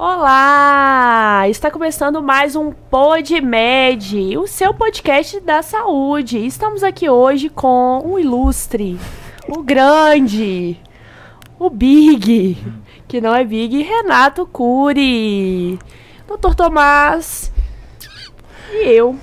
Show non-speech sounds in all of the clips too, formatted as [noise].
Olá! Está começando mais um PodMed, o seu podcast da saúde. Estamos aqui hoje com o ilustre, o grande, o Big, que não é Big, Renato Cury, Doutor Tomás e eu.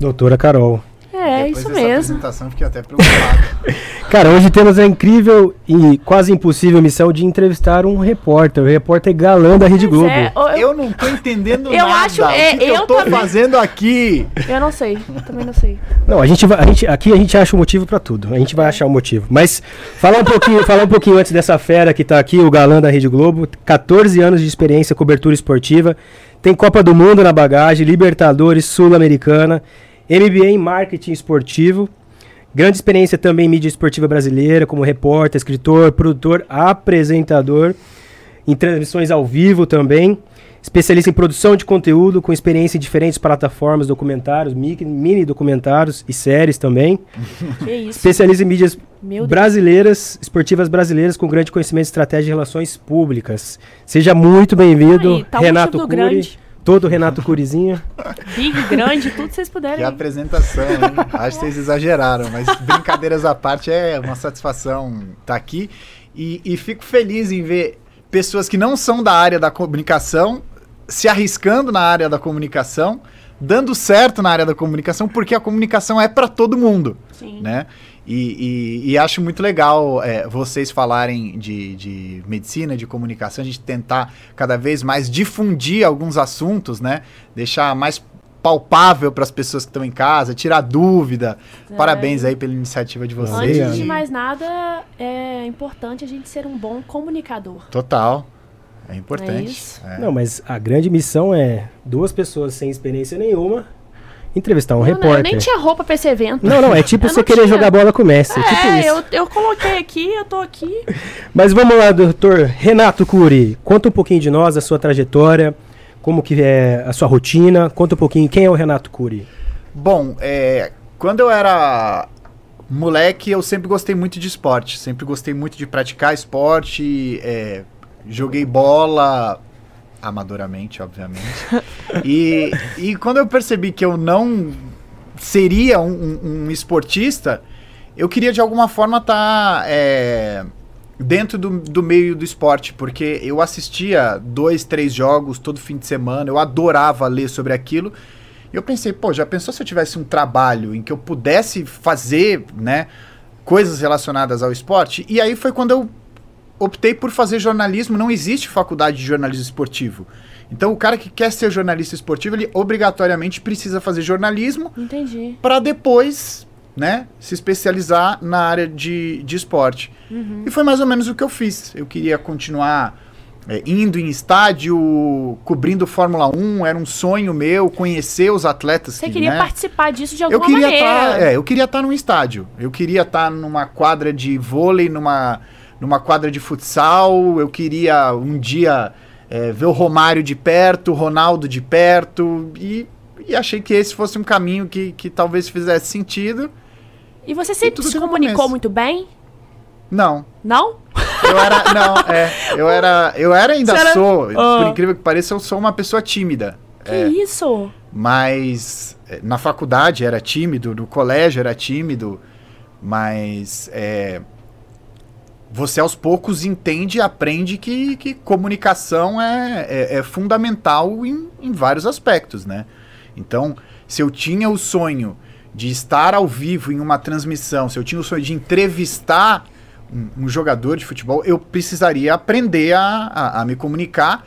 Doutora Carol. É, Depois isso mesmo. apresentação, fiquei até preocupado. [laughs] Cara, hoje temos a incrível e quase impossível missão de entrevistar um repórter, o repórter galã da Rede Pois Globo. é, eu, eu não tô entendendo Eu nada. acho- o é, que, que eu, eu tô também. fazendo aqui? eu não sei, também não sei. Não, a gente, vai, a gente aqui a gente acha o motivo pra tudo. A gente vai achar o motivo. Mas falar um pouquinho, falar um pouquinho antes dessa fera que tá aqui, o galã da Rede Globo, 14 anos de experiência cobertura esportiva, tem Copa do Mundo na bagagem, Libertadores, Sul-Americana, MBA em marketing esportivo. Grande experiência também em mídia esportiva brasileira, como repórter, escritor, produtor, apresentador, em transmissões ao vivo também. Especialista em produção de conteúdo, com experiência em diferentes plataformas, documentários, mi- mini documentários e séries também. [laughs] Que isso? Especialista em mídias brasileiras, esportivas brasileiras, com grande conhecimento de estratégia de relações públicas. Seja muito bem-vindo, tá Renato Cury. grande. Todo Renato Curizinho. Big, grande, tudo que vocês Que puderem. apresentação, hein? Acho que vocês exageraram, mas brincadeiras à parte, é uma satisfação estar aqui. E, e fico feliz em ver pessoas que não são da área da comunicação se arriscando na área da comunicação, dando certo na área da comunicação, porque a comunicação é para todo mundo. Sim. né? E, e- e acho muito legal é, vocês falarem de, de medicina, de comunicação, a gente tentar cada vez mais difundir alguns assuntos, né? Deixar mais palpável para as pessoas que estão em casa, tirar dúvida. É. Parabéns aí pela iniciativa de vocês. Antes de mais nada, é importante a gente ser um bom comunicador. Total. É É importante. isso? É. Não, mas a grande missão é duas pessoas sem experiência nenhuma entrevistar um Não, não, repórter. eu nem tinha roupa pra esse evento. Não, não, é tipo [laughs] Eu você não querer tinha. jogar bola com o Messi. É, tipo É, isso. eu, eu coloquei aqui, eu tô aqui. [laughs] Mas vamos lá, doutor Renato Cury. Conta um pouquinho de nós, a sua trajetória, como que é a sua rotina. Conta um pouquinho quem é o Renato Cury. Bom, é, quando eu era moleque, eu sempre gostei muito de esporte. Sempre gostei muito de praticar esporte. é, joguei bola amadoramente, obviamente. e, e quando eu percebi que eu não seria um, um- um esportista, eu queria de alguma forma estar dentro do, do meio do esporte, porque eu assistia dois, três jogos todo fim de semana, eu adorava ler sobre aquilo. E eu pensei, pô, já pensou se eu tivesse um trabalho em que eu pudesse fazer, né, coisas relacionadas ao esporte? E aí foi quando eu optei por fazer jornalismo. Não existe faculdade de jornalismo esportivo. Então, o cara que quer ser jornalista esportivo, ele obrigatoriamente precisa fazer jornalismo Entendi. para depois, né, se especializar na área de, de esporte. E foi mais ou menos o que eu fiz. Eu queria continuar é, indo em estádio, cobrindo Fórmula 1, era um sonho meu conhecer os atletas Você que, queria né, participar disso de eu alguma queria maneira. estar, é, eu queria estar num estádio. Eu queria estar numa quadra de vôlei, numa numa quadra de futsal. Eu queria um dia é, ver o Romário de perto, o Ronaldo de perto e, e achei que esse fosse um caminho que, que talvez fizesse sentido. E você sempre tudo se comunicou muito bem? Não, Não? eu era não, é, [laughs] eu era eu era ainda era- sou, Ah. por incrível que pareça, eu sou uma pessoa tímida. Que É. isso? Mas eh, na faculdade era tímido, no colégio era tímido, mas é, você aos poucos entende e aprende que, que comunicação é, é, é fundamental em, em vários aspectos, né? Então, se eu tinha o sonho de estar ao vivo em uma transmissão, se eu tinha o sonho de entrevistar um, um jogador de futebol, eu precisaria aprender a, a, a me comunicar.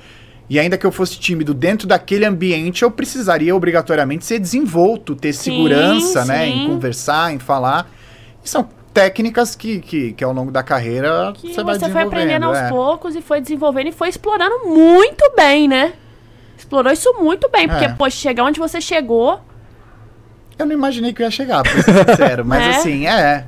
E ainda que eu fosse tímido dentro daquele ambiente, eu precisaria obrigatoriamente ser desenvolto, ter Sim, segurança, né? sim. Em conversar, em falar. E são técnicas que, que, que ao longo da carreira Que você vai você foi aprendendo aos é. poucos e foi desenvolvendo e foi explorando muito bem, né? Explorou isso muito bem, porque, É. poxa, chegar onde você chegou. Eu não imaginei que eu ia chegar, pra ser [laughs] sincero. Mas É? assim, é.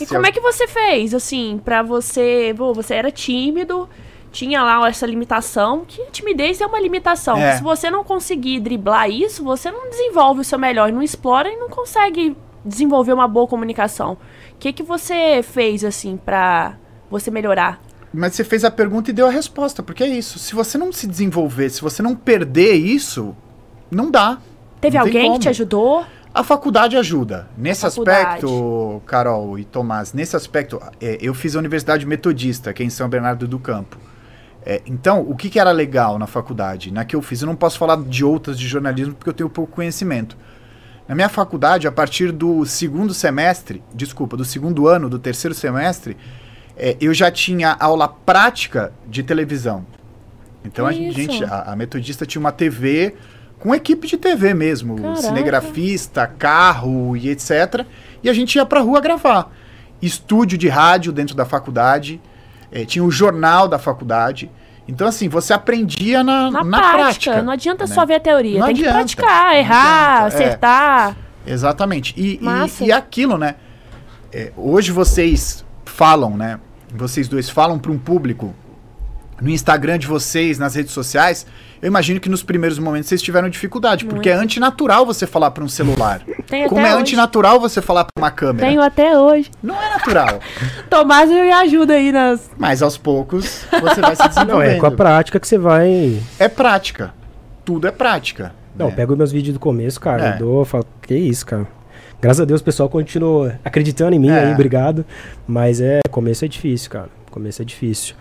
E como é que você fez, assim, pra você. Pô, você era tímido, tinha lá essa limitação, que a timidez é uma limitação. É. Se você não conseguir driblar isso, você não desenvolve o seu melhor, não explora e não consegue desenvolver uma boa comunicação. O que, que você fez, assim, pra você melhorar? Mas você fez a pergunta e deu a resposta, porque é isso. Se você não se desenvolver, se você não perder isso, não dá. Teve Não alguém que te ajudou? A faculdade ajuda. Nesse Faculdade. aspecto, Carol e Tomás, nesse aspecto, é, eu fiz a Universidade Metodista, que é em São Bernardo do Campo. É, então, o que, que era legal na faculdade? Na que eu fiz, eu não posso falar de outras de jornalismo porque eu tenho pouco conhecimento. Na minha faculdade, a partir do segundo semestre, desculpa, do segundo ano, do terceiro semestre, é, eu já tinha aula prática de televisão. Então a Que gente, isso? a, a metodista tinha uma TV com equipe de TV mesmo, Caraca. cinegrafista, carro e etc. E a gente ia pra rua gravar. Estúdio de rádio dentro da faculdade, eh, tinha o jornal da faculdade. Então, assim, você aprendia na, Na, na prática. prática. Não adianta né? só ver a teoria. Não tem adianta, que praticar, errar, adianta, é. acertar. Exatamente. E, e, e aquilo, né? É, hoje vocês falam, né? Vocês dois falam para um público no Instagram de vocês, nas redes sociais. Eu imagino que nos primeiros momentos vocês tiveram dificuldade, porque é antinatural você falar para um celular. [laughs] Como é hoje. antinatural você falar para uma câmera. Tenho até hoje. Não é natural. [laughs] Tomás me ajuda aí nas. Mas aos poucos você vai se desenvolvendo. [laughs] Não, é com a prática que você vai. É prática. Tudo é prática. Não, né? pego meus vídeos do começo, cara. É. Eu dou, falo, que isso, cara. Graças a Deus o pessoal continua acreditando em mim É. aí, obrigado. Mas é, começo é difícil, cara. Começo é difícil.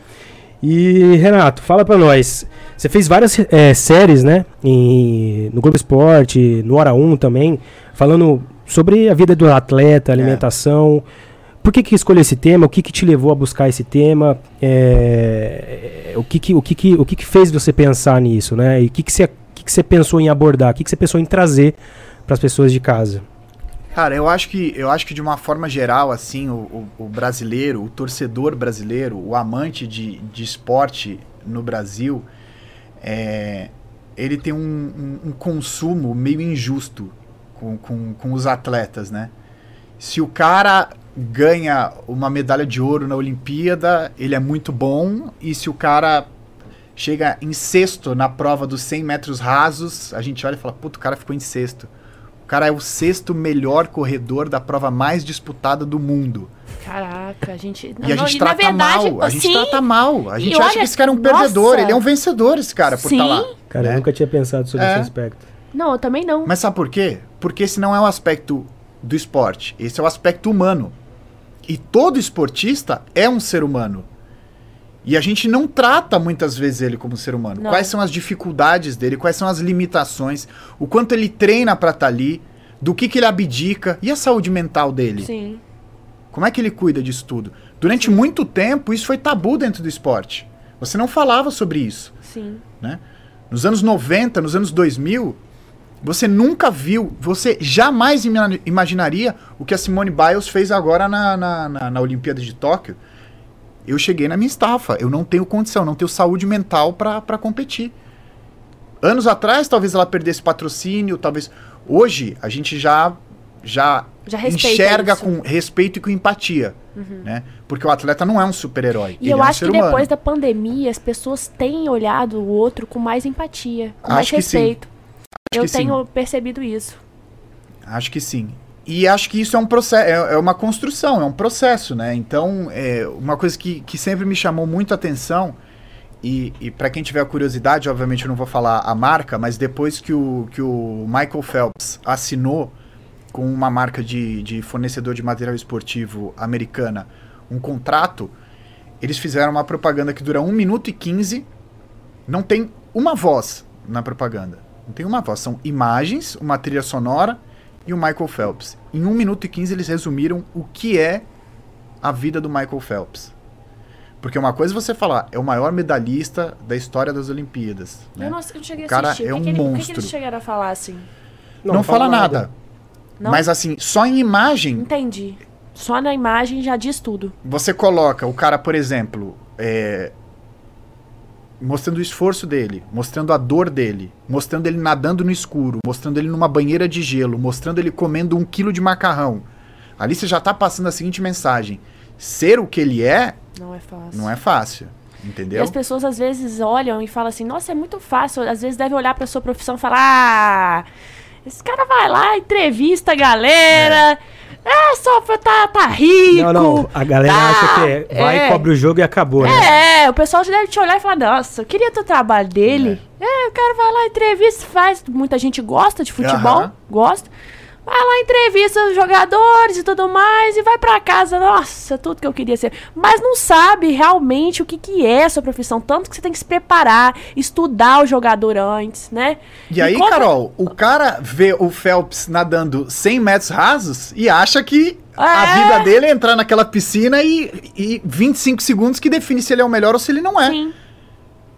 E, Renato, fala pra nós. Você fez várias é, séries, né? Em, no Globo Esporte, no Hora 1 também, falando sobre a vida do atleta, alimentação. Por que, que escolheu esse tema? O que, que te levou a buscar esse tema? É, o que, que, o que, que, o que, que fez você pensar nisso, né? E o que, que, você, que, que você pensou em abordar? O que, que você pensou em trazer para as pessoas de casa? Cara, eu acho que eu acho que de uma forma geral, assim, o, o- o brasileiro, o torcedor brasileiro, o amante de, de esporte no Brasil, é, ele tem um, um- um consumo meio injusto com, com, com os atletas, né? Se o cara ganha uma medalha de ouro na Olimpíada, ele é muito bom, e se o cara chega em sexto na prova dos 100 metros rasos, a gente olha e fala, puto, o cara ficou em sexto. O cara é o sexto melhor corredor da prova mais disputada do mundo. Caraca, a gente. E a não, gente na trata verdade, mal. A gente sim, trata mal. A E gente acha olha, que esse cara é um nossa. perdedor. Ele é um vencedor, esse cara, por Sim. estar lá. Cara, né? eu nunca tinha pensado sobre É. esse aspecto. Não, eu também não. Mas sabe por quê? Porque esse não é o aspecto do esporte. Esse é o aspecto humano. E todo esportista é um ser humano. E a gente não trata muitas vezes ele como ser humano. Não. Quais são as dificuldades dele, quais são as limitações, o quanto ele treina pra estar ali, do que, que ele abdica e a saúde mental dele. Sim. Como é que ele cuida disso tudo? Durante muito tempo, isso foi tabu dentro do esporte. Você não falava sobre isso. Sim. né? Nos anos 90, nos anos 2000, você nunca viu, você jamais ima- imaginaria o que a Simone Biles fez agora na, na, na, na Olimpíada de Tóquio. Eu cheguei na minha estafa, eu não tenho condição, não tenho saúde mental para competir. Anos atrás, talvez ela perdesse patrocínio, talvez. Hoje, a gente já, já, Já enxerga isso. com respeito e com empatia. Né? Porque o atleta não é um super-herói. E eu é um acho que humano. depois da pandemia as pessoas têm olhado o outro com mais empatia, com mais Acho sim. respeito. Eu que sim. tenho percebido isso. Acho que sim. E acho que isso é um processo, é, é uma construção, é um processo, né? Então, é uma coisa que, que sempre me chamou muito a atenção, e, e para quem tiver curiosidade, obviamente eu não vou falar a marca, mas depois que o, que o Michael Phelps assinou com uma marca de, de fornecedor de material esportivo americana um contrato, eles fizeram uma propaganda que dura 1 minuto e 15, não tem uma voz na propaganda. Não tem uma voz, são imagens, uma trilha sonora e o Michael Phelps. Em 1 minuto e 15 eles resumiram o que é a vida do Michael Phelps. Porque uma coisa é você falar, é o maior medalhista da história das Olimpíadas. né? Eu não, eu não cheguei a O cara assistir. é que um que ele, O que, que monstro. eles chegaram a falar assim? Não, fala nada. Não? Mas assim, só em imagem, Entendi. Só na imagem já diz tudo. você coloca o cara, por exemplo, é, mostrando o esforço dele, mostrando a dor dele, mostrando ele nadando no escuro, mostrando ele numa banheira de gelo, mostrando ele comendo um quilo de macarrão. Ali você já tá passando a seguinte mensagem: ser o que ele é Não é fácil. não é fácil, E entendeu? as pessoas às vezes olham e falam assim, nossa, é muito fácil. Às vezes deve olhar pra sua profissão e falar, ah, esse cara vai lá, entrevista a galera. É, só pra tá, tá rico. Não, não. A galera tá, acha que é, vai, é. cobre o jogo e acabou, né? É, o pessoal já deve te olhar e falar, nossa, eu queria ter o trabalho dele. É. o cara vai lá, entrevista, faz. Muita gente gosta de futebol, gosta. Vai lá, entrevista os jogadores e tudo mais, e vai pra casa. Nossa, tudo que eu queria ser. Mas não sabe realmente o que, que é a sua profissão. Tanto que você tem que se preparar, estudar o jogador antes, né? E aí, como- Carol, o cara vê o Phelps nadando 100 metros rasos e acha que a É. vida dele é entrar naquela piscina e, e 25 segundos que define se ele é o melhor ou se ele não é. Sim.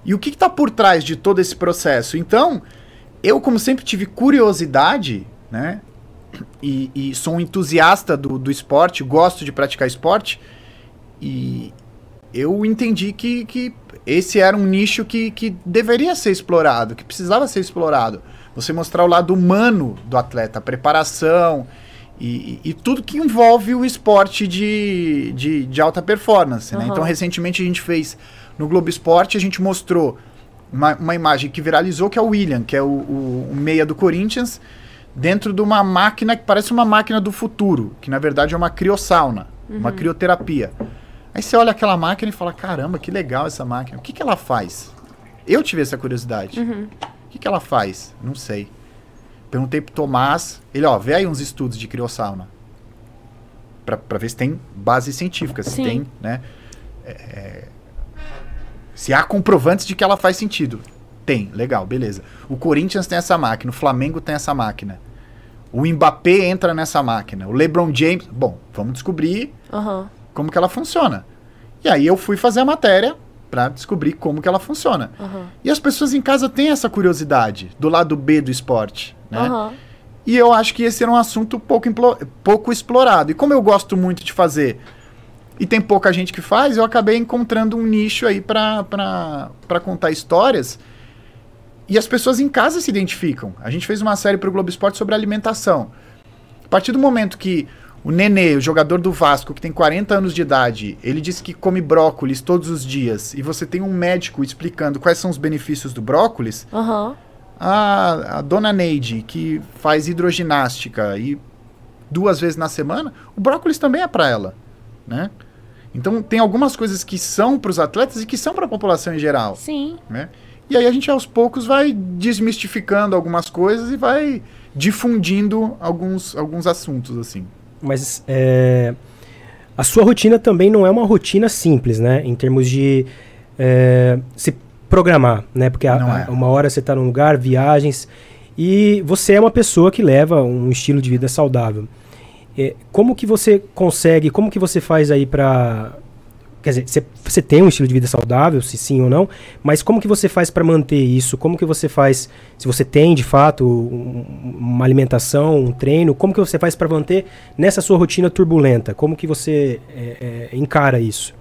E o que está por trás de todo esse processo? Então, eu, como sempre tive curiosidade, né? E, e sou um entusiasta do, do esporte, gosto de praticar esporte, e eu entendi que, que esse era um nicho que, que deveria ser explorado, que precisava ser explorado. Você mostrar o lado humano do atleta, a preparação e, e- e tudo que envolve o esporte de, de, de alta performance. Né? Aham. Então, recentemente a gente fez no Globo Esporte, a gente mostrou uma, uma imagem que viralizou, que é o William, que é o, o- o meia do Corinthians, dentro de uma máquina que parece uma máquina do futuro, que na verdade é uma criossauna, uma crioterapia. Aí você olha aquela máquina e fala: caramba, que legal essa máquina. O que, que ela faz? Eu tive essa curiosidade. Uhum. O que, que ela faz? Não sei. Perguntei pro Tomás. Ele, ó, vê aí uns estudos de criossauna. Pra, pra ver se tem base científica, se Sim. tem, né? é, é, se há comprovantes de que ela faz sentido. Tem, legal, beleza. O Corinthians tem essa máquina, o Flamengo tem essa máquina. O Mbappé entra nessa máquina. O LeBron James. Bom, vamos descobrir Aham. como que ela funciona. E aí eu fui fazer a matéria pra descobrir como que ela funciona. Aham. E as pessoas em casa têm essa curiosidade do lado B do esporte, né? Aham. E eu acho que esse era um assunto pouco, pouco explorado. E como eu gosto muito de fazer e tem pouca gente que faz, eu acabei encontrando um nicho aí pra contar histórias. E as pessoas em casa se identificam. A gente fez uma série pro Globo Esporte sobre alimentação. A partir do momento que o Nenê, o jogador do Vasco, que tem 40 anos de idade, ele disse que come brócolis todos os dias, e você tem um médico explicando quais são os benefícios do brócolis, Aham. a, a dona Neide, que faz hidroginástica e duas vezes na semana, o brócolis também é para ela, né? Então tem algumas coisas que são para os atletas e que são para a população em geral, Sim. né? E aí a gente aos poucos vai desmistificando algumas coisas e vai difundindo alguns, alguns assuntos assim. Mas é, a sua rotina também não é uma rotina simples, né? Em termos de é, se programar, né? Porque a- a- é. uma hora você está num lugar, viagens, e você é uma pessoa que leva um estilo de vida saudável. É, como que você consegue, como que você faz aí para Quer dizer, você- você tem um estilo de vida saudável, se sim ou não, mas como que você faz para manter isso? Como que você faz, se você tem de fato um- uma alimentação, um treino, como que você faz para manter nessa sua rotina turbulenta? Como que você é, é, encara isso?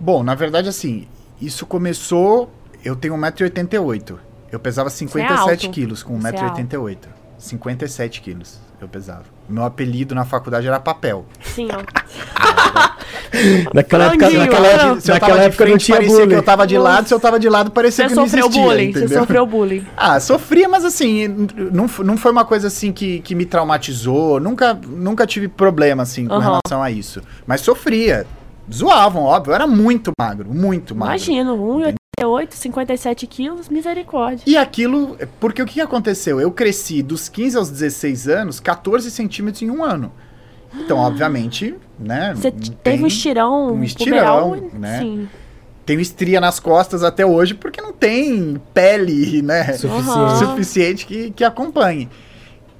Bom, na verdade assim, isso começou, eu tenho 1,88m. Eu pesava 57 alto. quilos com Você é 1,88m. 57 quilos eu pesava. Meu apelido na faculdade era papel. Sim, ó. [laughs] [laughs] Naquela época, naquela, não. época- naquela época não frente, tinha parecia bullying. que eu tava de lado, se eu tava de lado, parecia Você que não sofreu existia, bullying. Você entendeu? sofreu bullying. [laughs] Ah, sofria, mas assim, não, não foi uma coisa assim que, que me traumatizou. Nunca, nunca tive problema, assim, com Aham. relação a isso. Mas sofria. Zoavam, óbvio. Eu era muito magro, muito magro. Imagino, 1,88, 57 quilos, misericórdia. E aquilo, porque o que que aconteceu? Eu cresci dos 15 aos 16 anos, 14 centímetros em um ano. Então, obviamente, né? Você tem- teve um estirão, um estirão, puberal, né? Sim. Tenho estria nas costas até hoje, porque não tem pele, né? Suficiente. Suficiente que, que acompanhe.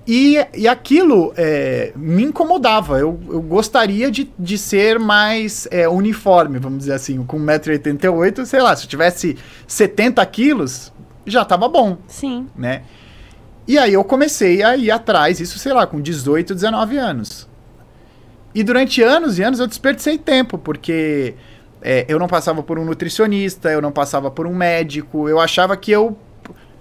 E, e aquilo é, me incomodava. Eu, eu gostaria de, de ser mais é, uniforme, vamos dizer assim. Com 1,88m, sei lá, se eu tivesse 70 quilos, já tava bom, Sim. né? E aí eu comecei a ir atrás, isso, sei lá, com 18, 19 anos. E durante anos e anos eu desperdicei tempo, porque é, eu não passava por um nutricionista, eu não passava por um médico, eu achava que eu.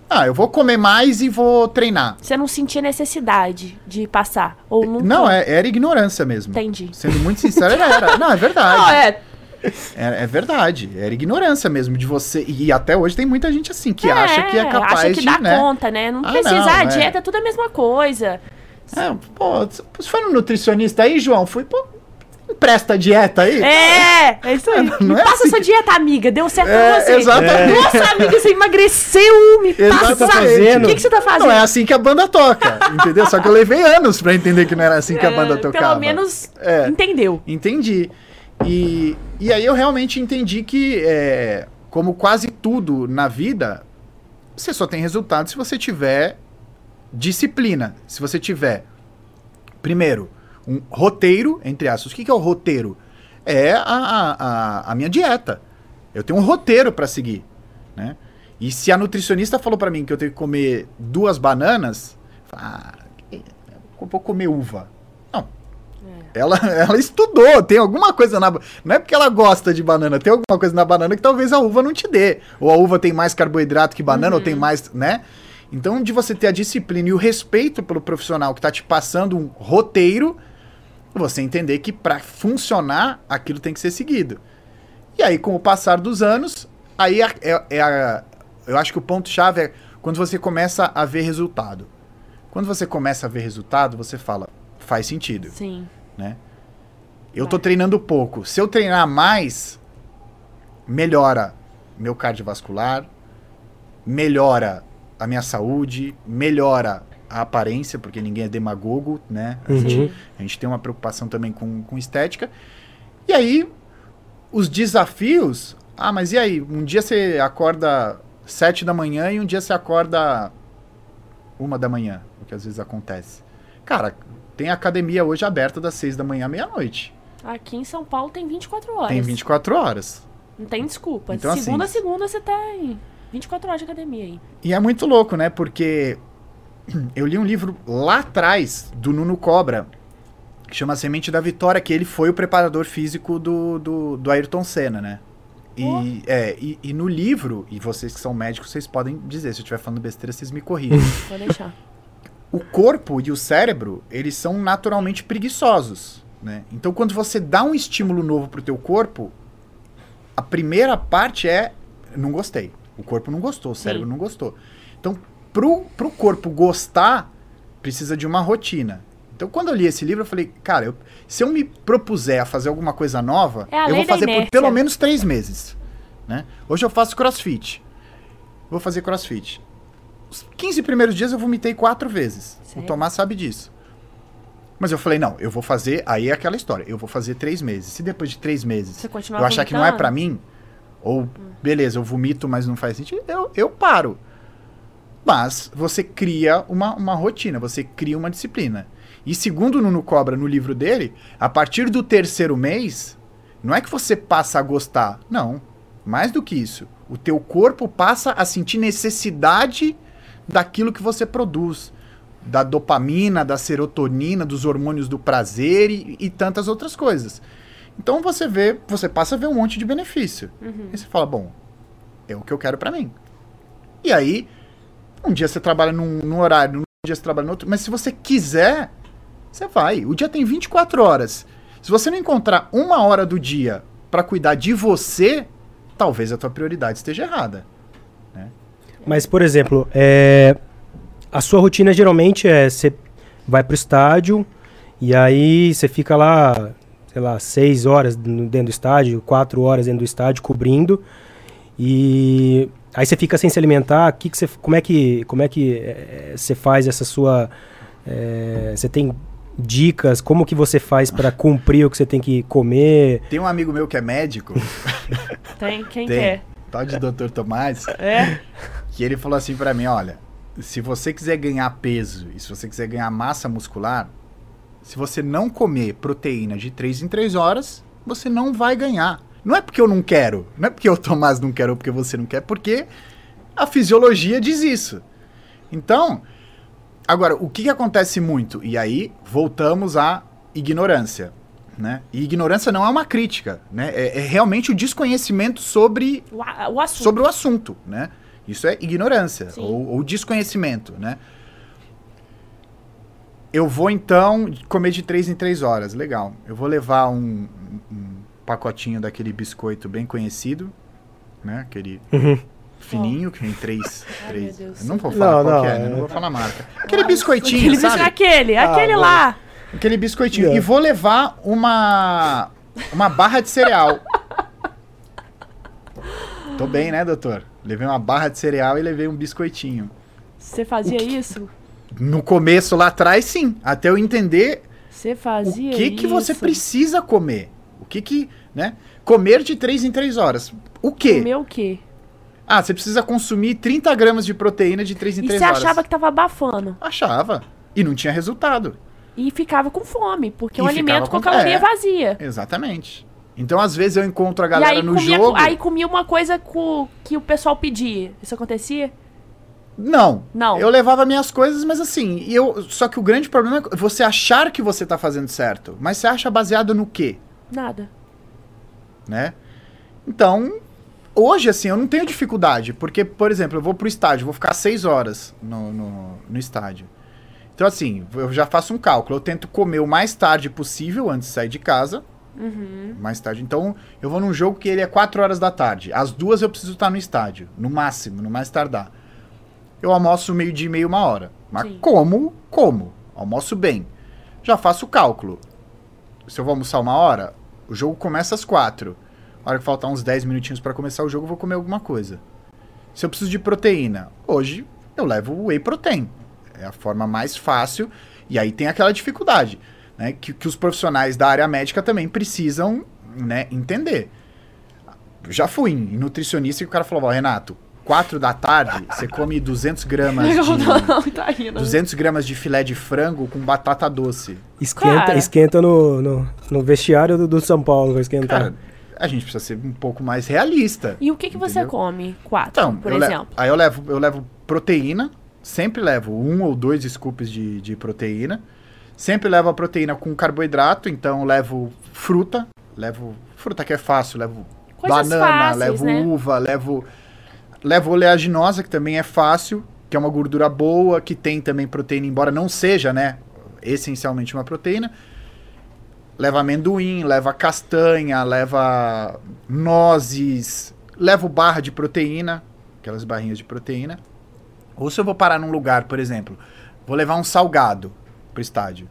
Ah, eu vou comer mais e vou treinar. Você não sentia necessidade de passar? Ou nunca? Não, é- era ignorância mesmo. Entendi. Sendo muito sincero, era. era. Não, é verdade. [laughs] Não, é. É, é verdade. Era ignorância mesmo de você. E até hoje tem muita gente assim que é, acha que é capaz acha que de. dá né? conta, né? Não Ah, precisa. não, ah, é. dieta é tudo a mesma coisa. É, pô, você foi no nutricionista aí, João? Fui, pô, empresta a dieta aí. É, é isso aí. [laughs] Não me é passa assim sua dieta, amiga. Deu certo É, pra você. exatamente. Nossa, amiga, você emagreceu. Me Exatamente. passa. fazendo? O que, que você tá fazendo? Não é assim que a banda toca, entendeu? Só que eu levei anos pra entender que não era assim que a banda É, tocava. Pelo menos É. entendeu. Entendi. E, e aí eu realmente entendi que, é, como quase tudo na vida, você só tem resultado se você tiver disciplina. Se você tiver, primeiro, um roteiro, entre aspas. O que, que é o roteiro? É a, a, a, minha dieta. Eu tenho um roteiro para seguir, né? E se a nutricionista falou para mim que eu tenho que comer duas bananas, ah, eu vou comer uva. Não. Ela, [laughs] ela estudou, tem alguma coisa na. Não é porque ela gosta de banana, tem alguma coisa na banana que talvez a uva não te dê. Ou a uva tem mais carboidrato que banana, ou tem mais, né? Então, de você ter a disciplina e o respeito pelo profissional que tá te passando um roteiro, você entender que para funcionar aquilo tem que ser seguido. E aí, com o passar dos anos, aí é, é- é a- eu acho que o ponto-chave é quando você começa a ver resultado. Quando você começa a ver resultado, você fala, faz sentido, Sim. né? Eu tô treinando pouco. Se eu treinar mais, melhora meu cardiovascular, melhora a minha saúde, melhora a aparência, porque ninguém é demagogo, né? A, Uhum. gente, a gente tem uma preocupação também com, com estética. E aí, os desafios. Ah, mas e aí? Um dia você acorda sete da manhã e um dia você acorda uma da manhã, o que às vezes acontece. Cara, tem academia hoje aberta das seis da manhã à meia-noite. Aqui em São Paulo tem 24 horas. Tem 24 horas. Não tem desculpa. Então, segunda assim, a segunda você tá em 24 horas de academia aí. E é muito louco, né? Porque eu li um livro lá atrás do Nuno Cobra, que chama Semente da Vitória, que ele foi o preparador físico do, do, do Ayrton Senna, né? E, é, e, e no livro, e vocês que são médicos, vocês podem dizer, se eu estiver falando besteira, vocês me corrigem. [laughs] Vou deixar. o corpo e o cérebro, eles são naturalmente preguiçosos, né? Então, quando você dá um estímulo novo pro teu corpo, a primeira parte é não gostei. O corpo não gostou, o cérebro não gostou. Então, pro, pro corpo gostar, precisa de uma rotina. Então, quando eu li esse livro, eu falei, cara, eu- se eu me propuser a fazer alguma coisa nova, É eu vou fazer por pelo menos três meses. Né? Hoje eu faço crossfit. Vou fazer crossfit. Os 15 primeiros dias eu vomitei quatro vezes. Sério? O Tomás sabe disso. Mas eu falei, não, eu vou fazer. Aí é aquela história. Eu vou fazer três meses. Se depois de três meses eu achar que não é vomitando? pra mim, ou beleza, eu vomito, mas não faz sentido, eu, eu paro. Mas você cria uma, uma rotina, você cria uma disciplina. E segundo o Nuno Cobra no livro dele, a partir do terceiro mês, não é que você passa a gostar. Não. Mais do que isso. O teu corpo passa a sentir necessidade daquilo que você produz. Da dopamina, da serotonina, dos hormônios do prazer e, e tantas outras coisas. Então você vê, você passa a ver um monte de benefício. E você fala, bom, é o que eu quero pra mim. E aí, um dia você trabalha num, num horário, um dia você trabalha no outro, mas se você quiser, você vai. O dia tem 24 horas. Se você não encontrar uma hora do dia pra cuidar de você, talvez a tua prioridade esteja errada. Mas, por exemplo, é, a sua rotina geralmente é você vai pro estádio e aí você fica lá, sei lá, seis horas dentro do estádio, quatro horas dentro do estádio cobrindo e aí você fica sem se alimentar. Que que você, como é que como é que é, você faz essa sua é, você tem dicas como que você faz para cumprir o que você tem que comer? Tem um amigo meu que é médico, [laughs] Tem quem Tem. quer. tal de Dr. Tomás, É? que ele falou assim pra mim, olha, se você quiser ganhar peso e se você quiser ganhar massa muscular, se você não comer proteína de 3 em 3 horas, você não vai ganhar. Não é porque eu não quero, não é porque o Tomás não quer ou porque você não quer, porque a fisiologia diz isso. Então, agora, o que, que acontece muito? E aí, voltamos à ignorância. Né? E ignorância não é uma crítica, né? É, é realmente o desconhecimento sobre O, o assunto. sobre o assunto, né? Isso é ignorância ou, ou desconhecimento, né? Eu vou então comer de três em três horas, legal. Eu vou levar um, um pacotinho daquele biscoito bem conhecido, né? Aquele Uhum. Fininho, que tem três. Ai, três. meu Deus. Eu não vou falar Não, qual não, que é, né? é. Não vou falar a marca. Aquele biscoitinho, Aquele, sabe? aquele, Ah, aquele bom. lá. Aquele biscoitinho. É. E vou levar uma. Uma barra de cereal. Tô bem, né, doutor? Levei uma barra de cereal e levei um biscoitinho. Você fazia isso? No começo, lá atrás, sim. Até eu entender Você o fazia que, que você precisa comer. O que que, né? Comer de 3 em 3 horas. O quê? Comer o quê? Ah, você precisa consumir 30 gramas de proteína de 3 em E 3 você horas. achava que tava abafando. Achava. E não tinha resultado. E ficava com fome, porque é um E alimento com, com- caloria é. vazia. Exatamente. Então, às vezes, eu encontro a E galera aí no comia, jogo. aí comia uma coisa co- que o pessoal pedia. Isso acontecia? Não. Não. Eu levava minhas coisas, mas assim, eu. Só que o grande problema é você achar que você tá fazendo certo. Mas você acha baseado no quê? Nada. né? Então, hoje, assim, eu não tenho dificuldade, porque, por exemplo, eu vou pro estádio, vou ficar seis horas no, no, no estádio. Então, assim, eu já faço um cálculo, eu tento comer o mais tarde possível antes de sair de casa, Uhum. mais tarde. Então, eu vou num jogo que ele é quatro horas da tarde, às duas eu preciso estar no estádio, no máximo, no mais tardar. Eu almoço meio dia e meia, uma hora, mas Sim. como, como, almoço bem. Já faço o cálculo. Se eu vou almoçar uma hora, o jogo começa às quatro. A hora que faltar uns 10 minutinhos pra começar o jogo, eu vou comer alguma coisa. Se eu preciso de proteína, hoje eu levo o whey protein. É a forma mais fácil. E aí tem aquela dificuldade, né? Que, que os profissionais da área médica também precisam né, entender. Eu já fui em nutricionista e o cara falou, ó, Renato, 4 da tarde, você come 200 gramas [laughs] de... não, tá rindo. 200 gramas de filé de frango com batata doce. Esquenta, Cara. esquenta no, no, no vestiário do, do São Paulo, vai esquentar. Cara, a gente precisa ser um pouco mais realista. E o que, que você come? Quatro, Então, por exemplo. aí eu levo, eu levo proteína, sempre levo um ou dois scoops de, de proteína. Sempre levo a proteína com carboidrato, então levo fruta, levo fruta que é fácil, levo Coisas banana, fáceis, levo né? uva, levo levo oleaginosa, que também é fácil, que é uma gordura boa, que tem também proteína, embora não seja, né, essencialmente uma proteína. Leva amendoim, leva castanha, leva nozes, levo barra de proteína, aquelas barrinhas de proteína. Ou se eu vou parar num lugar, por exemplo, vou levar um salgado pro estádio.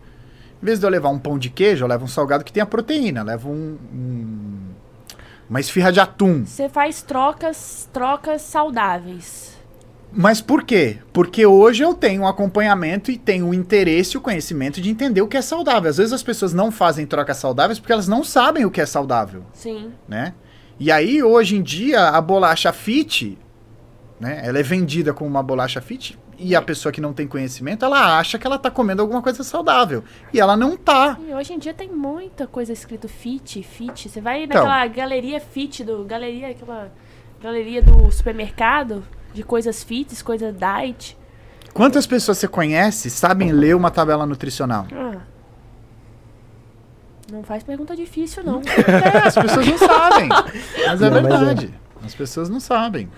Em vez de eu levar um pão de queijo, eu levo um salgado que tenha proteína. Levo um, um- uma esfirra de atum. Você faz trocas, trocas saudáveis. Mas por quê? Porque hoje eu tenho um acompanhamento e tenho o interesse e o conhecimento de entender o que é saudável. Às vezes as pessoas não fazem trocas saudáveis porque elas não sabem o que é saudável. Sim. né? E aí, hoje em dia, a bolacha fit, né? Ela é vendida como uma bolacha fit e a pessoa que não tem conhecimento, ela acha que ela tá comendo alguma coisa saudável. E ela não tá. E hoje em dia tem muita coisa escrito fit, fit. Você vai Então. naquela galeria fit do. Galeria, aquela galeria do supermercado de coisas fits, coisas diet. Quantas pessoas você conhece sabem ler uma tabela nutricional? Ah. Não faz pergunta difícil, não. [laughs] É, as pessoas não sabem. Mas é Não, mas é. verdade. As pessoas não sabem.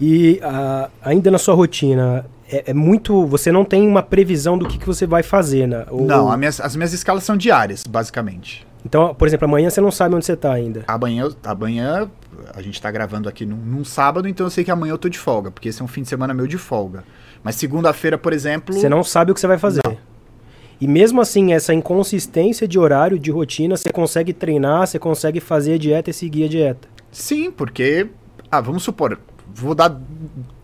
E ah, ainda na sua rotina, é, é muito. Você não tem uma previsão do que, que você vai fazer, né? Ou- Não, a minhas- as minhas escalas são diárias, basicamente. Então, por exemplo, amanhã você não sabe onde você tá ainda. Amanhã, amanhã a gente tá gravando aqui num, num sábado, então eu sei que amanhã eu tô de folga, porque esse é um fim de semana meu de folga. Mas segunda-feira, por exemplo. Você não sabe o que você vai fazer. Não. E mesmo assim, essa inconsistência de horário, de rotina, você consegue treinar, você consegue fazer a dieta e seguir a dieta. Sim, porque. Ah, vamos supor. Vou dar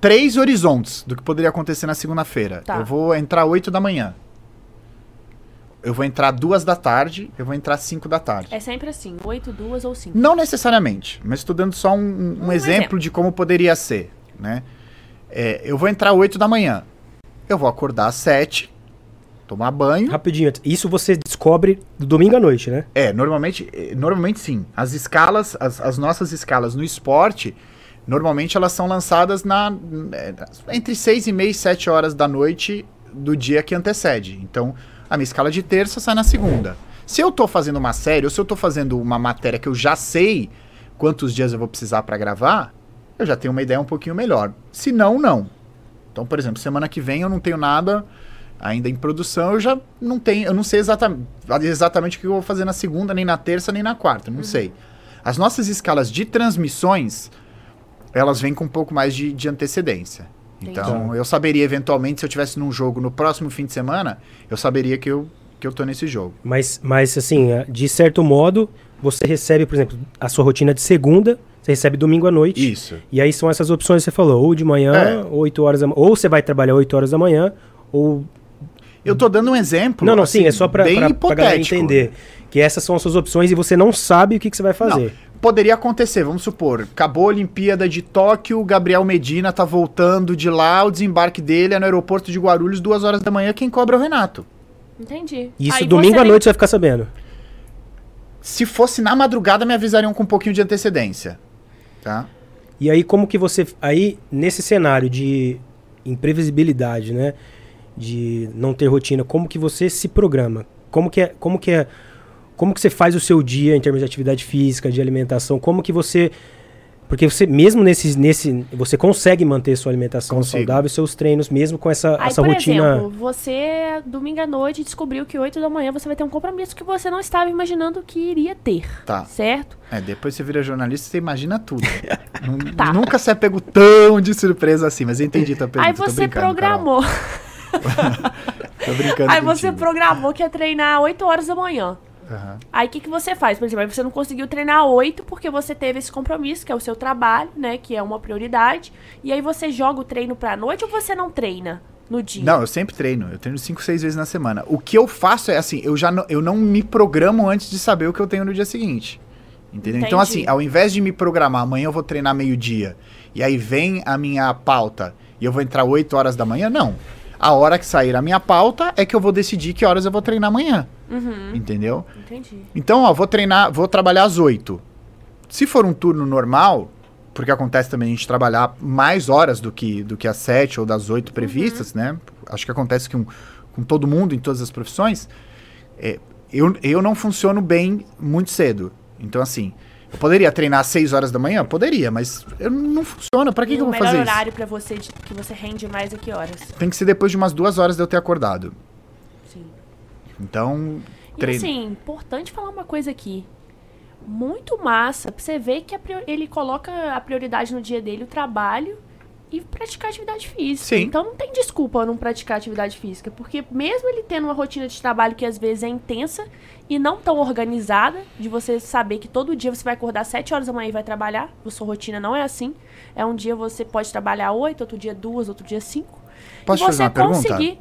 três horizontes do que poderia acontecer na segunda-feira. Tá. Eu vou entrar 8 da manhã. Eu vou entrar duas da tarde, eu vou entrar 5 da tarde. É sempre assim, oito, duas ou cinco. Não necessariamente, mas estou dando só um, um Um exemplo, exemplo. de como poderia ser, né? É, eu vou entrar 8 da manhã. Eu vou acordar às 7, tomar banho. Rapidinho, isso você descobre do domingo à noite, né? É, normalmente, eh, normalmente sim. As escalas, as, as nossas escalas no esporte, normalmente elas são lançadas na, eh, entre 6 e meia e 7 horas da noite do dia que antecede. Então, a minha escala de terça sai na segunda. Se eu tô fazendo uma série, ou se eu tô fazendo uma matéria que eu já sei quantos dias eu vou precisar para gravar, eu já tenho uma ideia um pouquinho melhor. Se não, não. Então, por exemplo, semana que vem eu não tenho nada ainda em produção, eu já não tenho, eu não sei exatamente, exatamente o que eu vou fazer na segunda, nem na terça, nem na quarta, não sei. As nossas escalas de transmissões, elas vêm com um pouco mais de, de antecedência. Então, eu saberia eventualmente, se eu tivesse num jogo no próximo fim de semana, eu saberia que eu, que eu tô nesse jogo. Mas, mas, assim, eh, de certo modo, você recebe, por exemplo, a sua rotina de segunda, você recebe domingo à noite. Isso. E aí são essas opções que você falou, ou de manhã, É. 8 horas da manhã, ou você vai trabalhar 8 horas da manhã, ou... Eu tô dando um exemplo. Não, não, sim, assim, é só pra, bem pra, pra hipotético. entender. Que essas são as suas opções e você não sabe o que, que você vai fazer. Poderia acontecer, vamos supor, acabou a Olimpíada de Tóquio, o Gabriel Medina tá voltando de lá, o desembarque dele é no aeroporto de Guarulhos, duas horas da manhã, quem cobra é o Renato. Entendi. Isso Aí domingo à noite você vai ficar sabendo. Se fosse na madrugada, me avisariam com um pouquinho de antecedência. Tá? E aí, como que você. Aí, nesse cenário de imprevisibilidade, né? De não ter rotina, como que você se programa? Como que é. Como que é. Como que você faz o seu dia em termos de atividade física, de alimentação? Como que você. Porque você, mesmo nesse, nesse. Você consegue manter sua alimentação Consigo. saudável, seus treinos, mesmo com essa, Aí, essa por rotina. exemplo, você, domingo à noite, descobriu que 8 da manhã você vai ter um compromisso que você não estava imaginando que iria ter. Tá. Certo? É, depois você vira jornalista, você imagina tudo. [laughs] Tá. Nunca se é pego tão de surpresa assim, mas eu entendi tua pergunta. Aí você programou. Carol. [laughs] Tô brincando Aí você contigo. programou que ia treinar 8 horas da manhã. Aham. Aí o que, que você faz? Por exemplo, você não conseguiu treinar 8 porque você teve esse compromisso, que é o seu trabalho, né? Que é uma prioridade. E aí você joga o treino pra noite ou você não treina no dia? Não, eu sempre treino. Eu treino 5, 6 vezes na semana. O que eu faço é assim, eu já não, eu não me programo antes de saber o que eu tenho no dia seguinte. Entendeu? Então, Entendi. assim, ao invés de me programar, amanhã eu vou treinar meio-dia, e aí vem a minha pauta e eu vou entrar 8 horas da manhã, não. A hora que sair a minha pauta é que eu vou decidir que horas eu vou treinar amanhã. Uhum, Entendeu? entendi. Então, ó, vou treinar, vou trabalhar às 8. Se for um turno normal, porque acontece também a gente trabalhar mais horas do que, do que as 7 ou das 8 previstas, né? Acho que acontece com, com todo mundo, em todas as profissões. É, eu, eu não funciono bem muito cedo. Então, assim, eu poderia treinar às 6 horas da manhã? Poderia, mas eu não funciona. Pra que, que eu o vou melhor fazer isso? horário pra você de- que você rende mais a que horas? Tem que ser depois de umas duas horas de eu ter acordado. Então, E treino. assim, importante falar uma coisa aqui. Muito massa. Pra você ver que ele coloca a prioridade no dia dele, o trabalho e praticar atividade física. Sim. Então não tem desculpa não praticar atividade física. Porque mesmo ele tendo uma rotina de trabalho que às vezes é intensa e não tão organizada, de você saber que todo dia você vai acordar às 7 horas da manhã e vai trabalhar, a sua rotina não é assim. É um dia você pode trabalhar 8, outro dia 2, outro dia 5. Posso e fazer você uma pergunta? conseguir.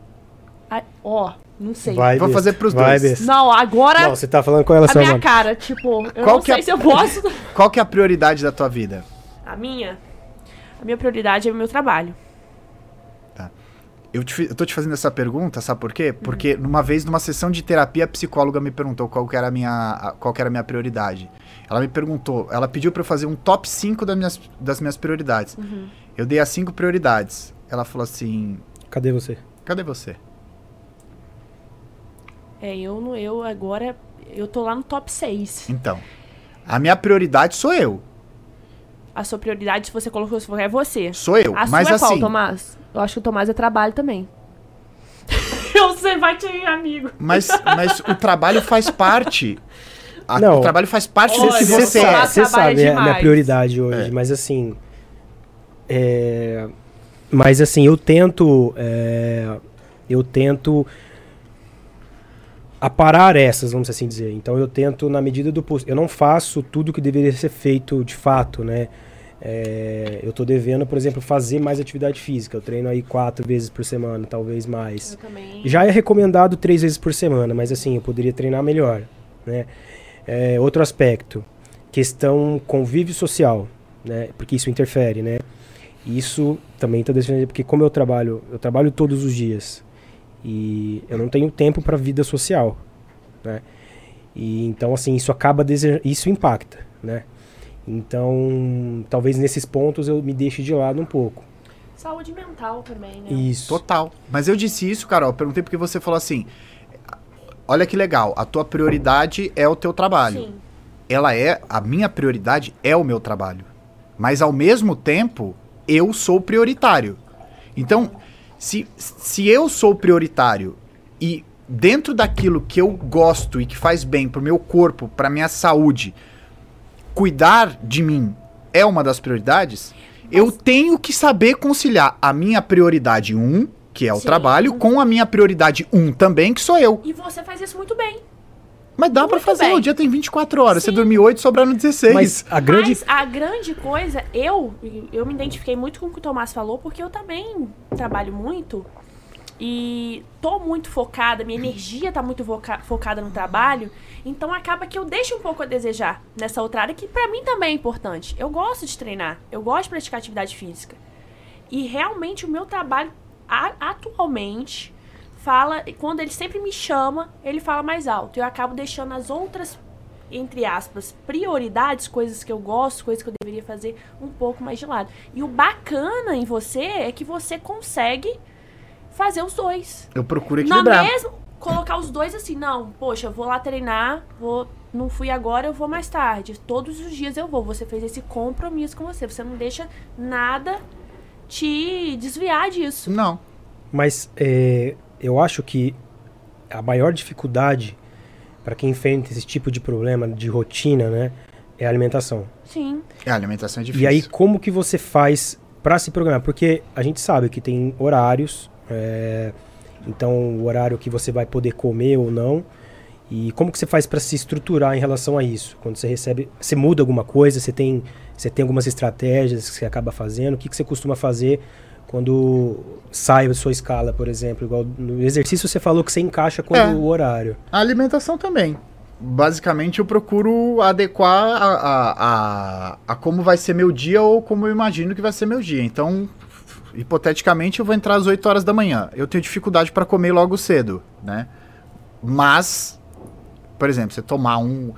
Ó, não sei. Vai, Vou fazer pros Vai, dois. besta. Não, agora Não, você tá falando com a relação minha a... cara, tipo, eu Qual não que é sei a- se eu posso. [laughs] Qual que é a prioridade da tua vida? A minha? A minha prioridade é o meu trabalho. Eu, te, eu tô te fazendo essa pergunta, sabe por quê? Porque numa vez, numa sessão de terapia, a psicóloga me perguntou qual que era a minha, a- qual que era a minha prioridade. Ela me perguntou, ela pediu pra eu fazer um top 5 das minhas, das minhas prioridades. Eu dei as cinco prioridades. Ela falou assim: Cadê você? cadê você? É, eu não, eu agora eu tô lá no top 6. Então, a minha prioridade sou eu. A sua prioridade, se você colocou, se for, é você. Sou eu. A mas sua é qual, assim, Tomás? Eu acho que o Tomás é trabalho também. [laughs] eu sei, vai ter amigo. mas, mas o trabalho faz parte. A- Não. O trabalho faz parte do que Você é. sabe, você sabe é a minha prioridade hoje, É. mas assim. é, mas assim, eu tento. é, eu tento aparar essas, vamos assim dizer. Então eu tento, na medida do possível. Eu não faço tudo que deveria ser feito de fato, né? É, eu tô devendo, por exemplo, fazer mais atividade física. Eu treino aí quatro vezes por semana, talvez mais. Já é recomendado três vezes por semana, mas assim, eu poderia treinar melhor. Né? É, outro aspecto, questão convívio social, né? porque isso interfere. Né? Isso também está definido, porque como eu trabalho, eu trabalho todos os dias e eu não tenho tempo para vida social. Né? E então, assim, isso acaba, isso impacta. Né? Então, talvez nesses pontos eu me deixe de lado um pouco. Saúde mental também, né? Isso. Total. Mas eu disse isso, Carol. Perguntei porque você falou assim: olha que legal, a tua prioridade é o teu trabalho. Sim. Ela é, a minha prioridade é o meu trabalho. Mas ao mesmo tempo, eu sou prioritário. Então, se, se eu sou prioritário e dentro daquilo que eu gosto e que faz bem pro meu corpo, pra minha saúde, cuidar de mim é uma das prioridades, Eu tenho que saber conciliar a minha prioridade 1, que é o Sim. trabalho, com a minha prioridade 1 também, que sou eu. E você faz isso muito bem. Mas dá pra Muito fazer, bem. o dia tem 24 horas, você Sim. dormiu 8, sobraram 16. Mas a grande. Mas a grande coisa, eu, eu me identifiquei muito com o que o Tomás falou, porque eu também trabalho muito e tô muito focada, minha energia tá muito voca- focada no trabalho, então acaba que eu deixo um pouco a desejar nessa outra área que pra mim também é importante. Eu gosto de treinar, eu gosto de praticar atividade física. E realmente o meu trabalho a- atualmente fala, quando ele sempre me chama, ele fala mais alto. Eu acabo deixando as outras entre aspas, prioridades, coisas que eu gosto, coisas que eu deveria fazer um pouco mais de lado. E o bacana em você é que você consegue fazer os dois. Eu procuro Não equilibrar. mesmo colocar os dois assim, não, poxa, eu vou lá treinar, vou, não fui agora, eu vou mais tarde. Todos os dias eu vou. Você fez esse compromisso com você. Você não deixa nada te desviar disso. Não. Mas é, eu acho que a maior dificuldade para quem enfrenta esse tipo de problema de rotina, né, é a alimentação. Sim. A alimentação é difícil. E aí, como que você faz para se programar? Porque a gente sabe que tem horários, é, então o horário que você vai poder comer ou não. E como que você faz para se estruturar em relação a isso? Quando você recebe, você muda alguma coisa? Você tem, você tem algumas estratégias que você acaba fazendo? O que, que você costuma fazer quando sai da sua escala, por exemplo? Igual no exercício você falou que você encaixa com É. o horário. A alimentação também. Basicamente, eu procuro adequar a, a, a, a como vai ser meu dia ou como eu imagino que vai ser meu dia. Então, hipoteticamente, eu vou entrar às 8 horas da manhã. Eu tenho dificuldade para comer logo cedo, né? Mas, por exemplo, você tomar um,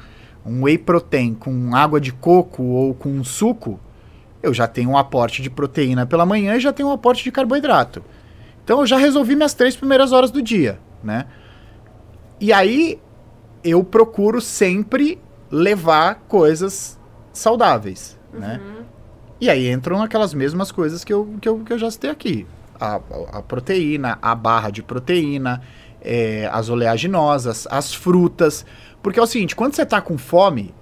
um whey protein com água de coco ou com um suco, eu já tenho um aporte de proteína pela manhã e já tenho um aporte de carboidrato. Então eu já resolvi minhas três primeiras horas do dia, né? E aí eu procuro sempre levar coisas saudáveis, né? E aí entram aquelas mesmas coisas que eu, que eu, que eu já citei aqui. A, a proteína, a barra de proteína, é, as oleaginosas, as frutas. Porque é o seguinte, quando você tá com fome,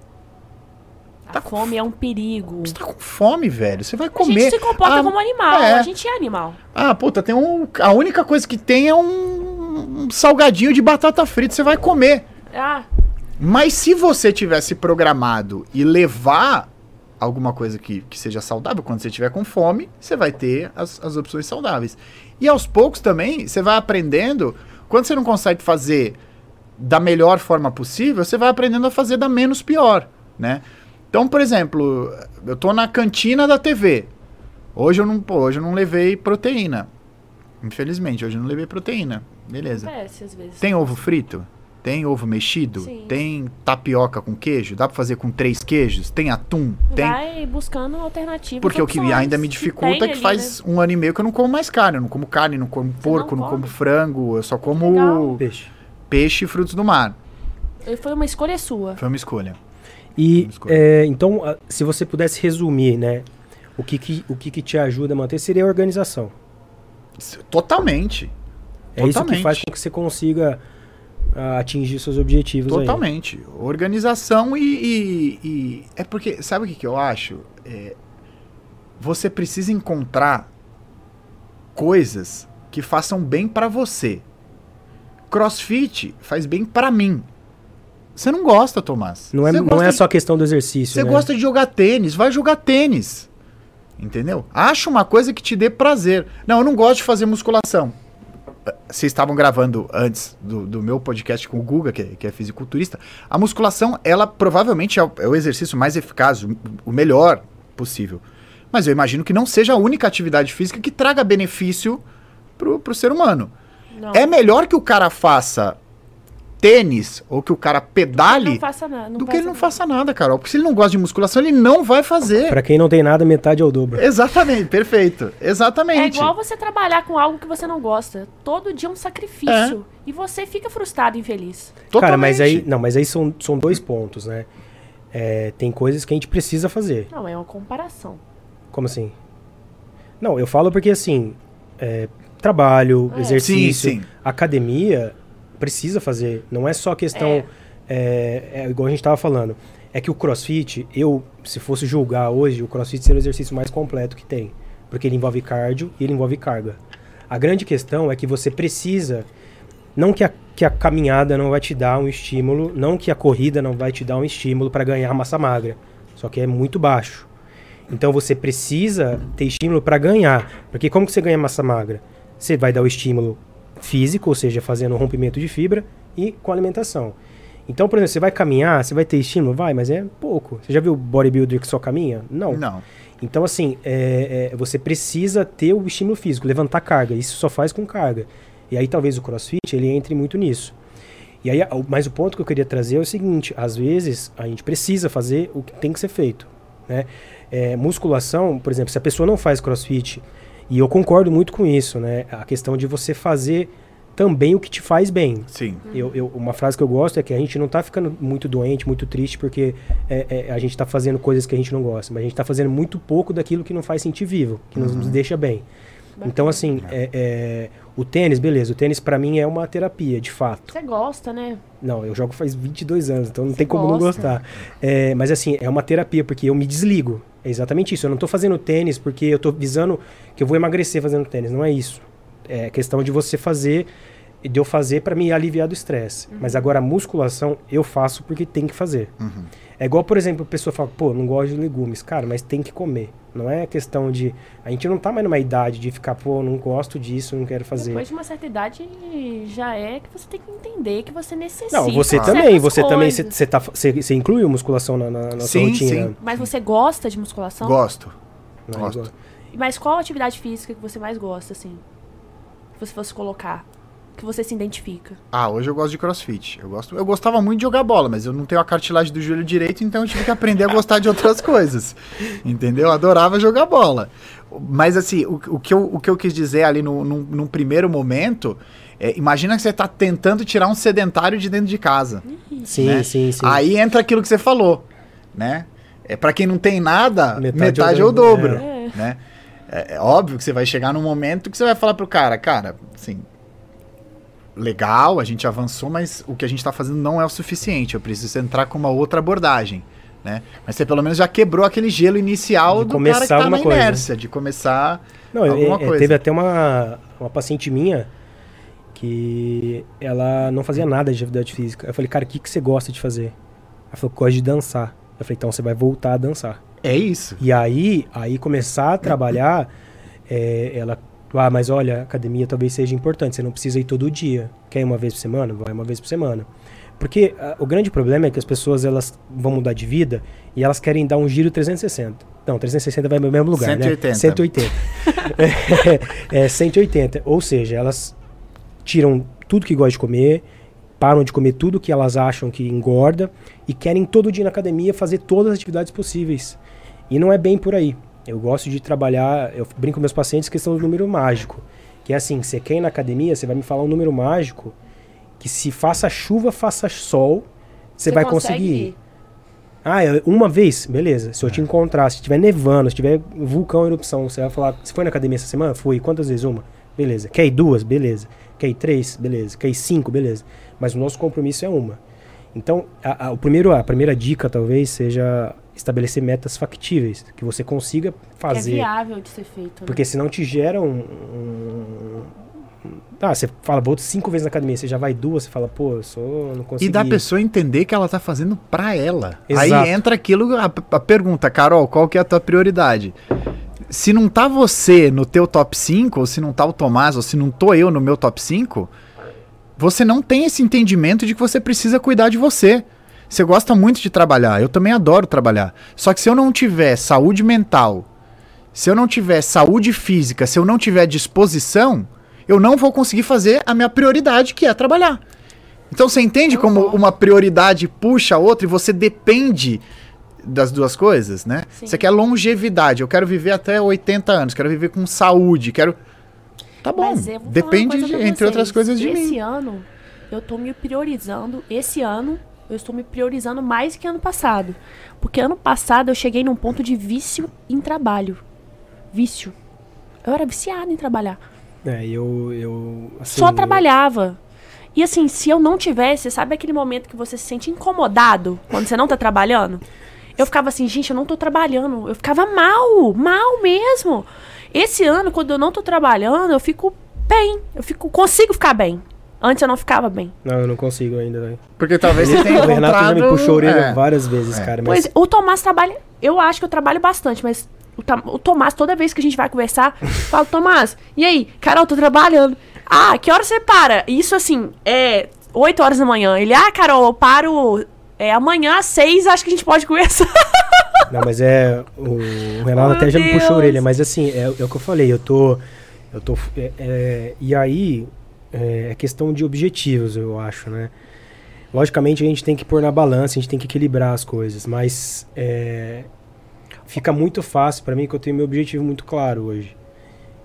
Tá com fome é um perigo. você tá com fome, velho. Você vai A comer. gente se comporta Ah, como animal, é. a gente é animal. Ah, puta, tem um. A única coisa que tem é um, um salgadinho de batata frita. Você vai comer. Ah, Mas se você tivesse programado e levar alguma coisa que, que seja saudável, quando você estiver com fome, você vai ter as, as opções saudáveis. E aos poucos também, você vai aprendendo. Quando você não consegue fazer da melhor forma possível, você vai aprendendo a fazer da menos pior, né? Então, por exemplo, eu tô na cantina da TV. Hoje eu não, pô, hoje eu não levei proteína. Infelizmente, hoje eu não levei proteína. Beleza. acontece às vezes. Tem ovo frito? Tem ovo mexido? Sim. Tem tapioca com queijo? Dá pra fazer com três queijos? Tem atum? Tem. Vai buscando alternativas. Porque o que ainda me que dificulta tem é que ali, faz um ano e meio que eu não como mais carne. Eu não como carne, não como porco, não, não como come? frango. Eu só como Legal. Peixe. peixe e frutos do mar. né? Foi uma escolha sua. Foi uma escolha. E é, então, se você pudesse resumir, né, o que que, o que que te ajuda a manter seria a organização. Totalmente. É isso que faz com que você consiga ah, atingir seus objetivos aí. Totalmente. Organização e, e- e- É porque, sabe o que, que eu acho? É, você precisa encontrar coisas que façam bem pra você. Crossfit faz bem pra mim. Você não gosta, Tomás. Não é, não é de- só questão do exercício, Você né? gosta de jogar tênis, vai jogar tênis. Entendeu? Acha uma coisa que te dê prazer. Não, eu não gosto de fazer musculação. Vocês estavam gravando antes do, do meu podcast com o Guga, que é, que é fisiculturista. A musculação, ela provavelmente é o, é o exercício mais eficaz, o, o melhor possível. Mas eu imagino que não seja a única atividade física que traga benefício pro, pro ser humano. Não, É melhor que o cara faça tênis ou que o cara pedale não faça nada. Não do que ele não nada. faça nada, Carol. Porque se ele não gosta de musculação, ele não vai fazer. Pra quem não tem nada, metade é o dobro. Exatamente, perfeito. É Exatamente. igual você trabalhar com algo que você não gosta. Todo dia é um sacrifício. E você fica frustrado e infeliz. Cara, mas aí, Totalmente. não, mas aí são, são dois pontos, né? É, tem coisas que a gente precisa fazer. Não, é uma comparação. Como assim? Não, eu falo porque assim, é, trabalho, É. exercício, Sim, sim. academia precisa fazer. Não é só questão. É, é igual a gente tava falando. É que o crossfit, eu, se fosse julgar hoje, o crossfit seria o exercício mais completo que tem. Porque ele envolve cardio e ele envolve carga. A grande questão é que você precisa. Não que a, que a caminhada não vai te dar um estímulo, não que a corrida não vai te dar um estímulo para ganhar massa magra. Só que é muito baixo. Então você precisa ter estímulo para ganhar. Porque como que você ganha massa magra? Você vai dar o estímulo físico, ou seja, fazendo rompimento de fibra e com alimentação. Então, por exemplo, você vai caminhar, você vai ter estímulo? Vai, mas é pouco. Você já viu bodybuilder que só caminha? Não. Não. Então, assim, é, é, você precisa ter o estímulo físico, levantar carga. Isso só faz com carga. E aí talvez o crossfit ele entre muito nisso. E aí, mas o ponto que eu queria trazer é o seguinte: às vezes a gente precisa fazer o que tem que ser feito. Né? É, musculação, por exemplo, se a pessoa não faz crossfit, e eu concordo muito com isso, né? A questão de você fazer também o que te faz bem. Sim. Eu, eu, uma frase que eu gosto é que a gente não está ficando muito doente, muito triste, porque é, é, a gente está fazendo coisas que a gente não gosta, mas a gente está fazendo muito pouco daquilo que não faz sentir vivo, que uhum. nos deixa bem. Então, assim, é, é, o tênis, beleza, o tênis para mim é uma terapia, de fato. Você gosta, né? Não, eu jogo faz 22 anos, então não Você tem como gosta. não gostar. É, mas, assim, é uma terapia, porque eu me desligo. É exatamente isso. Eu não tô fazendo tênis porque eu tô visando que eu vou emagrecer fazendo tênis. Não é isso. É questão de você fazer de eu fazer para me aliviar do estresse. Uhum. Mas agora a musculação eu faço porque tem que fazer. Uhum. É igual, por exemplo, a pessoa fala, pô, não gosto de legumes. Cara, mas tem que comer. Não é questão de. A gente não tá mais numa idade de ficar, pô, não gosto disso, não quero fazer. Depois de uma certa idade já é que você tem que entender que você necessita. Não, você também, você também, você tá, você inclui musculação na, na, na sim, sua rotina. Sim. Mas você gosta de musculação? Gosto. Não, gosto. Mas qual atividade física que você mais gosta, assim? Se você fosse colocar que você se identifica? Ah, hoje eu gosto de crossfit. Eu, gosto, eu gostava muito de jogar bola, mas eu não tenho a cartilagem do joelho direito, então eu tive que aprender a gostar de outras [laughs] coisas. Entendeu? Eu adorava jogar bola. Mas assim, o, o, que, eu, o que eu quis dizer ali no, num, num primeiro momento. É, imagina que você está tentando tirar um sedentário de dentro de casa. Sim, né? sim, sim. Aí entra aquilo que você falou, né? É para quem não tem nada, metade, metade é o dobro, é. né? É, é, óbvio que você vai chegar num momento que você vai falar pro cara, cara, assim, legal, a gente avançou, mas o que a gente está fazendo não é o suficiente. Eu preciso entrar com uma outra abordagem. Né? Mas você pelo menos já quebrou aquele gelo inicial de do cara que tá na inércia, de começar não, alguma eu, coisa. Teve até uma, uma paciente minha que ela não fazia nada de atividade física. Eu falei, cara, o que, que você gosta de fazer? Ela falou, gosto de dançar. Eu falei, então você vai voltar a dançar. É isso. E aí, aí começar a trabalhar, é, ela ah, mas olha, a academia talvez seja importante, você não precisa ir todo dia. Quer ir uma vez por semana? Vai uma vez por semana. Porque uh, o grande problema é que as pessoas elas vão mudar de vida e elas querem dar um giro 360. Não, 360 vai no mesmo lugar, 180. né? 180. [laughs] é, é, 180. Ou seja, elas tiram tudo que gostam de comer, param de comer tudo que elas acham que engorda e querem todo dia na academia fazer todas as atividades possíveis. E não é bem por aí. Eu gosto de trabalhar, eu brinco com meus pacientes questão do número mágico. Que é assim, você quer ir na academia, você vai me falar um número mágico que se faça chuva, faça sol, você, vai conseguir ir. Ah, uma vez? Beleza. Se eu te é. encontrar, se estiver nevando, se tiver vulcão erupção, você vai falar, você foi na academia essa semana? Fui. Quantas vezes? Uma? Beleza. Quer ir duas? Beleza. Quer ir três? Beleza. Quer ir cinco? Beleza. Mas o nosso compromisso é uma. Então, a, a, o primeiro, a primeira dica talvez seja estabelecer metas factíveis, que você consiga fazer. Que é viável de ser feito. Né? Porque senão te gera um, um, ah, você fala, vou cinco vezes na academia, você já vai duas, você fala, pô, eu sou, não consegui. E da pessoa entender que ela tá fazendo pra ela. Exato. Aí entra aquilo, a, a pergunta, Carol, qual que é a tua prioridade? Se não tá você no teu top 5, ou se não tá o Tomás, ou se não tô eu no meu top 5, você não tem esse entendimento de que você precisa cuidar de você. Você gosta muito de trabalhar, eu também adoro trabalhar. Só que se eu não tiver saúde mental, se eu não tiver saúde física, se eu não tiver disposição, eu não vou conseguir fazer a minha prioridade, que é trabalhar. Então você entende como uma prioridade puxa a outra e você depende das duas coisas, né? Sim. Você quer longevidade, eu quero viver até 80 anos, quero viver com saúde, quero. Tá bom. Depende, de, entre outras coisas, de esse mim. Esse ano, eu tô me priorizando. Esse ano, eu estou me priorizando mais que ano passado. Porque ano passado eu cheguei num ponto de vício em trabalho. Vício. Eu era viciada em trabalhar. É, eu. eu assim, Só trabalhava. E assim, se eu não tivesse, sabe aquele momento que você se sente incomodado quando você não tá trabalhando? Eu ficava assim, gente, eu não tô trabalhando. Eu ficava mal, mal mesmo. Esse ano, quando eu não tô trabalhando, eu fico bem. Eu fico, consigo ficar bem. Antes eu não ficava bem. Não, eu não consigo ainda, velho. Porque talvez você [laughs] tenha O Renato já me puxou a orelha é. várias vezes, É. cara. Mas Pois, o Tomás trabalha. Eu acho que eu trabalho bastante, mas o, o Tomás, toda vez que a gente vai conversar, fala, [laughs] Tomás, e aí? Carol, tô trabalhando. Ah, que hora você para? Isso assim, é 8 horas da manhã. Ele, ah, Carol, eu paro. É, amanhã às 6, acho que a gente pode conversar. [laughs] Não, mas é. O, o Renato Oh, até já me puxou a orelha, mas assim, é, é o que eu falei, eu tô. Eu tô. é, é, e aí, é, é questão de objetivos, eu acho, né? Logicamente a gente tem que pôr na balança, a gente tem que equilibrar as coisas, mas é, fica muito fácil pra mim que eu tenho meu objetivo muito claro hoje.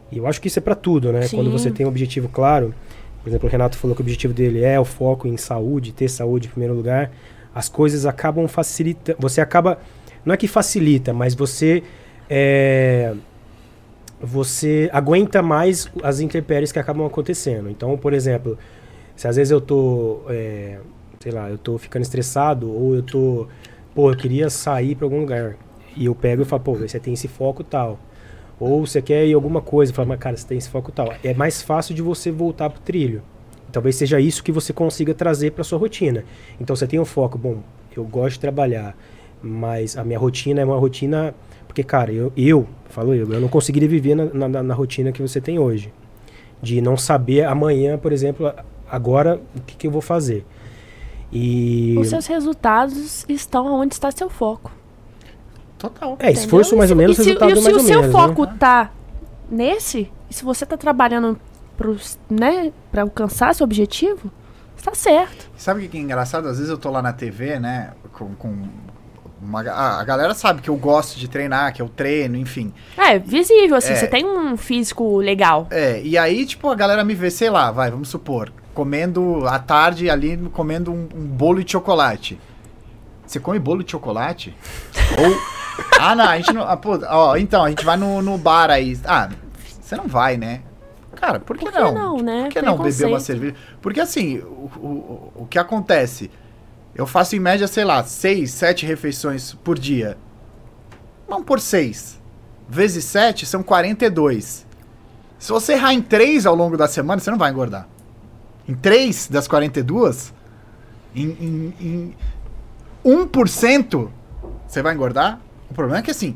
E eu acho que isso é pra tudo, né? Quando Sim. você tem um objetivo claro, por exemplo, o Renato falou que o objetivo dele é o foco em saúde, ter saúde em primeiro lugar, as coisas acabam facilitando. Você acaba. Não é que facilita, mas você. é, você aguenta mais as intempéries que acabam acontecendo. Então, por exemplo, se às vezes eu tô. é, sei lá, eu tô ficando estressado, ou eu tô. Pô, eu queria sair pra algum lugar. E eu pego e falo, pô, você tem esse foco tal. Ou você quer ir alguma coisa, fala, mas cara, você tem esse foco tal. É mais fácil de você voltar pro trilho. Talvez seja isso que você consiga trazer para sua rotina. Então você tem um foco, bom, eu gosto de trabalhar, mas a minha rotina é uma rotina. Porque, cara, eu, eu falo eu, eu não conseguiria viver na, na, na rotina que você tem hoje. De não saber amanhã, por exemplo, agora o que, que eu vou fazer. E. Os seus resultados estão onde está seu foco. Total. É, esforço Entendeu? mais E ou se- menos, e se, resultado e se mais o ou seu menos. foco né? tá nesse, e se você tá trabalhando pros, né, pra alcançar seu objetivo, está certo. Sabe o que é engraçado? Às vezes eu tô lá na TV, né? Com. com uma, ah, a galera sabe que eu gosto de treinar, que eu treino, enfim. É, visível, assim, É. você tem um físico legal. É, e aí, tipo, a galera me vê, sei lá, vai, vamos supor, comendo à tarde ali, comendo um, um bolo de chocolate. Você come bolo de chocolate? [laughs] Ou. Ah, não, a gente não. Ah, pô, ó, então, a gente vai no, no bar aí. Ah, você não vai, né? Cara, por que, Por que não? não, né? Por que não beber uma cerveja? Porque assim, o, o, o que acontece? Eu faço em média, sei lá, seis, sete refeições por dia. Vamos por seis. Vezes sete são 42. Se você errar em três ao longo da semana, você não vai engordar. Em três das 42, em, em, em 1%, você vai engordar. O problema é que assim,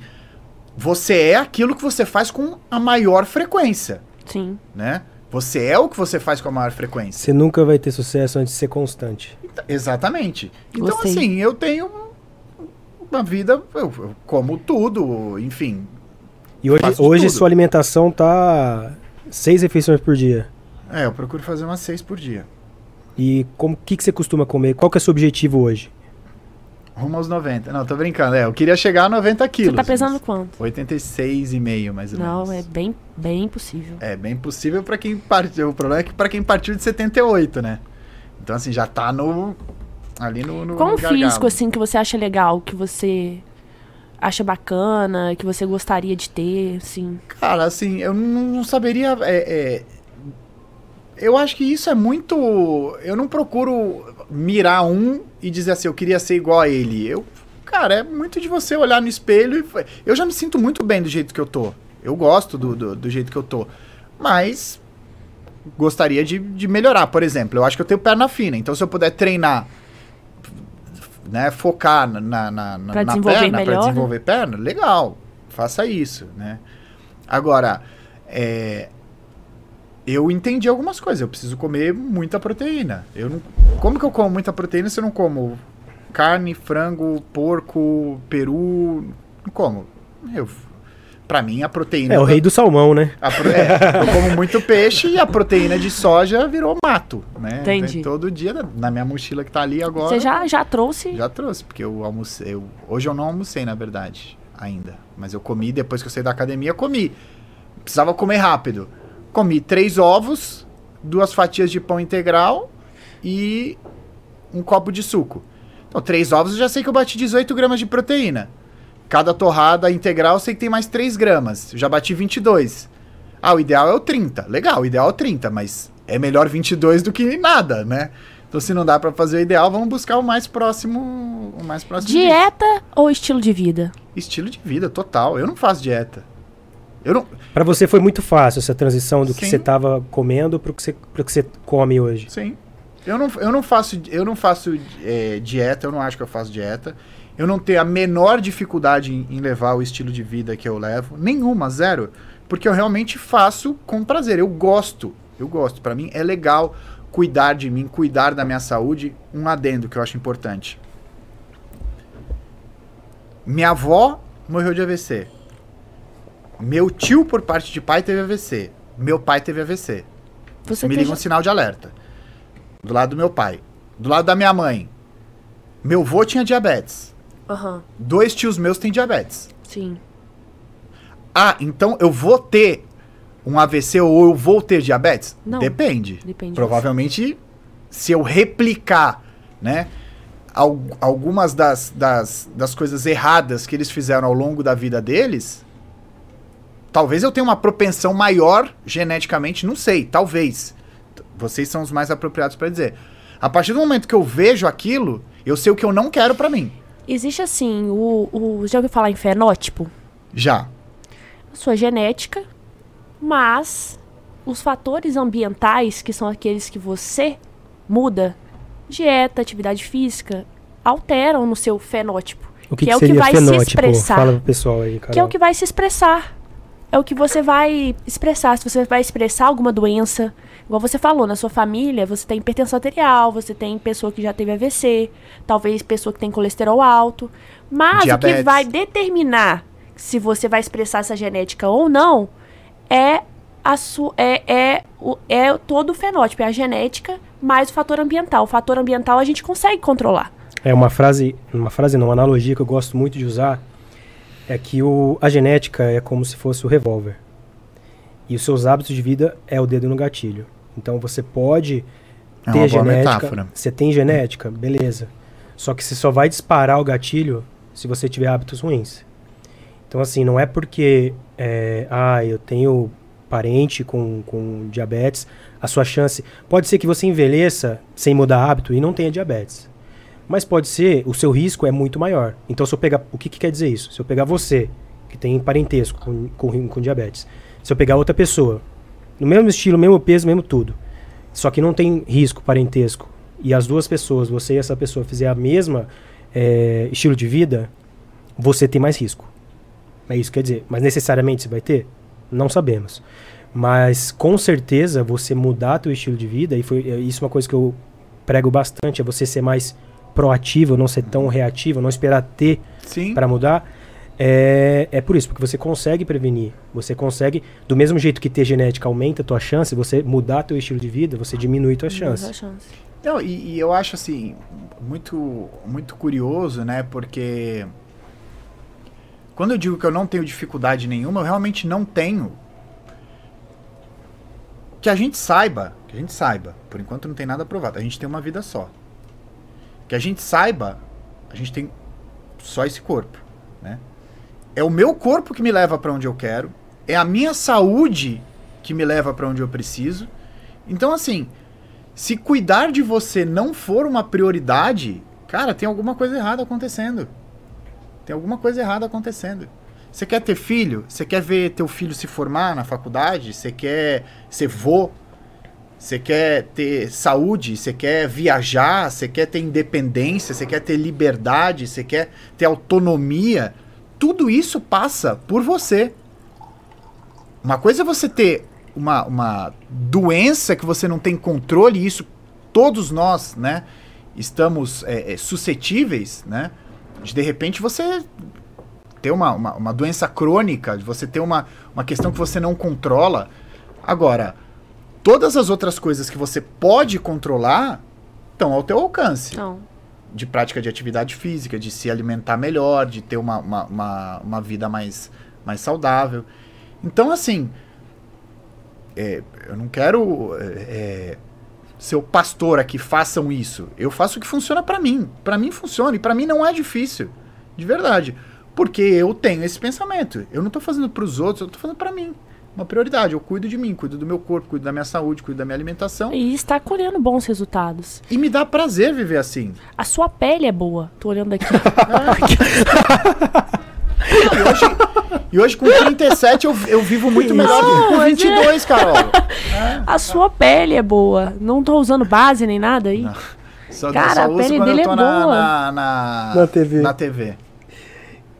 você é aquilo que você faz com a maior frequência, Sim. né? Você é o que você faz com a maior frequência. Você nunca vai ter sucesso antes de ser constante. Então, Exatamente. Então, Gostei. assim, eu tenho uma vida, eu, eu como tudo, enfim. E hoje, hoje tudo. sua alimentação tá seis refeições por dia. É, eu procuro fazer umas seis por dia. E como que, que você costuma comer? Qual que é o seu objetivo hoje? Rumo aos 90. Não, tô brincando. É, eu queria chegar a 90 quilos. Você tá pesando quanto? 86,5 mais ou Não, menos. é bem, bem possível. É bem possível pra quem partiu. O problema é que pra quem partiu de 78, né? Então, assim, já tá no. Ali no. no Qual um físico, assim, que você acha legal, que você acha bacana, que você gostaria de ter, assim? Cara, assim, eu não, saberia. é, é, eu acho que isso é muito. Eu não procuro mirar um e dizer assim, eu queria ser igual a ele. Eu, cara, é muito de você olhar no espelho e. Eu já me sinto muito bem do jeito que eu tô. Eu gosto do, do, do jeito que eu tô. Mas gostaria de, de melhorar. Por exemplo, eu acho que eu tenho perna fina. Então, se eu puder treinar, né, focar na, na, na, Pra na desenvolver perna, melhor, pra né? desenvolver perna, legal. Faça isso, né? Agora, é, eu entendi algumas coisas. Eu preciso comer muita proteína. Eu não, como que eu como muita proteína se eu não como carne, frango, porco, peru? Não como. Eu, pra mim, a proteína. É o rei do salmão, né? a pro- é, eu como muito peixe e a proteína de soja virou mato, né? Entendi. Então, todo dia, na- na minha mochila que tá ali agora. Você já, já trouxe? Já trouxe, porque eu almocei. eu- hoje eu não almocei, na verdade, ainda. Mas eu comi, depois que eu saí da academia, comi. Precisava comer rápido. Comi três ovos, duas fatias de pão integral e um copo de suco. Então, três ovos eu já sei que eu bati 18 gramas de proteína. Cada torrada integral eu sei que tem mais 3 gramas. Eu já bati 22. Ah, o ideal é o 30. Legal, o ideal é o 30, mas é melhor 22 do que nada, né? Então, se não dá pra fazer o ideal, vamos buscar o mais próximo. O mais próximo. disso. Dieta ou estilo de vida? Estilo de vida, total. Eu não faço dieta. Eu não. Pra você foi muito fácil essa transição do que Sim. você tava comendo pro que você, pro que você come hoje. Sim. Eu não, eu não faço, eu não faço é, dieta, eu não acho que eu faço dieta. Eu não tenho a menor dificuldade em, em levar o estilo de vida que eu levo. Nenhuma, zero. Porque eu realmente faço com prazer. Eu gosto. Eu gosto. Pra mim é legal cuidar de mim, cuidar da minha saúde. Um adendo que eu acho importante. Minha avó morreu de AVC. Meu tio, por parte de pai, teve AVC. Meu pai teve AVC. Você Me liga um sinal de alerta. Do lado do meu pai. Do lado da minha mãe. Meu avô tinha diabetes. Aham, Dois tios meus têm diabetes. sim. Ah, então eu vou ter um AVC ou eu vou ter diabetes? Não. Depende. Depende de Provavelmente, se eu replicar, né, al- algumas das, das, das coisas erradas que eles fizeram ao longo da vida deles, talvez eu tenha uma propensão maior geneticamente, não sei, talvez. Vocês são os mais apropriados para dizer. A partir do momento que eu vejo aquilo, eu sei o que eu não quero para mim. Existe assim, o, o. Já ouviu falar em fenótipo? Já. Sua genética, mas os fatores ambientais, que são aqueles que você muda, dieta, atividade física, alteram no seu fenótipo. O que, Que que é o que vai se fenótipo? expressar. Fala pro pessoal aí, Carol. Que é o que vai se expressar. É o que você vai expressar. Se você vai expressar alguma doença, igual você falou, na sua família, você tem hipertensão arterial, você tem pessoa que já teve AVC, talvez pessoa que tem colesterol alto. Mas o que Diabetes. vai determinar se você vai expressar essa genética ou não é a sua é, é, o, é todo o fenótipo, é a genética mais o fator ambiental. O fator ambiental a gente consegue controlar. É uma frase, uma frase não, uma analogia que eu gosto muito de usar é que o, a genética é como se fosse o revólver. E os seus hábitos de vida é o dedo no gatilho. Então você pode É ter genética. metáfora. Você tem genética, beleza. Só que você só vai disparar o gatilho se você tiver hábitos ruins. Então, assim, não é porque é, ah, eu tenho parente com, com diabetes, a sua chance. Pode ser que você envelheça sem mudar hábito e não tenha diabetes. Mas pode ser, o seu risco é muito maior. Então, se eu pegar. O que, que quer dizer isso? Se eu pegar você, que tem parentesco com, com, com diabetes, se eu pegar outra pessoa, no mesmo estilo, mesmo peso, mesmo tudo, só que não tem risco parentesco, e as duas pessoas, você e essa pessoa, fizer a mesma eh, estilo de vida, você tem mais risco. É isso que quer dizer. Mas necessariamente você vai ter? Não sabemos. Mas com certeza você mudar teu estilo de vida, e foi é, isso é uma coisa que eu prego bastante, é você ser mais proativo, não ser tão reativo, não esperar ter Sim. para mudar. É, é por isso, porque você consegue prevenir. Você consegue, do mesmo jeito que ter genética aumenta a tua chance, você mudar teu estilo de vida, você diminui tuas chances. A chance. Não, e, e eu acho assim, muito, muito curioso, né? Porque quando eu digo que eu não tenho dificuldade nenhuma, eu realmente não tenho. Que a gente saiba, que a gente saiba, por enquanto não tem nada provado, a gente tem uma vida só. Que a gente saiba, a gente tem só esse corpo, né? É o meu corpo que me leva para onde eu quero, é a minha saúde que me leva para onde eu preciso. Então assim, se cuidar de você não for uma prioridade, cara, tem alguma coisa errada acontecendo. Tem alguma coisa errada acontecendo. Você quer ter filho? Você quer ver teu filho se formar na faculdade? Você quer ser vô? Você quer ter saúde? Você quer viajar? Você quer ter independência? Você quer ter liberdade? Você quer ter autonomia? Tudo isso passa por você. Uma coisa é você ter uma, uma doença que você não tem controle, e isso todos nós, né, estamos é, é, suscetíveis, né, de de repente você ter uma, uma, uma doença crônica, de você ter uma, uma questão que você não controla. Agora, todas as outras coisas que você pode controlar estão ao teu alcance Então, de prática de atividade física, de se alimentar melhor, de ter uma, uma, uma, uma vida mais, mais saudável. Então, assim, é, eu não quero é, é, ser o pastor aqui, façam isso. Eu faço o que funciona pra mim. Pra mim funciona e pra mim não é difícil. De verdade. Porque eu tenho esse pensamento. Eu não tô fazendo pros outros, eu tô fazendo pra mim. Uma prioridade. Eu cuido de mim, cuido do meu corpo, cuido da minha saúde, cuido da minha alimentação. E está colhendo bons resultados. E me dá prazer viver assim. A sua pele é boa. Tô olhando aqui. [laughs] E hoje, e hoje com 37 eu, eu vivo muito melhor do que com Não, mas é- 22, Carol. A sua pele é boa. Não tô usando base nem nada aí. Não. Só, Cara, só a uso pele quando dele eu tô é na, boa. na, na, Na TV. Na TV.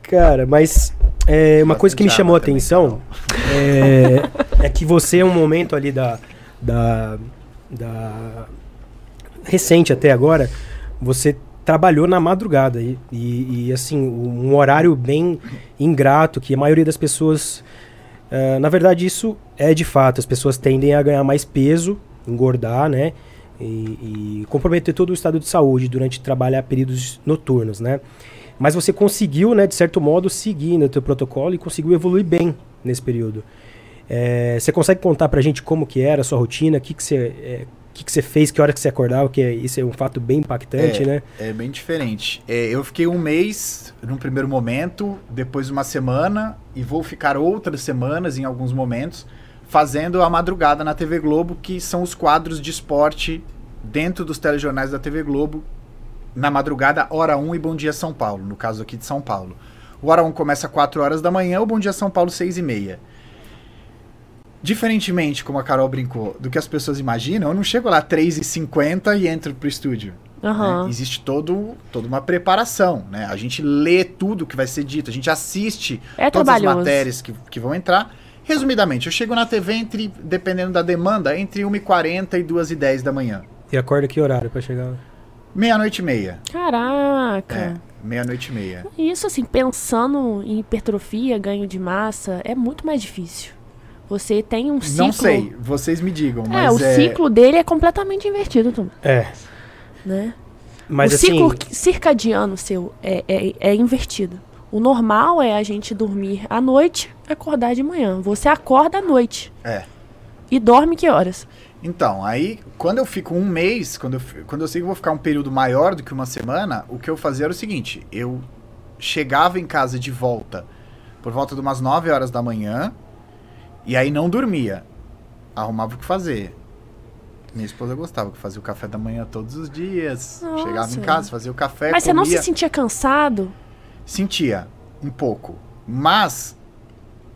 Cara, mas é, uma coisa que me chamou a atenção é, é que você é um momento ali da, da, da recente até agora, você trabalhou na madrugada e, e, e, assim um horário bem ingrato que a maioria das pessoas, ah, na verdade isso é de fato, as pessoas tendem a ganhar mais peso, engordar, né? E, e comprometer todo o estado de saúde durante trabalhar períodos noturnos, né? Mas você conseguiu, né, de certo modo, seguir no teu protocolo e conseguiu evoluir bem nesse período. É, você consegue contar pra gente como que era a sua rotina, o que, que, você, é, que, que você fez, que hora que você acordava, que é- isso é um fato bem impactante, É. né? É bem diferente. É, eu fiquei um mês num primeiro momento, depois uma semana, e vou ficar outras semanas em alguns momentos, fazendo a madrugada na TV Globo, que são os quadros de esporte dentro dos telejornais da TV Globo, na madrugada, hora 1 e Bom Dia São Paulo, no caso aqui de São Paulo. O hora 1 começa às 4 horas da manhã, o Bom Dia São Paulo 6 e meia. Diferentemente, como a Carol brincou, do que as pessoas imaginam, eu não chego lá 3 e 50 e entro pro estúdio. Aham. né? Existe todo, toda uma preparação, né? A gente lê tudo que vai ser dito, a gente assiste É todas as trabalhoso. matérias que, que vão entrar. Resumidamente, eu chego na TV entre, dependendo da demanda, entre 1h40 e 2h10 da manhã. E acorda que horário pra chegar? Meia-noite e meia. Caraca. É, meia-noite e meia. Isso, assim, pensando em hipertrofia, ganho de massa, é muito mais difícil. Você tem um ciclo. Não sei, vocês me digam, É, mas o é, ciclo dele é completamente invertido, Tom, É, né? mas o assim... ciclo circadiano seu é, é, é invertido. O normal é a gente dormir à noite e acordar de manhã. Você acorda à noite. É. E dorme que horas? Então, aí, quando eu fico um mês, quando eu, quando eu sei que eu vou ficar um período maior do que uma semana, o que eu fazia era o seguinte: eu chegava em casa de volta por volta de umas 9 horas da manhã, e aí não dormia. Arrumava o que fazer. Minha esposa gostava que fazia o café da manhã todos os dias. Nossa. Chegava em casa, fazia o café, Mas você não se comia. sentia cansado? Sentia um pouco. Mas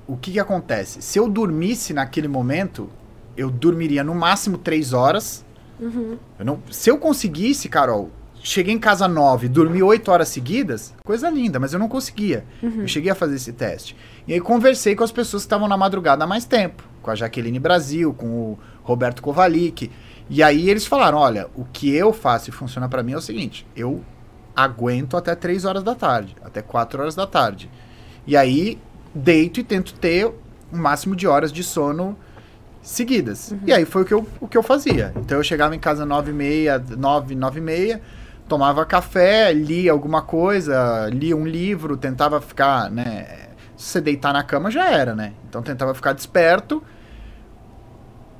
o que, que acontece? Se eu dormisse naquele momento, eu dormiria no máximo três horas. Uhum. Eu não, se eu conseguisse, Carol, cheguei em casa nove, dormi oito horas seguidas, coisa linda, mas eu não conseguia. Eu cheguei a fazer esse teste. E aí conversei com as pessoas que estavam na madrugada há mais tempo, com a Jaqueline Brasil, com o Roberto Kovalik. E aí eles falaram: olha, o que eu faço e funciona pra mim é o seguinte: eu aguento até três horas da tarde, até quatro horas da tarde. E aí deito e tento ter o máximo de horas de sono seguidas. E aí foi o que, eu, o que eu fazia. Então eu chegava em casa nove e meia, nove, nove e meia, tomava café, lia alguma coisa, lia um livro, tentava ficar, né? Se você deitar na cama já era, né? Então tentava ficar desperto.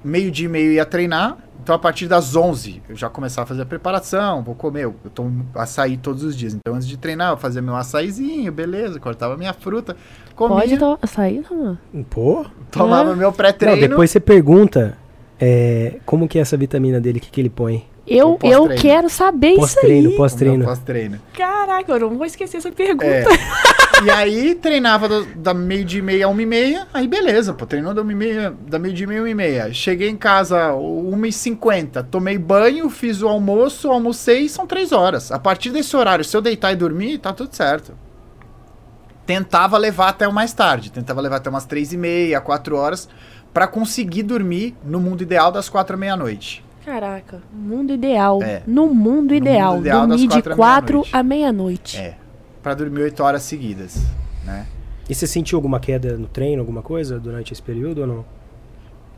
Meio dia e meio ia treinar. Então a partir das 11 eu já começava a fazer a preparação, vou comer, eu tomo açaí todos os dias. Então antes de treinar eu fazia meu açaizinho, beleza, cortava minha fruta, comia, Pode to- sair, Tom? Pô... tomava É. meu Não, pré-treino. depois você pergunta é, como que é essa vitamina dele, o que, que ele põe. Eu, O pós-treino. eu quero saber isso Pós-treino, aí. o meu pós-treino. pós-treino. Caraca, eu não vou esquecer essa pergunta. É. e aí treinava do- da meio dia e meia a uma e meia, aí beleza, pô, treinou da, uma e meia, da meio dia e meia a uma e meia. Cheguei em casa uma e cinquenta, tomei banho, fiz o almoço, almocei, são três horas. A partir desse horário, se eu deitar e dormir, tá tudo certo. Tentava levar até o mais tarde, tentava levar até umas três e meia, quatro horas, pra conseguir dormir no mundo ideal das quatro à meia-noite. Caraca, mundo ideal. É. No mundo ideal. mundo ideal das dormir de quatro à 4 meia-noite. meia-noite. É, pra dormir oito horas seguidas, né? E você sentiu alguma queda no treino, alguma coisa durante esse período ou não?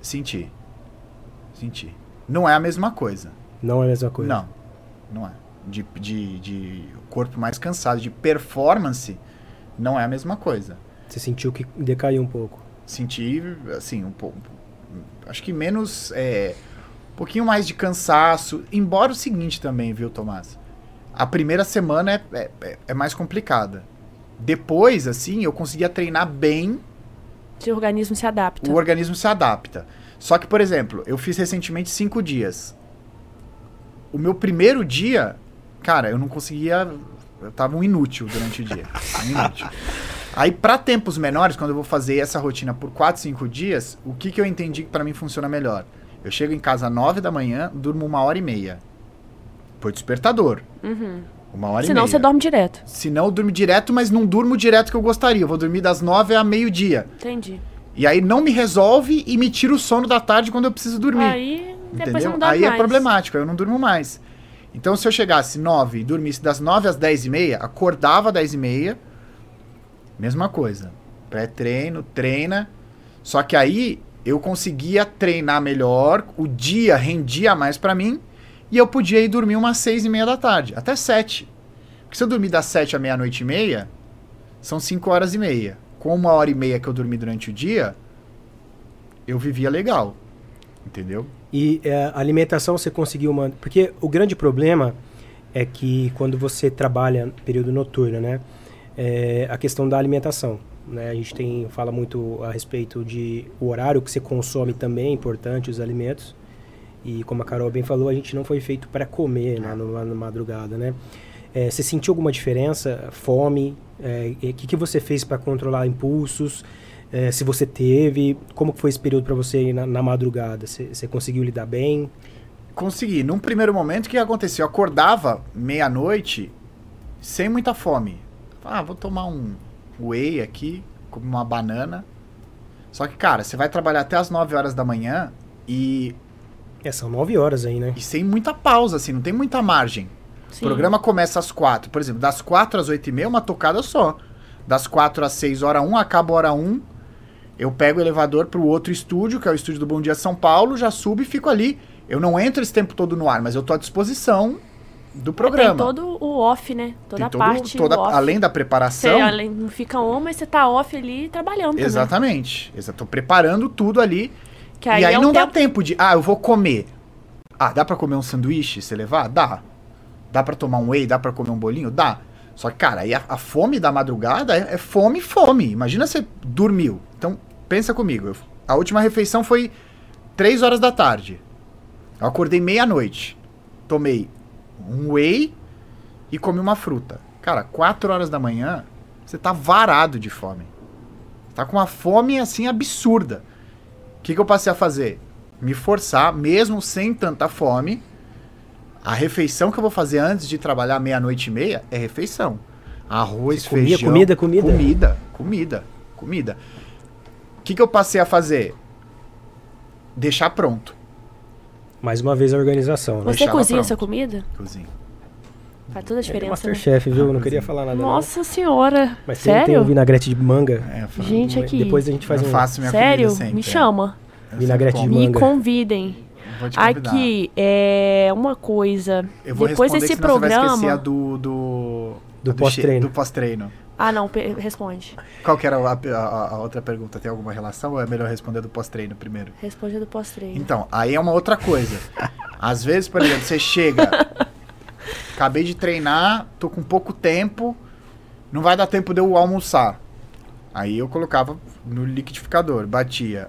Senti. Senti. Não é a mesma coisa. Não é a mesma coisa. Não, não é. De, de, de corpo mais cansado, de performance, não é a mesma coisa. Você sentiu que decaiu um pouco. Senti, assim, um pouco. Acho que menos. É, um pouquinho mais de cansaço. Embora o seguinte também, viu, Tomás? A primeira semana é, é, é- é mais complicada. Depois, assim, eu conseguia treinar bem Seu organismo se adapta. o organismo se adapta. Só que, por exemplo, eu fiz recentemente cinco dias. O meu primeiro dia, cara, eu não conseguia. Eu tava um inútil durante o dia. Um inútil. Aí, pra tempos menores, quando eu vou fazer essa rotina por 4, 5 dias, o que, que eu entendi que pra mim funciona melhor? Eu chego em casa às 9 da manhã, durmo uma hora e meia. Por despertador. Uhum. Uma hora Senão e meia. você dorme direto. Senão eu durmo direto, mas não durmo direto que eu gostaria. Eu vou dormir das 9 a meio-dia. Entendi. E aí não me resolve e me tira o sono da tarde quando eu preciso dormir. Aí entendeu? Aí é mais. problemático, aí eu não durmo mais. Então se eu chegasse 9 e dormisse das 9 às 10 e meia, acordava às 10 e meia, mesma coisa. Pré-treino, treina. Só que aí eu conseguia treinar melhor, o dia rendia mais pra mim e eu podia ir dormir umas 6 e meia da tarde, até 7. Porque se eu dormir das 7 à meia-noite e meia, são 5 horas e meia. Com uma hora e meia que eu dormi durante o dia, eu vivia legal. Entendeu? E é, a alimentação você conseguiu manter. Porque o grande problema é que quando você trabalha período noturno, né? É a questão da alimentação. Né? A gente tem, fala muito a respeito de o horário que você consome também é importante, os alimentos. E como a Carol bem falou, a gente não foi feito para comer lá na madrugada, né? É, você sentiu alguma diferença? Fome? É, O que, que você fez para controlar impulsos? É, se você teve, como foi esse período para você na, na madrugada? Você você conseguiu lidar bem? Consegui. Num primeiro momento, o que aconteceu? Eu acordava meia-noite sem muita fome. Ah, vou tomar um whey aqui, comer uma banana. Só que, cara, você vai trabalhar até as 9 horas da manhã e, É, são nove horas aí, né? e sem muita pausa, assim, não tem muita margem. Sim. O programa começa às 4. Por exemplo, das 4 às 8 e meia, uma tocada só. Das 4 às 6, hora 1, acaba a hora 1. Eu pego o elevador pro outro estúdio, que é o estúdio do Bom Dia São Paulo, já subo e fico ali. Eu não entro esse tempo todo no ar, mas eu tô à disposição do programa. Tem todo o off, né? Toda Tem a todo- parte toda- off. além da Você preparação. além, não fica on, mas você tá off ali trabalhando também. Exatamente. Exato. Tô preparando tudo ali. Que aí e aí é um não dá tempo- tempo de, ah, eu vou comer. Ah, dá pra comer um sanduíche, se levar? Dá. Dá pra tomar um whey, dá pra comer um bolinho? Dá. Só que, cara, aí a, a fome da madrugada é, é fome, fome. Imagina você dormiu. Então, pensa comigo. eu- a última refeição foi 3 horas da tarde. Eu acordei meia-noite. Tomei um whey e comi uma fruta. Cara, 4 horas da manhã, você tá varado de fome. Tá com uma fome, assim, absurda. O que, que eu passei a fazer? Me forçar, mesmo sem tanta fome. A refeição que eu vou fazer antes de trabalhar meia-noite e meia é refeição. Arroz, Você comia feijão. comida, comida? Comida, comida, comida. O que, que eu passei a fazer? Deixar pronto. Mais uma vez a organização, né? Você Deixava cozinha pronto. sua comida? Cozinho. Faz toda a É diferença, né? Masterchef, viu? Ah, Não queria cozinha. falar nada. não. Nossa senhora. Mas tem, tem Sério? um vinagrete de manga. É, Gente, aqui. Depois a gente faz eu um. faço minha Sério? sempre. Me é. chama. Eu Vinagrete de como. Me manga. convidem. Vou te convidar. Aqui, é uma coisa. Eu vou Depois responder, desse senão você vai esquecer a programa. do... Do, Do pós-treino. Do pós-treino. Ah, não, responde. Qual que era a, a- a outra pergunta? Tem alguma relação ou é melhor responder do pós-treino primeiro? Responde do pós-treino. Então, aí é uma outra coisa. Às vezes, por exemplo, você chega, [laughs] acabei de treinar, tô com pouco tempo, não vai dar tempo de eu almoçar. Aí eu colocava no liquidificador, batia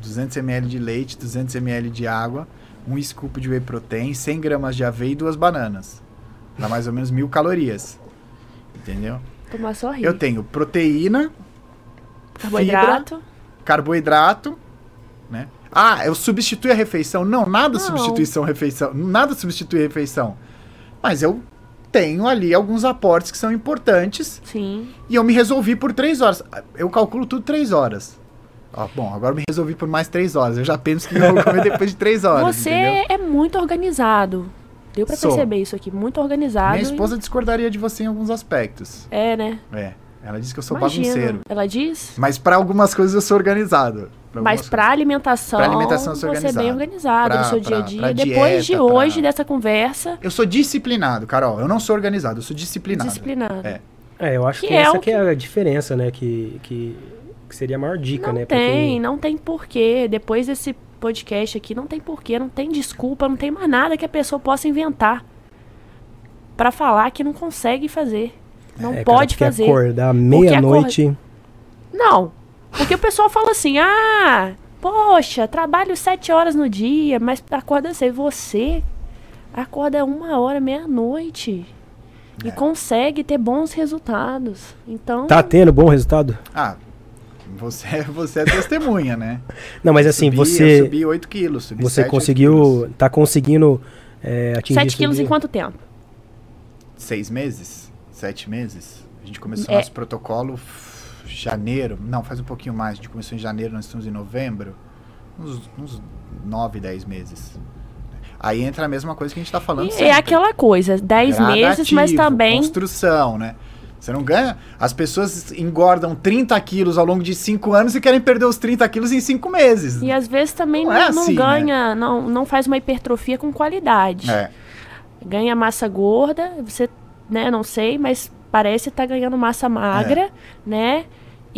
200 ml de leite, 200 ml de água, um scoop de whey protein, 100 gramas de aveia e duas bananas. Dá mais ou menos mil calorias. Entendeu? Tomar só rir. Eu tenho proteína, Carboidrato. carboidrato, né? Ah, eu substitui a refeição? Não, nada Não. substituição refeição, nada substitui a refeição. Mas eu tenho ali alguns aportes que são importantes Sim. e eu me resolvi por três horas. Eu calculo tudo três horas. Ó, bom, agora eu me resolvi por mais três horas. Eu já penso que eu [laughs] vou comer depois de três horas. Você entendeu? é muito organizado. Deu pra Sou. perceber isso aqui. Muito organizado. Minha e- esposa discordaria de você em alguns aspectos. É, né? É, ela disse que eu sou Imagino. bagunceiro. Ela diz? Mas pra algumas coisas eu sou organizado. Pra Mas pra alimentação, Pra alimentação você é bem organizado. Pra- no seu dia a dia. Depois de dieta, hoje, pra- dessa conversa, Eu sou disciplinado, Carol. Eu não sou organizado, eu sou disciplinado. disciplinado. É. É, eu acho Que que, é essa que é a diferença, né? Que, que, que seria a maior dica, Não né? tem, não tem porquê. Depois desse podcast aqui, não tem porquê, não tem desculpa, não tem mais nada que a pessoa possa inventar pra falar que não consegue fazer. Não É, pode fazer. acordar meia-noite. Não. Porque o pessoal fala assim, ah, poxa, trabalho sete horas no dia, mas acorda cedo. Você acorda uma hora, meia-noite. E É. consegue ter bons resultados. Então. Tá tendo bom resultado? Ah, você, você é testemunha, né? [laughs] Não, mas assim, Subi- você Eu subi 8 quilos. Subi você 7, 8 conseguiu, quilos. tá conseguindo é, atingir 7 isso quilos em quanto tempo? Seis meses? Sete meses? A gente começou É. nosso protocolo janeiro. Não, faz um pouquinho mais. A gente começou em janeiro, nós estamos em novembro. Uns, uns 9, 10 meses. Aí entra a mesma coisa que a gente tá falando E sempre. é aquela coisa, 10 meses, mas também. Construção, né? Você não ganha. As pessoas engordam 30 quilos ao longo de 5 anos e querem perder os 30 quilos em 5 meses. E às vezes também Não não, é não assim, ganha, não, não faz uma hipertrofia com qualidade. É. Ganha massa gorda, você, né, não sei, mas parece estar ganhando massa magra, né?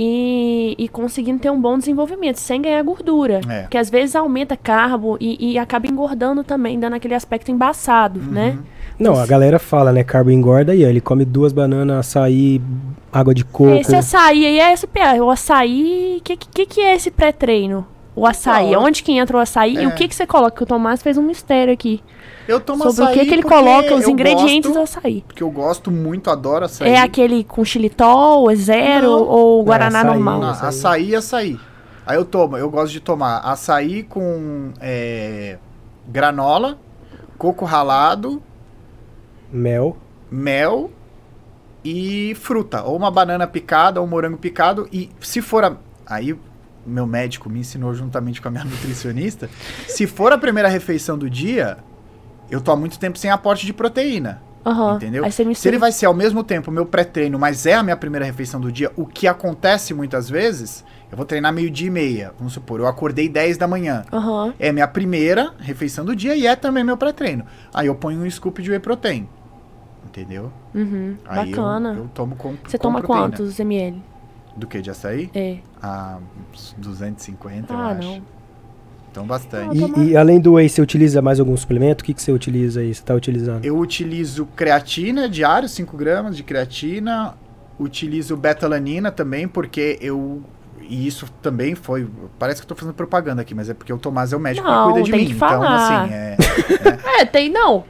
E, e conseguindo ter um bom desenvolvimento, sem ganhar gordura. É. Porque às vezes aumenta carbo e, e acaba engordando também, dando aquele aspecto embaçado, Uhum. né? Não, a galera fala, né? Carbo engorda e ele come duas bananas, açaí, água de coco. Esse açaí aí é SPA. O açaí, o que, que, que é esse pré-treino? O açaí, Então, onde que entra o açaí e é. o que, que você coloca? Que o Tomás fez um mistério aqui. Eu tomo sobre o açaí que, que ele coloca, os ingredientes do gosto, açaí. Porque eu gosto muito, adoro açaí. É aquele com xilitol, é zero Não. ou guaraná açaí, normal? Não, açaí. açaí, açaí. Aí eu tomo, eu gosto de tomar açaí com é, granola, coco ralado, Mel. mel e fruta. Ou uma banana picada, ou um morango picado. E se for a. Aí meu médico me ensinou juntamente com a minha [laughs] nutricionista. se for a primeira refeição do dia, eu tô há muito tempo sem aporte de proteína. Aham. Entendeu? Se ele vai ser ao mesmo tempo meu pré-treino, mas é a minha primeira refeição do dia, o que acontece muitas vezes, eu vou treinar meio-dia e meia. Vamos supor, eu acordei 10 da manhã. Aham. É minha primeira refeição do dia e é também meu pré-treino. Aí eu ponho um scoop de whey protein. Entendeu? Uhum. Aí eu- Bacana. Eu, tomo com Você com toma proteína. quantos ml? Do que? De açaí? É. Ah, uns 250, eu Ah, acho. não. Então bastante. E, e além do whey, você utiliza mais algum suplemento? O que, que você utiliza aí? Você tá utilizando? Eu utilizo creatina diário, 5 gramas de creatina. Utilizo betalanina também, porque eu. E isso também foi. Parece que eu tô fazendo propaganda aqui, mas é porque o Tomás é o médico Não, que cuida de tem mim. que Então, falar. assim, é. [laughs] É, tem não.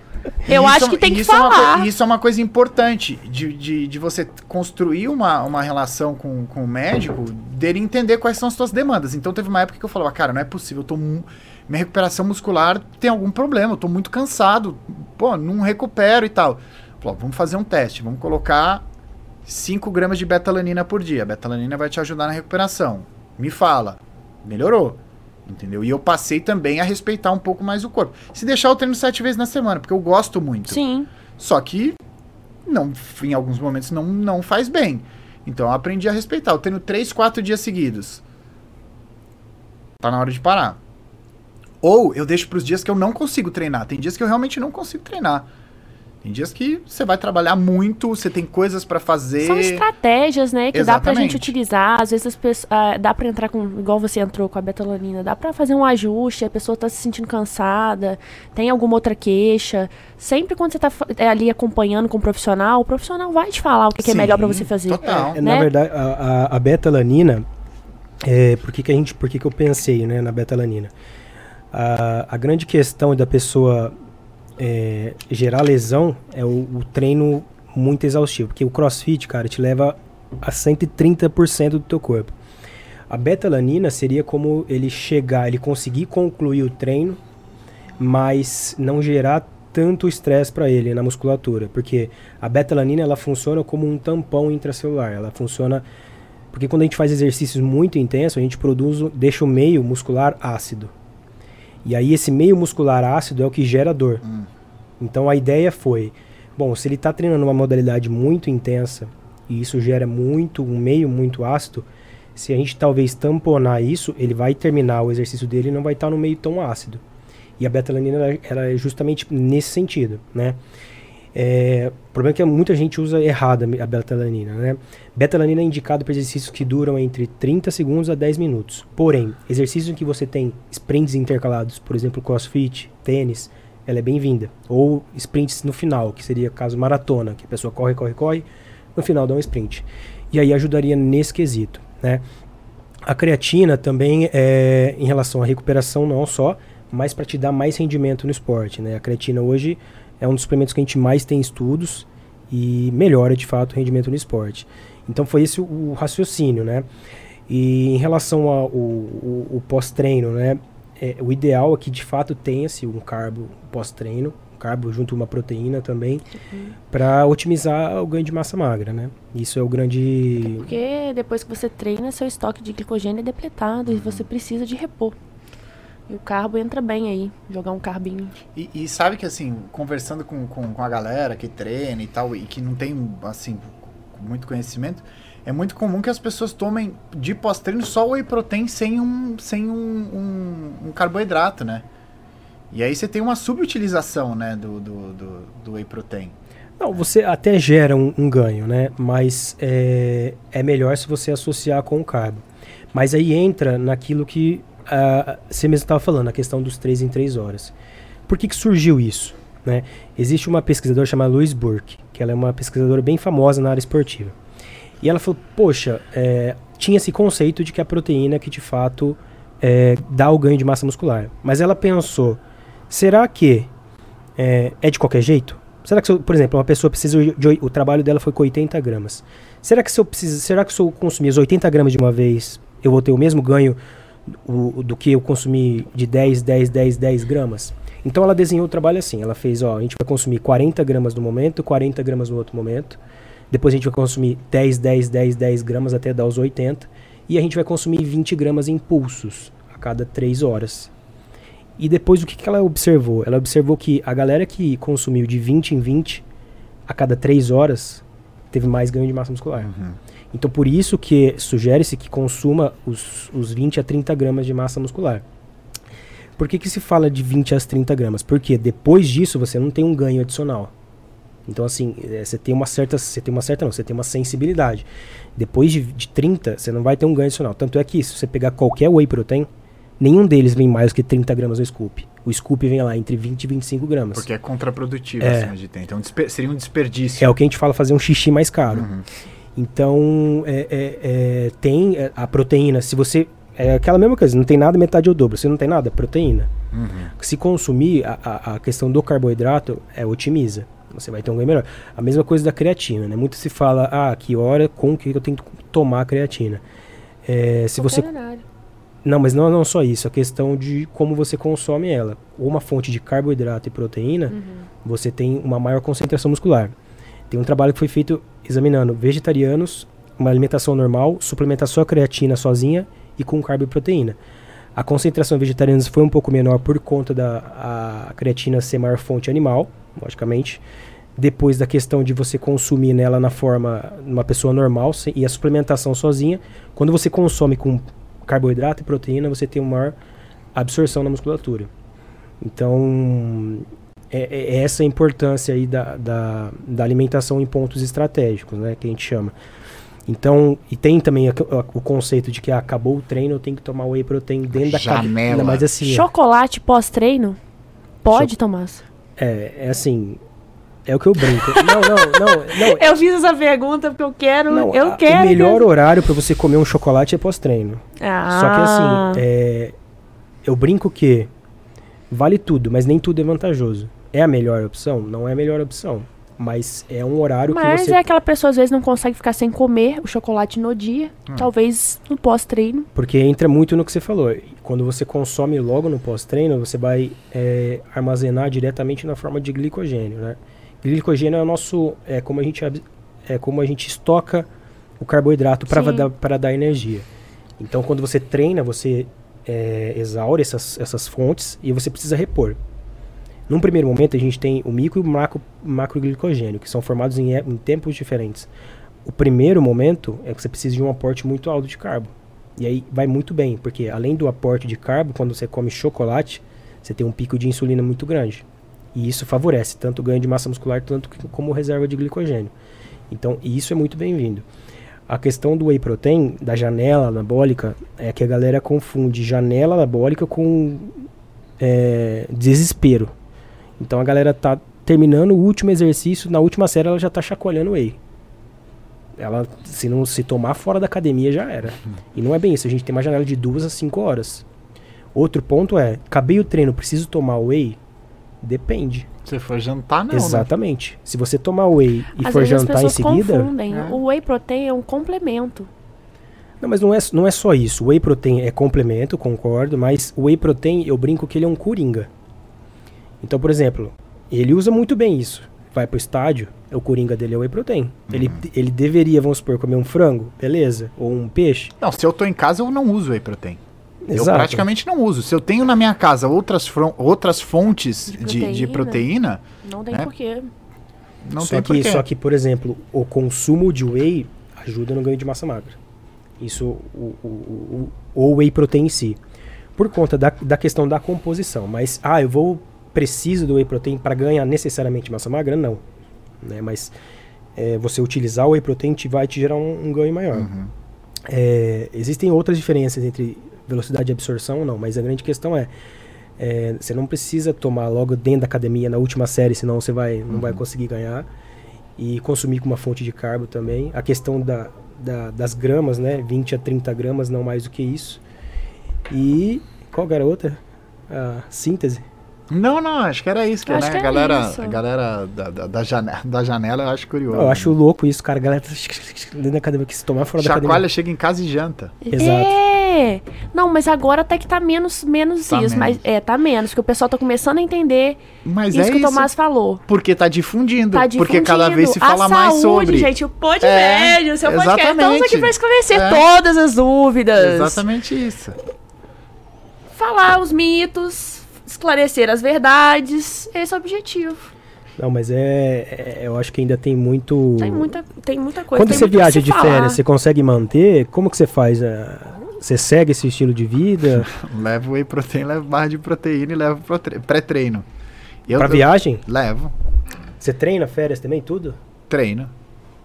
Eu Isso acho é- que tem que isso é falar. coi- isso é uma coisa importante de, de, de você construir uma, uma relação com, com o médico, dele entender quais são as suas demandas. Então teve uma época que eu falava, cara, não é possível, eu tô minha recuperação muscular tem algum problema, eu tô muito cansado, pô, não recupero e tal. Falou, vamos fazer um teste, vamos colocar 5 gramas de betalanina por dia. A betalanina vai te ajudar na recuperação. Me fala. Melhorou. Entendeu? E eu passei também a respeitar um pouco mais o corpo. Se deixar eu treino sete vezes na semana, porque eu gosto muito. Sim. Só que não, em alguns momentos não, não faz bem. Então eu aprendi a respeitar. Eu treino três, quatro dias seguidos. Tá na hora de parar. Ou eu deixo pros dias que eu não consigo treinar. Tem dias que eu realmente não consigo treinar. Tem dias que você vai trabalhar muito, você tem coisas pra fazer. São estratégias, né, que dá pra gente Exatamente. utilizar. Às vezes as pessoas, ah, dá pra entrar com, igual você entrou com a betalanina, dá pra fazer um ajuste, a pessoa tá se sentindo cansada, tem alguma outra queixa. Sempre quando você tá é, ali acompanhando com o profissional, o profissional vai te falar o que, que é Sim, melhor pra você fazer. Total. É, né? Na verdade, a, a, a betalanina, é, por que, que a gente, por que, que eu pensei né, na betalanina? A, a grande questão da pessoa é, gerar lesão é o, o treino muito exaustivo, porque o crossfit, cara, te leva a 130% do teu corpo. A betalanina seria como ele chegar, ele conseguir concluir o treino, mas não gerar tanto estresse para ele na musculatura, porque a betalanina ela funciona como um tampão intracelular, ela funciona porque quando a gente faz exercícios muito intensos, a gente produz, deixa o meio muscular ácido. E aí esse meio muscular ácido é o que gera dor. Hum. Então a ideia foi, bom, se ele está treinando uma modalidade muito intensa e isso gera muito um meio muito ácido, se a gente talvez tamponar isso, ele vai terminar o exercício dele e não vai estar no meio tão ácido. E a betalanina ela é justamente nesse sentido, né? É, o problema é que muita gente usa errado a betalanina, né? Betalanina é indicado para exercícios que duram entre 30 segundos a 10 minutos. Porém, exercícios em que você tem sprints intercalados, por exemplo, crossfit, tênis, ela é bem-vinda. Ou sprints no final, que seria caso maratona, que a pessoa corre, corre, corre, no final dá um sprint. E aí ajudaria nesse quesito, né? A creatina também é em relação à recuperação não só, mas para te dar mais rendimento no esporte, né? A creatina hoje é um dos suplementos que a gente mais tem estudos e melhora de fato o rendimento no esporte. Então foi esse o, o raciocínio, né? E em relação ao o, o pós-treino, né? É, o ideal é que de fato tenha-se um carbo pós-treino, um carbo junto uma proteína também, Uhum. para otimizar o ganho de massa magra, né? Isso é o grande. Porque depois que você treina, seu estoque de glicogênio é depletado e você precisa de repor. E o carbo entra bem aí, jogar um carbinho. E, e sabe que, assim, conversando com, com, com a galera que treina e tal, e que não tem, assim, muito conhecimento, é muito comum que as pessoas tomem de pós-treino só whey protein sem um, sem um, um, um carboidrato, né? E aí você tem uma subutilização, né, do, do, do, do whey protein. Não, você até gera um, um ganho, né? Mas é, é melhor se você associar com o carbo. Mas aí entra naquilo que você mesmo estava falando, a questão dos 3 em 3 horas. Por que, que surgiu isso? Né? Existe uma pesquisadora chamada Louise Burke, que ela é uma pesquisadora bem famosa na área esportiva. E ela falou, poxa, é, tinha esse conceito de que a proteína que de fato é, dá o ganho de massa muscular. Mas ela pensou, será que é, é de qualquer jeito? Será que, se eu- por exemplo, uma pessoa precisa de, oi- o trabalho dela foi com 80 gramas. Será que se eu preciso, será que se eu consumir as 80 gramas de uma vez, eu vou ter o mesmo ganho o- do que eu consumir de 10, 10, 10, 10 gramas? Então ela desenhou o trabalho assim. Ela fez, ó, a gente vai consumir 40 gramas no momento, 40 gramas no outro momento. Depois a gente vai consumir 10, 10, 10, 10 gramas até dar os 80. E a gente vai consumir 20 gramas em pulsos a cada 3 horas. E depois o que, que ela observou? Ela observou que a galera que consumiu de 20 em 20 a cada 3 horas teve mais ganho de massa muscular. Então por isso que sugere-se que consuma os, os 20 a 30 gramas de massa muscular. Por que, que se fala de 20 a 30 gramas? Porque depois disso você não tem um ganho adicional. Então assim, eh, você tem uma certa. Você tem uma certa não, você tem uma sensibilidade. Depois de, de 30, você não vai ter um ganho adicional. Tanto é que se você pegar qualquer whey protein, nenhum deles vem mais que 30 gramas no scoop. O scoop vem lá entre 20 e 25 gramas. Porque é contraprodutivo É. acima de tempo. Então despe- seria um desperdício. É o que a gente fala fazer um xixi mais caro. Uhum. Então, é, é, é, tem é, a proteína. Se você. É aquela mesma coisa, não tem nada, metade ou dobro. Se não tem nada, proteína. Uhum. Se consumir, a, a, a questão do carboidrato é otimiza. Você vai ter um ganho melhor. A mesma coisa da creatina, né? Muito se fala, ah, que hora, com que eu tenho que tomar a creatina. É, se você horário. não, mas não, não só isso, a questão de como você consome ela. Uma fonte de carboidrato e proteína, você tem uma maior concentração muscular. Tem um trabalho que foi feito examinando vegetarianos, uma alimentação normal, suplementar só a creatina sozinha e com carbo e proteína. A concentração em vegetarianos foi um pouco menor por conta da creatina ser maior fonte animal, logicamente. Depois da questão de você consumir nela na forma uma pessoa normal e a suplementação sozinha, quando você consome com carboidrato e proteína, você tem uma maior absorção na musculatura. Então, é, é essa a importância aí da, da, da alimentação em pontos estratégicos, né, que a gente chama. Então, e tem também a- a- o conceito de que ah, acabou o treino, eu tenho que tomar whey protein dentro da Janela. Mas assim, Chocolate pós-treino? Pode, Tomás? é, é assim, é o que eu brinco. não, não, não, não. [laughs] Eu fiz essa pergunta porque eu quero. não, eu a- quero. O melhor horário para você comer um chocolate é pós-treino. Ah, Só que assim, é, eu brinco que vale tudo, mas nem tudo é vantajoso. É a melhor opção? Não é a melhor opção. Mas é um horário Mas que você. é aquela pessoa às vezes não consegue ficar sem comer o chocolate no dia. Hum. Talvez no pós-treino. Porque entra muito no que você falou. Quando você consome logo no pós-treino, você vai é, armazenar diretamente na forma de glicogênio, né? Glicogênio é o nosso. É como a gente, é como a gente estoca o carboidrato para dar, para dar energia. Então, quando você treina, você é, exaure essas, essas fontes e você precisa repor. Num primeiro momento, a gente tem o micro e o macro, macroglicogênio, que são formados em, em tempos diferentes. O primeiro momento é que você precisa de um aporte muito alto de carbo. E aí vai muito bem, porque além do aporte de carbo, quando você come chocolate, você tem um pico de insulina muito grande. E isso favorece tanto o ganho de massa muscular tanto como reserva de glicogênio. Então, isso é muito bem-vindo. A questão do whey protein, da janela anabólica, é que a galera confunde janela anabólica com é, desespero. Então a galera tá terminando o último exercício, na última série ela já tá chacoalhando whey. Ela, se não se tomar fora da academia, já era. [laughs] E não é bem isso. A gente tem uma janela de duas a cinco horas. Outro ponto é, acabei o treino, preciso tomar whey? Depende. Se for jantar, não. né? Exatamente. Se você tomar whey e Às for vezes as jantar em pessoas seguida. confundem. É. O whey protein é um complemento. Não, mas não é, não é só isso. O whey protein é complemento, concordo, mas o whey protein, eu brinco que ele é um coringa. Então, por exemplo, ele usa muito bem isso. Vai pro estádio, o coringa dele é o whey protein. Ele, ele deveria, vamos supor, comer um frango, beleza? Ou um peixe. Não, se eu tô em casa, eu não uso whey protein. Eu Exato. praticamente não uso. Se eu tenho na minha casa outras, outras fontes De de, de proteína. proteína, Não tem É. porquê. não só tem que, porquê. Só que, por exemplo, o consumo de whey ajuda no ganho de massa magra. Isso, o, o, o, o whey protein em si. Por conta da, da questão da composição. Mas, ah, eu vou, preciso do whey protein para ganhar necessariamente massa magra? Não. Né? Mas é, você utilizar o whey protein te, vai te gerar um, um ganho maior. Uhum. É, existem outras diferenças entre velocidade de absorção ou não, mas a grande questão é, é, você não precisa tomar logo dentro da academia na última série, senão você vai, não vai conseguir ganhar. E consumir com uma fonte de carbo também. A questão da, da- das gramas, né? 20 a 30 gramas, não mais do que isso. E qual que era a outra? A síntese. Não, não, acho que era isso. Que, Acho né, que a era galera, isso. a galera da, da, da janela, da janela eu acho curioso. Eu acho louco isso, cara. A galera tá [laughs] dentro da academia, que se tomar fora da Chacoalha, academia. chega em casa e janta. Exato. É! Não, mas agora até que tá menos, menos Tá isso. Mas menos. é, tá menos, porque o pessoal tá começando a entender Mas isso é que o isso. Tomás falou. Porque tá difundindo. Tá porque cada difundindo. vez se fala a mais saúde, sobre. gente, o Pod É, Médio, o seu podcast. Estamos exatamente. aqui pra esclarecer É. todas as dúvidas. Exatamente isso. Falar os mitos, esclarecer as verdades. Esse é o objetivo. Não, mas é, é- Eu acho que ainda tem muito. Tem muita, tem muita coisa. Quando tem você viaja de falar. férias, você consegue manter? Como que você faz? ah, Você segue esse estilo de vida? [laughs] Levo whey protein, levo barra de proteína e levo pré-treino. Eu, pra eu viagem? levo, Você treina férias também, tudo? treino.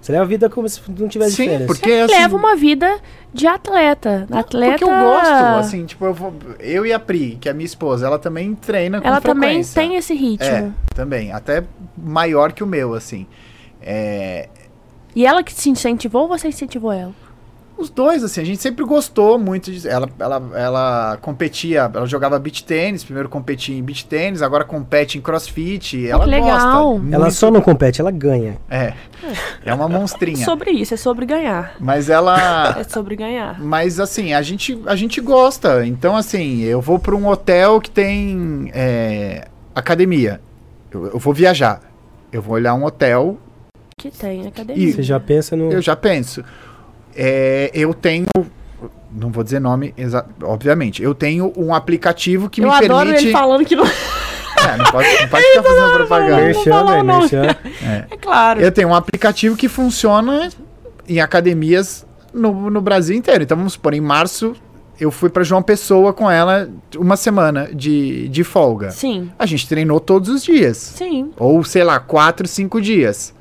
Você leva a vida como se não tivesse Sim, férias. porque assim, Leva uma vida de atleta. Atleta. Porque eu gosto, assim, tipo, eu vou. Eu e a Pri, que é minha esposa, ela também treina com Ela também tem esse ritmo. É, também. Até maior que o meu, assim. É, E ela que te incentivou ou você incentivou ela? Os dois, assim, a gente sempre gostou muito de. Ela, ela, ela competia, ela jogava beach tênis, primeiro competia em beach tênis, agora compete em crossfit. Ela que legal. gosta. Ela só não compete, ela ganha. É. É uma É monstrinha. sobre isso, é sobre ganhar. Mas ela. [laughs] É sobre ganhar. Mas assim, a gente, a gente gosta. Então, assim, eu vou para um hotel que tem é, academia. Eu, eu vou viajar. Eu vou olhar um hotel, Que tem academia. Você já pensa no. eu já penso. É, eu tenho. Não vou dizer nome, obviamente. Eu tenho um aplicativo que Eu me adoro permite. ele falando que não. É, não pode, não pode ficar [laughs] fazendo propaganda. Merchan, né? Merchan. [laughs] É claro. Eu tenho um aplicativo que funciona em academias no, no Brasil inteiro. Então vamos supor, em março eu fui para João Pessoa com ela uma semana de, de folga. Sim, A gente treinou todos os dias. sim. Ou, sei lá, quatro, cinco dias.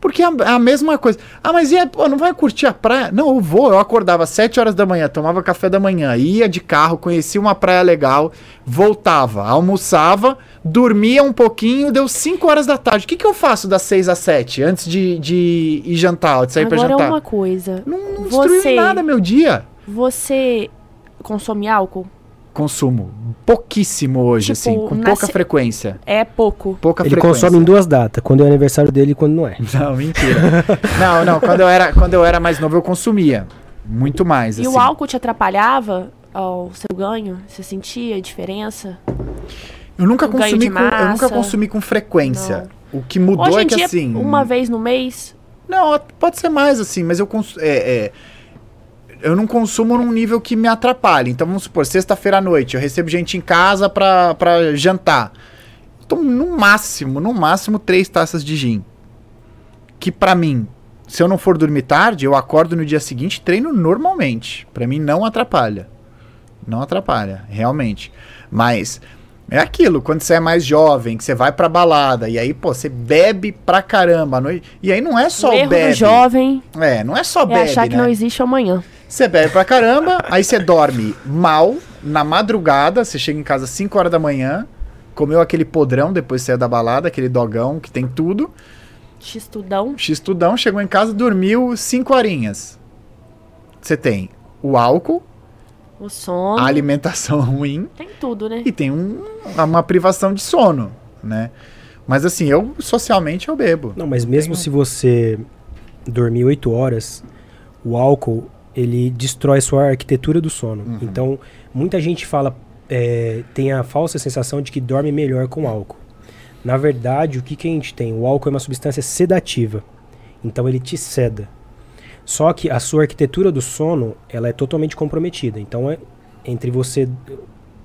Porque é a, é a mesma coisa. Ah, mas e aí, pô, não vai curtir a praia? Não, eu vou. Eu acordava às 7 horas da manhã, tomava café da manhã, ia de carro, conhecia uma praia legal, voltava, almoçava, dormia um pouquinho, deu 5 horas da tarde. O que, que eu faço das 6 às 7 antes de, de ir jantar, de sair pra Agora jantar? uma coisa. Não, não destruiu nada meu dia. Você consome álcool? Consumo pouquíssimo hoje, Tipo, assim, com pouca se- frequência. É pouco. Pouca Ele frequência. consome em duas datas, quando é o aniversário dele e quando não é. [laughs] Não, mentira. não, não, quando eu, era, quando eu era mais novo eu consumia. Muito mais, E assim. o álcool te atrapalhava ao seu ganho? Você sentia diferença? Eu nunca o consumi com, eu nunca consumi com frequência. O que mudou Hoje é que dia, assim. uma vez no mês, Não, pode ser mais assim, mas eu cons... é, é, eu não consumo num nível que me atrapalhe. Então vamos supor, sexta-feira à noite, eu recebo gente em casa pra, pra jantar. Tomo no máximo, no máximo três taças de gin. Que pra mim, se eu não for dormir tarde, eu acordo no dia seguinte e treino normalmente. Pra mim não atrapalha. Não atrapalha, realmente. Mas é aquilo, quando você é mais jovem, que você vai pra balada, e aí, pô, você bebe pra caramba à noite. E aí não é só o o erro bebe. do jovem É, não é só é bebe, achar que né? não existe amanhã. Você bebe pra caramba, aí você dorme mal, na madrugada, você chega em casa às 5 horas da manhã, comeu aquele podrão, depois saiu da balada, aquele dogão que tem tudo. X-tudão. X-tudão, chegou em casa, dormiu 5 horinhas. Você tem o álcool, O sono. a alimentação [laughs] ruim Tem tudo, né? e tem um- uma privação de sono, né? Mas assim, eu socialmente eu bebo. Não, mas mesmo se você dormir 8 horas, o álcool ele destrói sua arquitetura do sono. Uhum. Então, muita gente fala, é, tem a falsa sensação de que dorme melhor com álcool. Na verdade, o que, que a gente tem? O álcool é uma substância sedativa. Então, ele te seda. Só que a sua arquitetura do sono, ela é totalmente comprometida. Então, é, entre você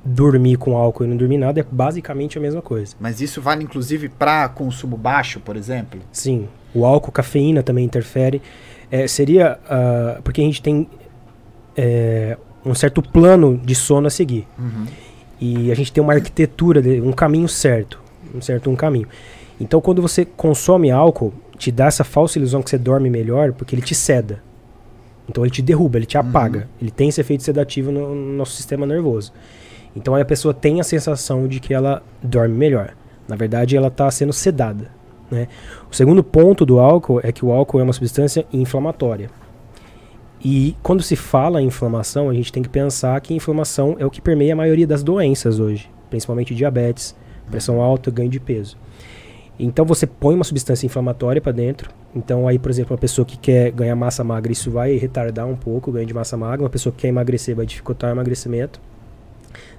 dormir com álcool e não dormir nada, é basicamente a mesma coisa. Mas isso vale inclusive para consumo baixo, por exemplo? Sim, o álcool, cafeína também interfere. É, seria ah, porque a gente tem é, um certo plano de sono a seguir. Uhum. E a gente tem uma arquitetura, de, um caminho certo. Um certo um caminho. Então, quando você consome álcool, te dá essa falsa ilusão que você dorme melhor, porque ele te ceda. Então, ele te derruba, ele te apaga. Ele tem esse efeito sedativo no, no nosso sistema nervoso. Então, aí a pessoa tem a sensação de que ela dorme melhor. Na verdade, ela está sendo sedada. Né? O segundo ponto do álcool é que o álcool é uma substância inflamatória. E quando se fala em inflamação, a gente tem que pensar que inflamação é o que permeia a maioria das doenças hoje, principalmente diabetes, pressão alta, ganho de peso. Então você põe uma substância inflamatória para dentro. Então aí, por exemplo, uma pessoa que quer ganhar massa magra, isso vai retardar um pouco o ganho de massa magra. Uma pessoa que quer emagrecer vai dificultar o emagrecimento.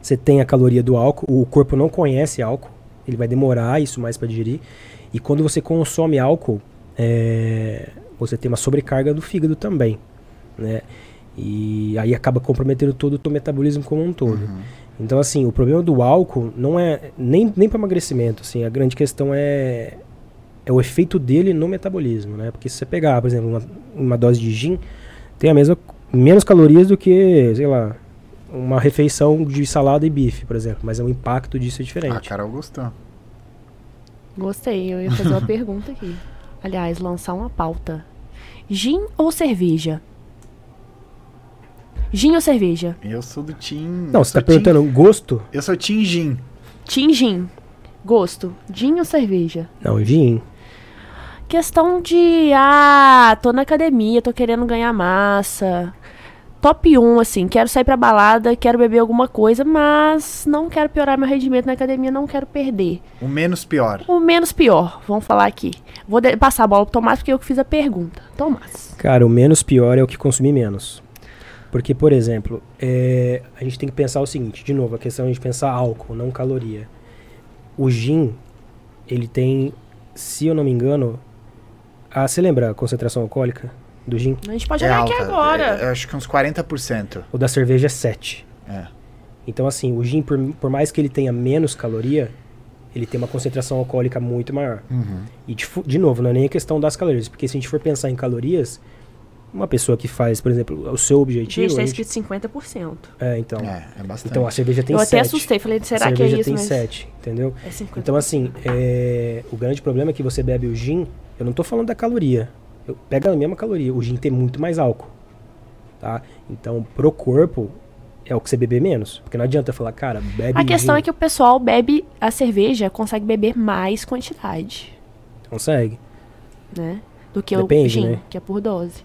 Você tem a caloria do álcool, o corpo não conhece álcool, ele vai demorar isso mais para digerir. E quando você consome álcool, é, você tem uma sobrecarga do fígado também, né? E aí acaba comprometendo todo o teu metabolismo como um todo. Uhum. Então, assim, o problema do álcool não é nem, nem para emagrecimento, assim, a grande questão é é o efeito dele no metabolismo, né? Porque se você pegar, por exemplo, uma, uma dose de gin, tem a mesma menos calorias do que, sei lá, uma refeição de salada e bife, por exemplo, mas o impacto disso é diferente. Carol gostou. Gostei, eu ia fazer uma [laughs] pergunta aqui. Aliás, lançar uma pauta. Gin ou cerveja? Gin ou cerveja? Eu sou do Team. Não, você tá sou team- perguntando gosto? Eu sou Team Gin. Tim gin. Gosto. Gin ou cerveja? Não, gin. Questão de, ah, tô na academia, tô querendo ganhar massa. Top 1, assim, quero sair pra balada, quero beber alguma coisa, mas não quero piorar meu rendimento na academia, não quero perder. O menos pior. O menos pior, vamos falar aqui. Vou passar a bola pro Tomás, porque eu que fiz a pergunta. Tomás. Cara, o menos pior é o que consumir menos. Porque, por exemplo, é, a gente tem que pensar o seguinte, de novo, a questão é a gente pensar álcool, não caloria. O gin, ele tem, se eu não me engano, ah, você lembra a concentração alcoólica do gin? A gente pode É olhar alta. aqui agora. É, eu acho que uns 40%. O da cerveja é 7. É. Então, assim, o gin, por, por mais que ele tenha menos caloria, ele tem uma concentração alcoólica muito maior. Uhum. E, de, de novo, não é nem a questão das calorias, porque se a gente for pensar em calorias, uma pessoa que faz, por exemplo, o seu objetivo... Gente, tá a gente- escrito 50%. é, então... É, é bastante. Então a cerveja tem eu 7. até assustei, falei, será a que é cerveja isso tem mesmo? 7, entendeu? É 50%. Então, assim, é, o grande problema é que você bebe o gin, eu não tô falando da caloria. Eu, pega a mesma caloria, o gin tem muito mais álcool. Tá? Então, pro corpo, é o que você beber menos. Porque não adianta falar, cara, bebe A questão gin. é que o pessoal bebe a cerveja, consegue beber mais quantidade, Consegue. né? Do que Depende, o gin, né? que é por dose.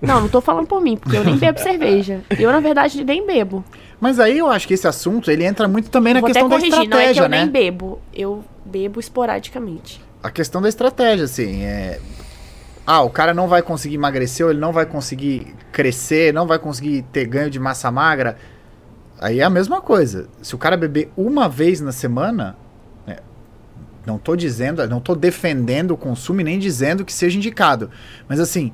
Não, não tô falando por mim, porque eu nem bebo cerveja. Eu, na verdade, nem bebo. Mas aí eu acho que esse assunto, ele entra muito também na Vou até questão da corrigir, não é que estratégia, eu né? nem bebo. Eu bebo esporadicamente. A questão da estratégia, assim, é... Ah, o cara não vai conseguir emagrecer, ou ele não vai conseguir crescer, não vai conseguir ter ganho de massa magra. Aí é a mesma coisa. Se o cara beber uma vez na semana, né, não tô dizendo, não tô defendendo o consumo e nem dizendo que seja indicado. Mas assim,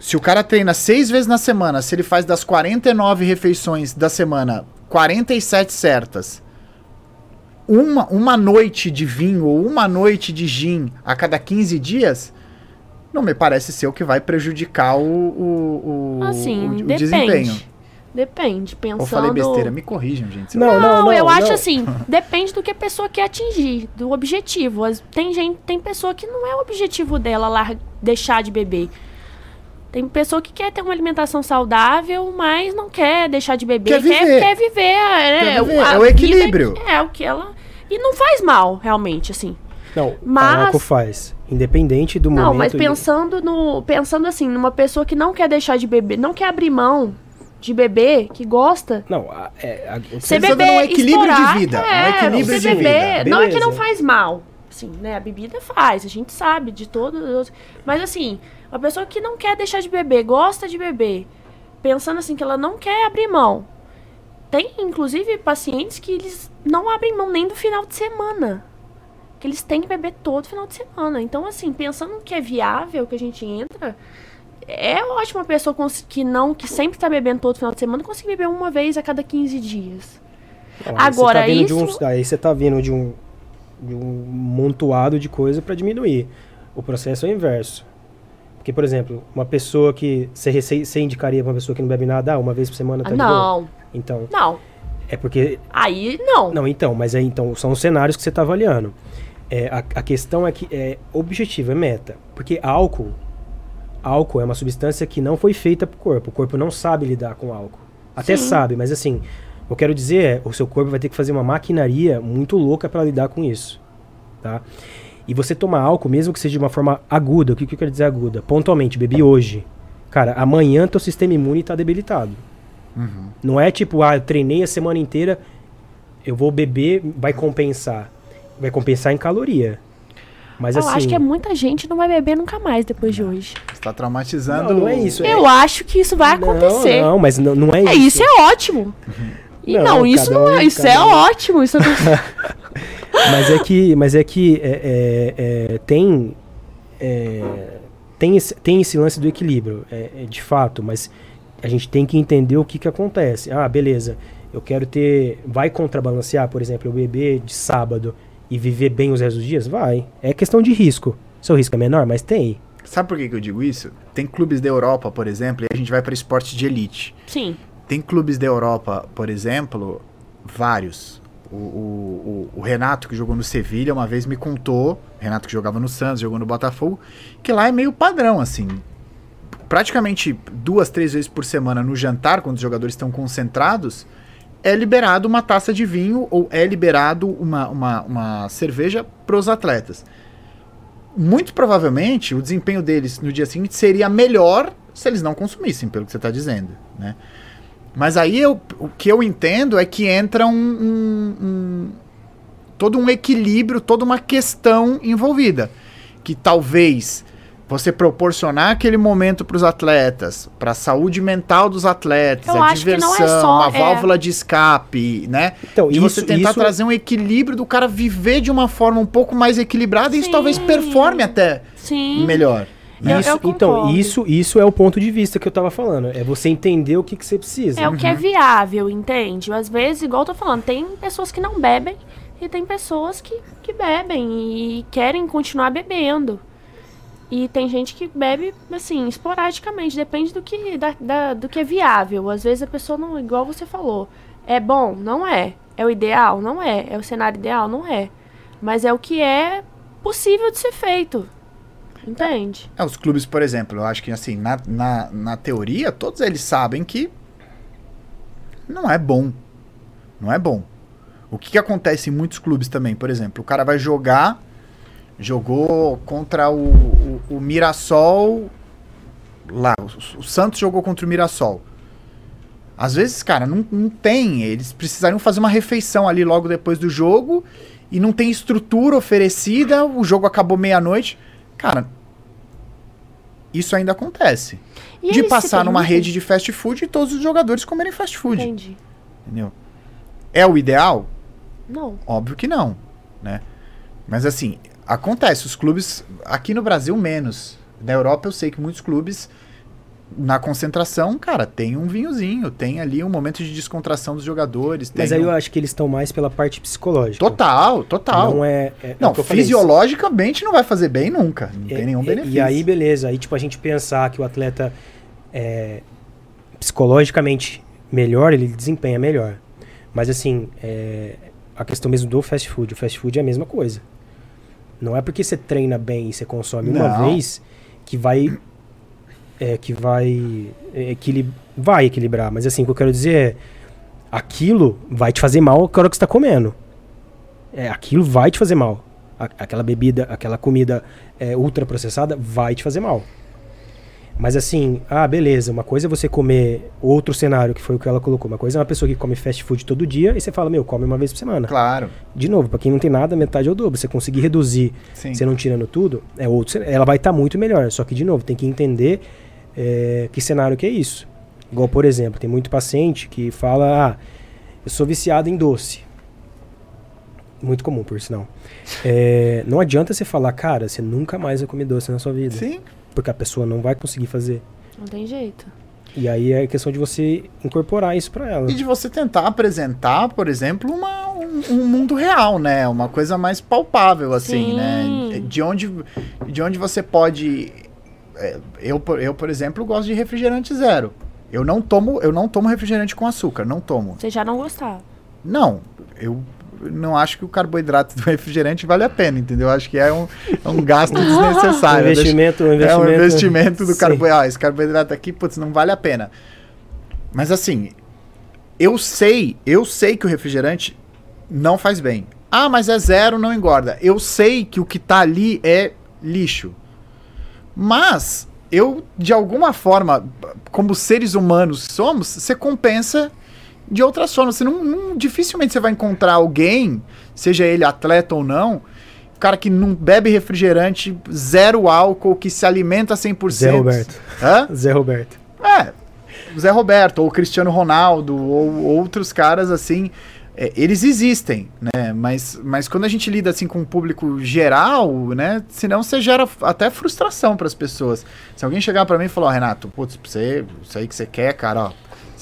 se o cara treina seis vezes na semana, se ele faz das 49 refeições da semana, 47 certas, uma, uma noite de vinho ou uma noite de gin a cada 15 dias, não me parece ser o que vai prejudicar o, o, o, Assim, o- o depende. desempenho. Depende, pensando... Ou falei besteira, me corrijam, gente. Não, Não, não, eu acho não. assim, [laughs] depende do que a pessoa quer atingir, do objetivo. As- Tem gente, tem pessoa que não é o objetivo dela lar- deixar de beber. Tem pessoa que quer ter uma alimentação saudável, mas não quer deixar de beber, Quer viver. quer viver, é, Quer viver, a é o vida equilíbrio. É, o que ela. E não faz mal, realmente, assim. Não, Mas- faz. Independente do Não, momento. mas e- pensando no. Pensando assim, numa pessoa que não quer deixar de beber, não quer abrir mão de beber, que gosta. Não, é, a- Você beber, de um equilíbrio de explorar, vida, um É, equilíbrio você de beber, vida. Não é que não Beleza. faz mal. Assim, né? A bebida faz, a gente sabe de todos. Mas assim, uma pessoa que não quer deixar de beber, gosta de beber, pensando assim que ela não quer abrir mão. Tem, inclusive, pacientes que eles não abrem mão nem do final de semana. Que eles têm que beber todo final de semana. Então, assim, pensando que é viável que a gente entra, é ótimo pessoa que não, que sempre tá bebendo todo final de semana, conseguir beber uma vez a cada 15 dias. Aí Agora, você tá vindo de um- isso- aí você tá vindo de um, de um montuado de coisa para diminuir. O processo é o inverso. Porque, por exemplo, uma pessoa que você, indicaria pra uma pessoa que não bebe nada, ah, uma vez por semana tá Ah, não, Então, não. é porque Aí não. Não, então, mas aí então são os cenários que você está avaliando. É, a, a questão é que é objetivo, é meta. Porque álcool, álcool é uma substância que não foi feita para o corpo. O corpo não sabe lidar com álcool. Até Sim. sabe, mas assim, o que eu quero dizer é, o seu corpo vai ter que fazer uma maquinaria muito louca para lidar com isso, tá? E você tomar álcool, mesmo que seja de uma forma aguda, o que, que eu quero dizer aguda? Pontualmente, bebi hoje. Cara, amanhã teu sistema imune está debilitado. Uhum. Não é tipo, ah, eu treinei a semana inteira, eu vou beber, vai compensar. Vai compensar em caloria. Mas eu assim. acho que é muita gente não vai beber nunca mais depois de hoje. Você tá traumatizando. Não, não é isso. Eu acho que isso vai acontecer. Não, não, mas não, não é, É, isso é ótimo. [laughs] E Não, não, isso não um- é, isso cada é um- ótimo. Isso [laughs] Mas é que, mas é que é, é, é, tem, é, tem, esse, tem esse lance do equilíbrio, é, é de fato, mas a gente tem que entender o que, que acontece. Ah, beleza, eu quero ter. Vai contrabalancear, por exemplo, eu beber de sábado e viver bem os restos dos dias? Vai. É questão de risco. Seu risco é menor, mas tem. Sabe por que, que eu digo isso? Tem clubes da Europa, por exemplo, e a gente vai para esporte de elite. Sim. Tem clubes da Europa, por exemplo, vários. O, o, o- o Renato, que jogou no Sevilha, uma vez me contou, Renato que jogava no Santos, jogou no Botafogo, que lá é meio padrão, assim. Praticamente duas, três vezes por semana no jantar, quando os jogadores estão concentrados, é liberado uma taça de vinho ou é liberado uma, uma, uma cerveja para os atletas. Muito provavelmente o desempenho deles no dia seguinte seria melhor se eles não consumissem, pelo que você está dizendo, né? Mas aí eu, o que eu entendo é que entra um, um- um- todo um equilíbrio, toda uma questão envolvida. Que talvez você proporcionar aquele momento para os atletas, para a saúde mental dos atletas, Eu a é diversão, só- uma é. válvula de escape, né? Então, de isso, você tentar isso, trazer um equilíbrio do cara viver de uma forma um pouco mais equilibrada e isso talvez performe até Sim. melhor. Eu- isso- eu então, concordo. isso, isso é o ponto de vista que eu tava falando. É você entender o que, que você precisa. É o que é viável, entende? Às vezes, igual eu tô falando, tem pessoas que não bebem e tem pessoas que, que bebem e querem continuar bebendo. E tem gente que bebe, assim, esporadicamente, depende do que, da, da- do que é viável. Às vezes a pessoa não, igual você falou, é bom? Não é. É o ideal? Não é. É o cenário ideal? Não é. Mas é o que é possível de ser feito. Entende? É, os clubes, por exemplo, eu acho que assim, na, na, na teoria, todos eles sabem que não é bom. Não é bom. O que, que acontece em muitos clubes também, por exemplo, o cara vai jogar, jogou contra o, o, o Mirassol lá, o, o Santos jogou contra o Mirassol. Às vezes, cara, não, não tem. Eles precisariam fazer uma refeição ali logo depois do jogo e não tem estrutura oferecida. O jogo acabou meia-noite. Cara, isso ainda acontece. E de passar numa rede de fast food e todos os jogadores comerem fast food. Entendi. Entendeu? É o ideal? Não. Óbvio que não, né? Mas assim, acontece, os clubes aqui no Brasil menos. Na Europa eu sei que muitos clubes na concentração, cara, tem um vinhozinho, tem ali um momento de descontração dos jogadores, Mas aí um- eu acho que eles estão mais pela parte psicológica. total, total. Não é. é- é Não, falei, fisiologicamente não vai fazer bem nunca, não É, tem nenhum é, benefício. E aí, beleza. Aí, tipo, a gente pensar que o atleta é psicologicamente melhor, ele desempenha melhor. Mas, assim, é, a questão mesmo do fast food. O fast food é a mesma coisa. Não é porque você treina bem e você consome uma Não. vez que vai. É, que vai. Equili vai equilibrar. Mas, assim, o que eu quero dizer é. Aquilo vai te fazer mal a hora que você tá comendo. É, aquilo vai te fazer mal. a- aquela bebida, aquela comida é, ultraprocessada vai te fazer mal. Mas assim, ah, beleza, uma coisa é você comer outro cenário, que foi o que ela colocou. Uma coisa é uma pessoa que come fast food todo dia e você fala, meu, come uma vez por semana. Claro. De novo, pra quem não tem nada, metade é o dobro. Você conseguir reduzir, Sim. você não tirando tudo, é outro, ela vai estar muito melhor. Só que, de novo, tem que entender é, que cenário que é isso. Igual, por exemplo, tem muito paciente que fala, ah, eu sou viciado em doce. Muito comum, por sinal. É, não adianta você falar, cara, você nunca mais vai comer doce na sua vida. Sim. Porque a pessoa não vai conseguir fazer. Não tem jeito. E aí é questão de você incorporar isso pra ela. E de você tentar apresentar, por exemplo, uma, um, um mundo real, né? Uma coisa mais palpável, assim, Sim. né? De onde, de onde você pode. é, Eu, por- eu, por exemplo, gosto de refrigerante zero. Eu não tomo, eu não tomo refrigerante com açúcar, não tomo. Você já não gostava. Não, eu não acho que o carboidrato do [laughs] refrigerante vale a pena, entendeu? Eu acho que é um, é um gasto [laughs] Um desnecessário. Deixa- investimento, um é investimento. um investimento do carboidrato. Ah, esse carboidrato aqui, putz, não vale a pena. Mas assim, eu sei, eu sei que o refrigerante não faz bem. Ah, mas é zero, não engorda. Eu sei que o que tá ali é lixo. Mas eu, de alguma forma, como seres humanos que somos, você compensa de outras formas. Você não, não- dificilmente você vai encontrar alguém, seja ele atleta ou não, cara que não bebe refrigerante, zero álcool, que se alimenta 100%. Zé Roberto. Hã? Zé Roberto. É, Zé Roberto, ou Cristiano Ronaldo, ou outros caras assim, é, eles existem, né? Mas, mas quando a gente lida assim com o público geral, né? Senão você gera até frustração para as pessoas. Se alguém chegar para mim e falar, ó, Renato, putz, você, isso aí que você quer, cara, ó,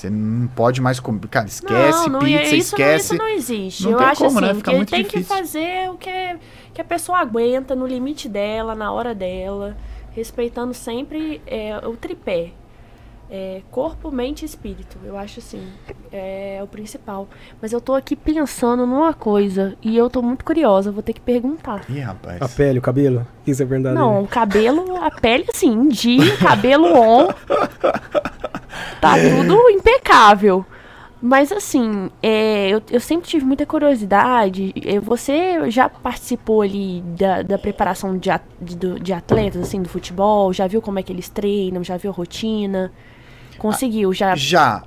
você não pode mais comer. Cara, esquece não, não, pizza, isso esquece. Não, isso não existe. Não eu acho como, assim, né? Fica que muito tem que difícil. fazer o que, que a pessoa aguenta, no limite dela, na hora dela, respeitando sempre é, o tripé. É, corpo, mente e espírito. Eu acho assim. É, o principal. Mas eu tô aqui pensando numa coisa. E eu tô muito curiosa. Vou ter que perguntar. Ih, rapaz. A pele, o cabelo? O que você é verdade? Não, o cabelo, a pele assim, dia, cabelo on. [laughs] Tá tudo [laughs] impecável. Mas assim, é, eu, eu sempre tive muita curiosidade. é, Você já participou ali da, da preparação de, at- de, de atletas, assim, do futebol? Já viu como é que eles treinam? Já viu a rotina? Conseguiu, já. Já.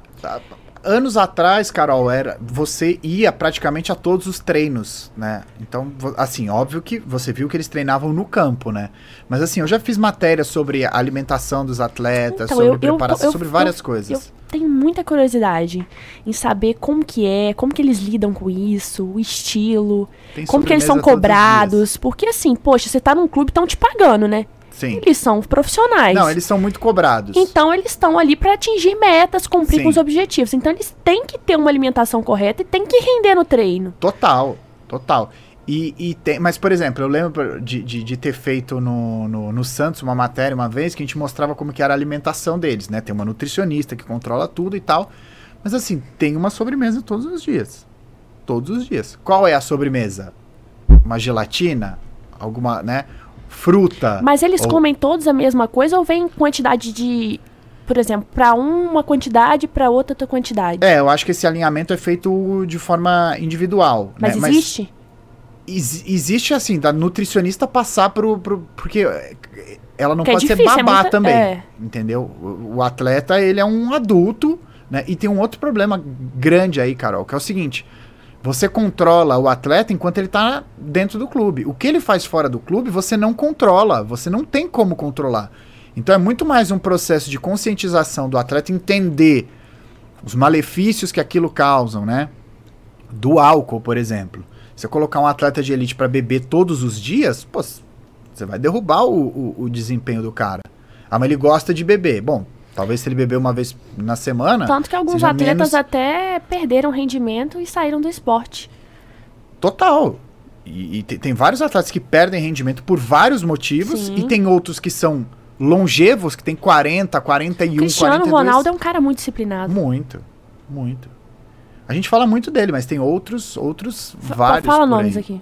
Anos atrás, Carol, era você ia praticamente a todos os treinos, né? Então, assim, óbvio que você viu que eles treinavam no campo, né? Mas assim, eu já fiz matéria sobre a alimentação dos atletas, Então, sobre eu- eu- preparação, eu- sobre várias eu- coisas. Eu tenho muita curiosidade em saber como que é, como que eles lidam com isso, o estilo, Tem como que eles são cobrados. Porque assim, poxa, você tá num clube, estão te pagando, né? Sim. Eles são profissionais. Não, eles são muito cobrados. Então eles estão ali para atingir metas, cumprir Sim. com os objetivos. Então eles têm que ter uma alimentação correta e têm que render no treino. Total, total. E, e tem, mas, por exemplo, eu lembro de, de, de ter feito no, no, no Santos uma matéria uma vez que a gente mostrava como que era a alimentação deles, né? Tem uma nutricionista que controla tudo e tal. Mas assim, tem uma sobremesa todos os dias. Todos os dias. Qual é a sobremesa? Uma gelatina? Alguma, né? Fruta? Mas eles Ou- comem todos a mesma coisa ou vem quantidade de, por exemplo, para um uma quantidade, para outra outra quantidade? É, eu acho que esse alinhamento é feito de forma individual. Mas né? existe? Ex- existe assim, da nutricionista passar pro. pro porque ela não Que é pode ser difícil, é babá muita- também. é. Entendeu? O, o atleta, ele é um adulto, né? E tem um outro problema grande aí, Carol, que é o seguinte. Você controla o atleta enquanto ele tá dentro do clube. O que ele faz fora do clube, você não controla. Você não tem como controlar. Então é muito mais um processo de conscientização do atleta entender os malefícios que aquilo causam, né? Do álcool, por exemplo. Você colocar um atleta de elite para beber todos os dias, pô, você vai derrubar o, o, o desempenho do cara. Ah, mas ele gosta de beber. Bom, talvez se ele beber uma vez na semana. Tanto que alguns atletas menos- até perderam rendimento e saíram do esporte. Total. E, e te- tem vários atletas que perdem rendimento por vários motivos. Sim. E tem outros que são longevos, que tem 40, 41, Cristiano 42. Ronaldo é um cara muito disciplinado. Muito, muito. A gente fala muito dele, mas tem outros, outros vários. Fala nomes aqui.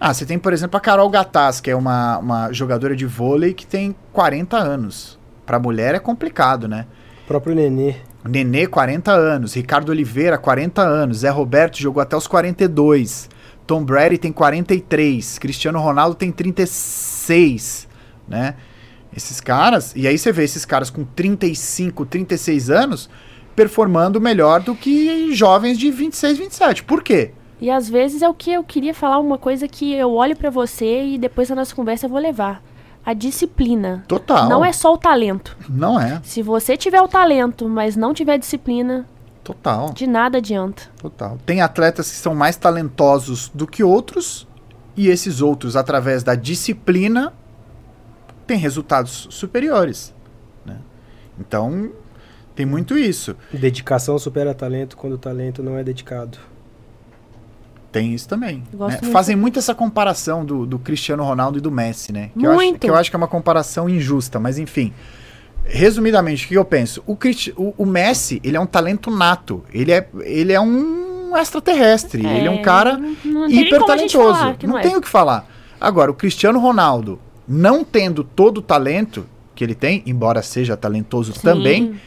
Ah, você tem, por exemplo, a Carol Gataz, que é uma, uma jogadora de vôlei que tem 40 anos. Pra mulher é complicado, né? O próprio Nenê. Nenê, 40 anos. Ricardo Oliveira, 40 anos. Zé Roberto jogou até os 42. Tom Brady tem 43, Cristiano Ronaldo tem 36, né? Esses caras, e aí você vê esses caras com 35, 36 anos performando melhor do que jovens de 26, 27. Por quê? E às vezes é o que eu queria falar uma coisa que eu olho pra você e depois da nossa conversa eu vou levar. A disciplina. Total. Não é só o talento. Não é. Se você tiver o talento, mas não tiver disciplina, Total. de nada adianta. Total. Tem atletas que são mais talentosos do que outros, e esses outros, através da disciplina, têm resultados superiores. né? Então, tem muito isso. Dedicação supera talento quando o talento não é dedicado. Tem isso também. Né? muito. Fazem muito essa comparação do, do Cristiano Ronaldo e do Messi, né? Que Eu acho, Muito. que eu acho que é uma comparação injusta, mas enfim. Resumidamente, o que eu penso? O, Cristi- o, o Messi, ele é um talento nato. Ele é, ele é um extraterrestre. ele é um cara tem hiper talentoso. Não, não, tem é. o que falar. Agora, o Cristiano Ronaldo, não tendo todo o talento que ele tem, embora seja talentoso Sim. também,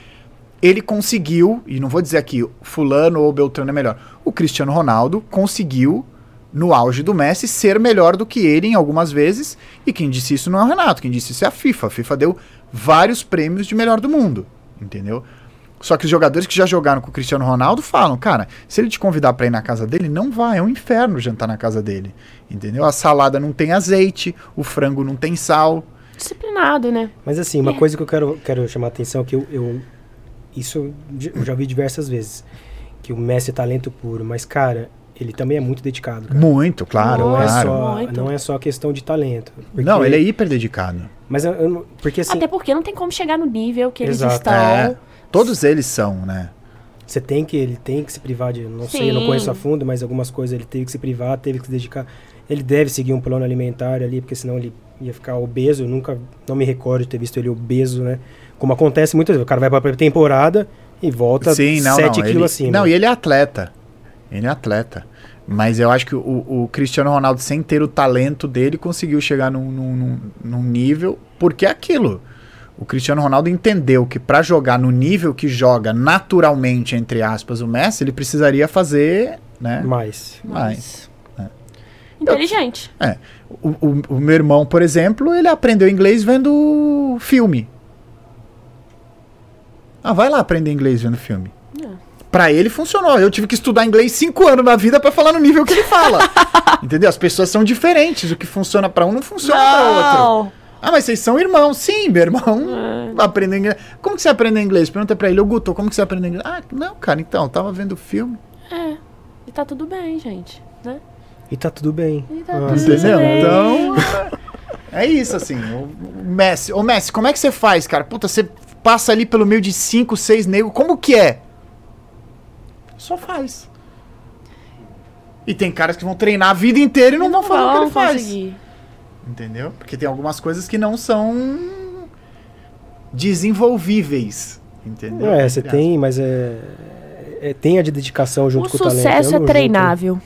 ele conseguiu, e não vou dizer aqui fulano ou beltrano é melhor, o Cristiano Ronaldo conseguiu, no auge do Messi, ser melhor do que ele em algumas vezes, e quem disse isso não é o Renato, quem disse isso é a FIFA. A FIFA deu vários prêmios de melhor do mundo, entendeu? Só que os jogadores que já jogaram com o Cristiano Ronaldo falam, cara, se ele te convidar pra ir na casa dele, não vai, é um inferno jantar na casa dele, entendeu? A salada não tem azeite, o frango não tem sal. Disciplinado, né? Mas assim, uma É. coisa que eu quero, quero chamar a atenção, que eu, eu- isso eu já vi diversas vezes, que o Messi é talento puro, mas cara, ele também é muito dedicado, cara. Muito, claro, não, é claro. só, Muito. não é só questão de talento. Porque- Não, ele é hiper dedicado. Mas eu, eu porque assim, Até porque não tem como chegar no nível que eles Exato. estão. É, todos eles são, né? você tem que, ele tem que se privar de, não sei, eu não Sim. conheço a fundo, mas algumas coisas ele teve que se privar, teve que se dedicar. Ele deve seguir um plano alimentar ali, porque senão ele ia ficar obeso. Eu nunca, não me recordo de ter visto ele obeso, né? Como acontece muitas vezes. O cara vai pra temporada e volta Sim, não, 7 não. quilos ele, acima. Não, e ele é atleta. Ele é atleta. Mas eu acho que o, o Cristiano Ronaldo, sem ter o talento dele, conseguiu chegar num, num, num- nível. Porque é aquilo. O Cristiano Ronaldo entendeu que pra jogar no nível que joga naturalmente, entre aspas, o Messi, ele precisaria fazer, né? Mais. Mais. É. Inteligente. O, o- o meu irmão, por exemplo, ele aprendeu inglês vendo filme. Ah, vai lá aprender inglês vendo filme. É. Pra ele funcionou. Eu tive que estudar inglês cinco anos na vida pra falar no nível que ele fala. [laughs] Entendeu? As pessoas são diferentes. O que funciona pra um não funciona pra outro. Ah, mas vocês são irmãos. Sim, meu irmão É. aprendeu inglês. Como que você aprende inglês? Pergunta pra ele. Ô, Guto, como que você aprende inglês? Ah, não, cara, então, eu tava vendo filme. É. E tá tudo bem, gente. Né? E tá tudo bem. E tá Ah, tudo Entendeu? bem. Então. É isso, assim. O o Messi. Ô, Messi, como é que você faz, cara? Puta, você passa ali pelo meio de cinco, seis negros. Como que é? Só faz. E tem caras que vão treinar a vida inteira e não, vão fazer o que ele faz. conseguir. Entendeu? Porque tem algumas coisas que não são desenvolvíveis. Entendeu? É, você tem, mas é, é- Tem a de dedicação junto O com o talento. sucesso eu é não treinável.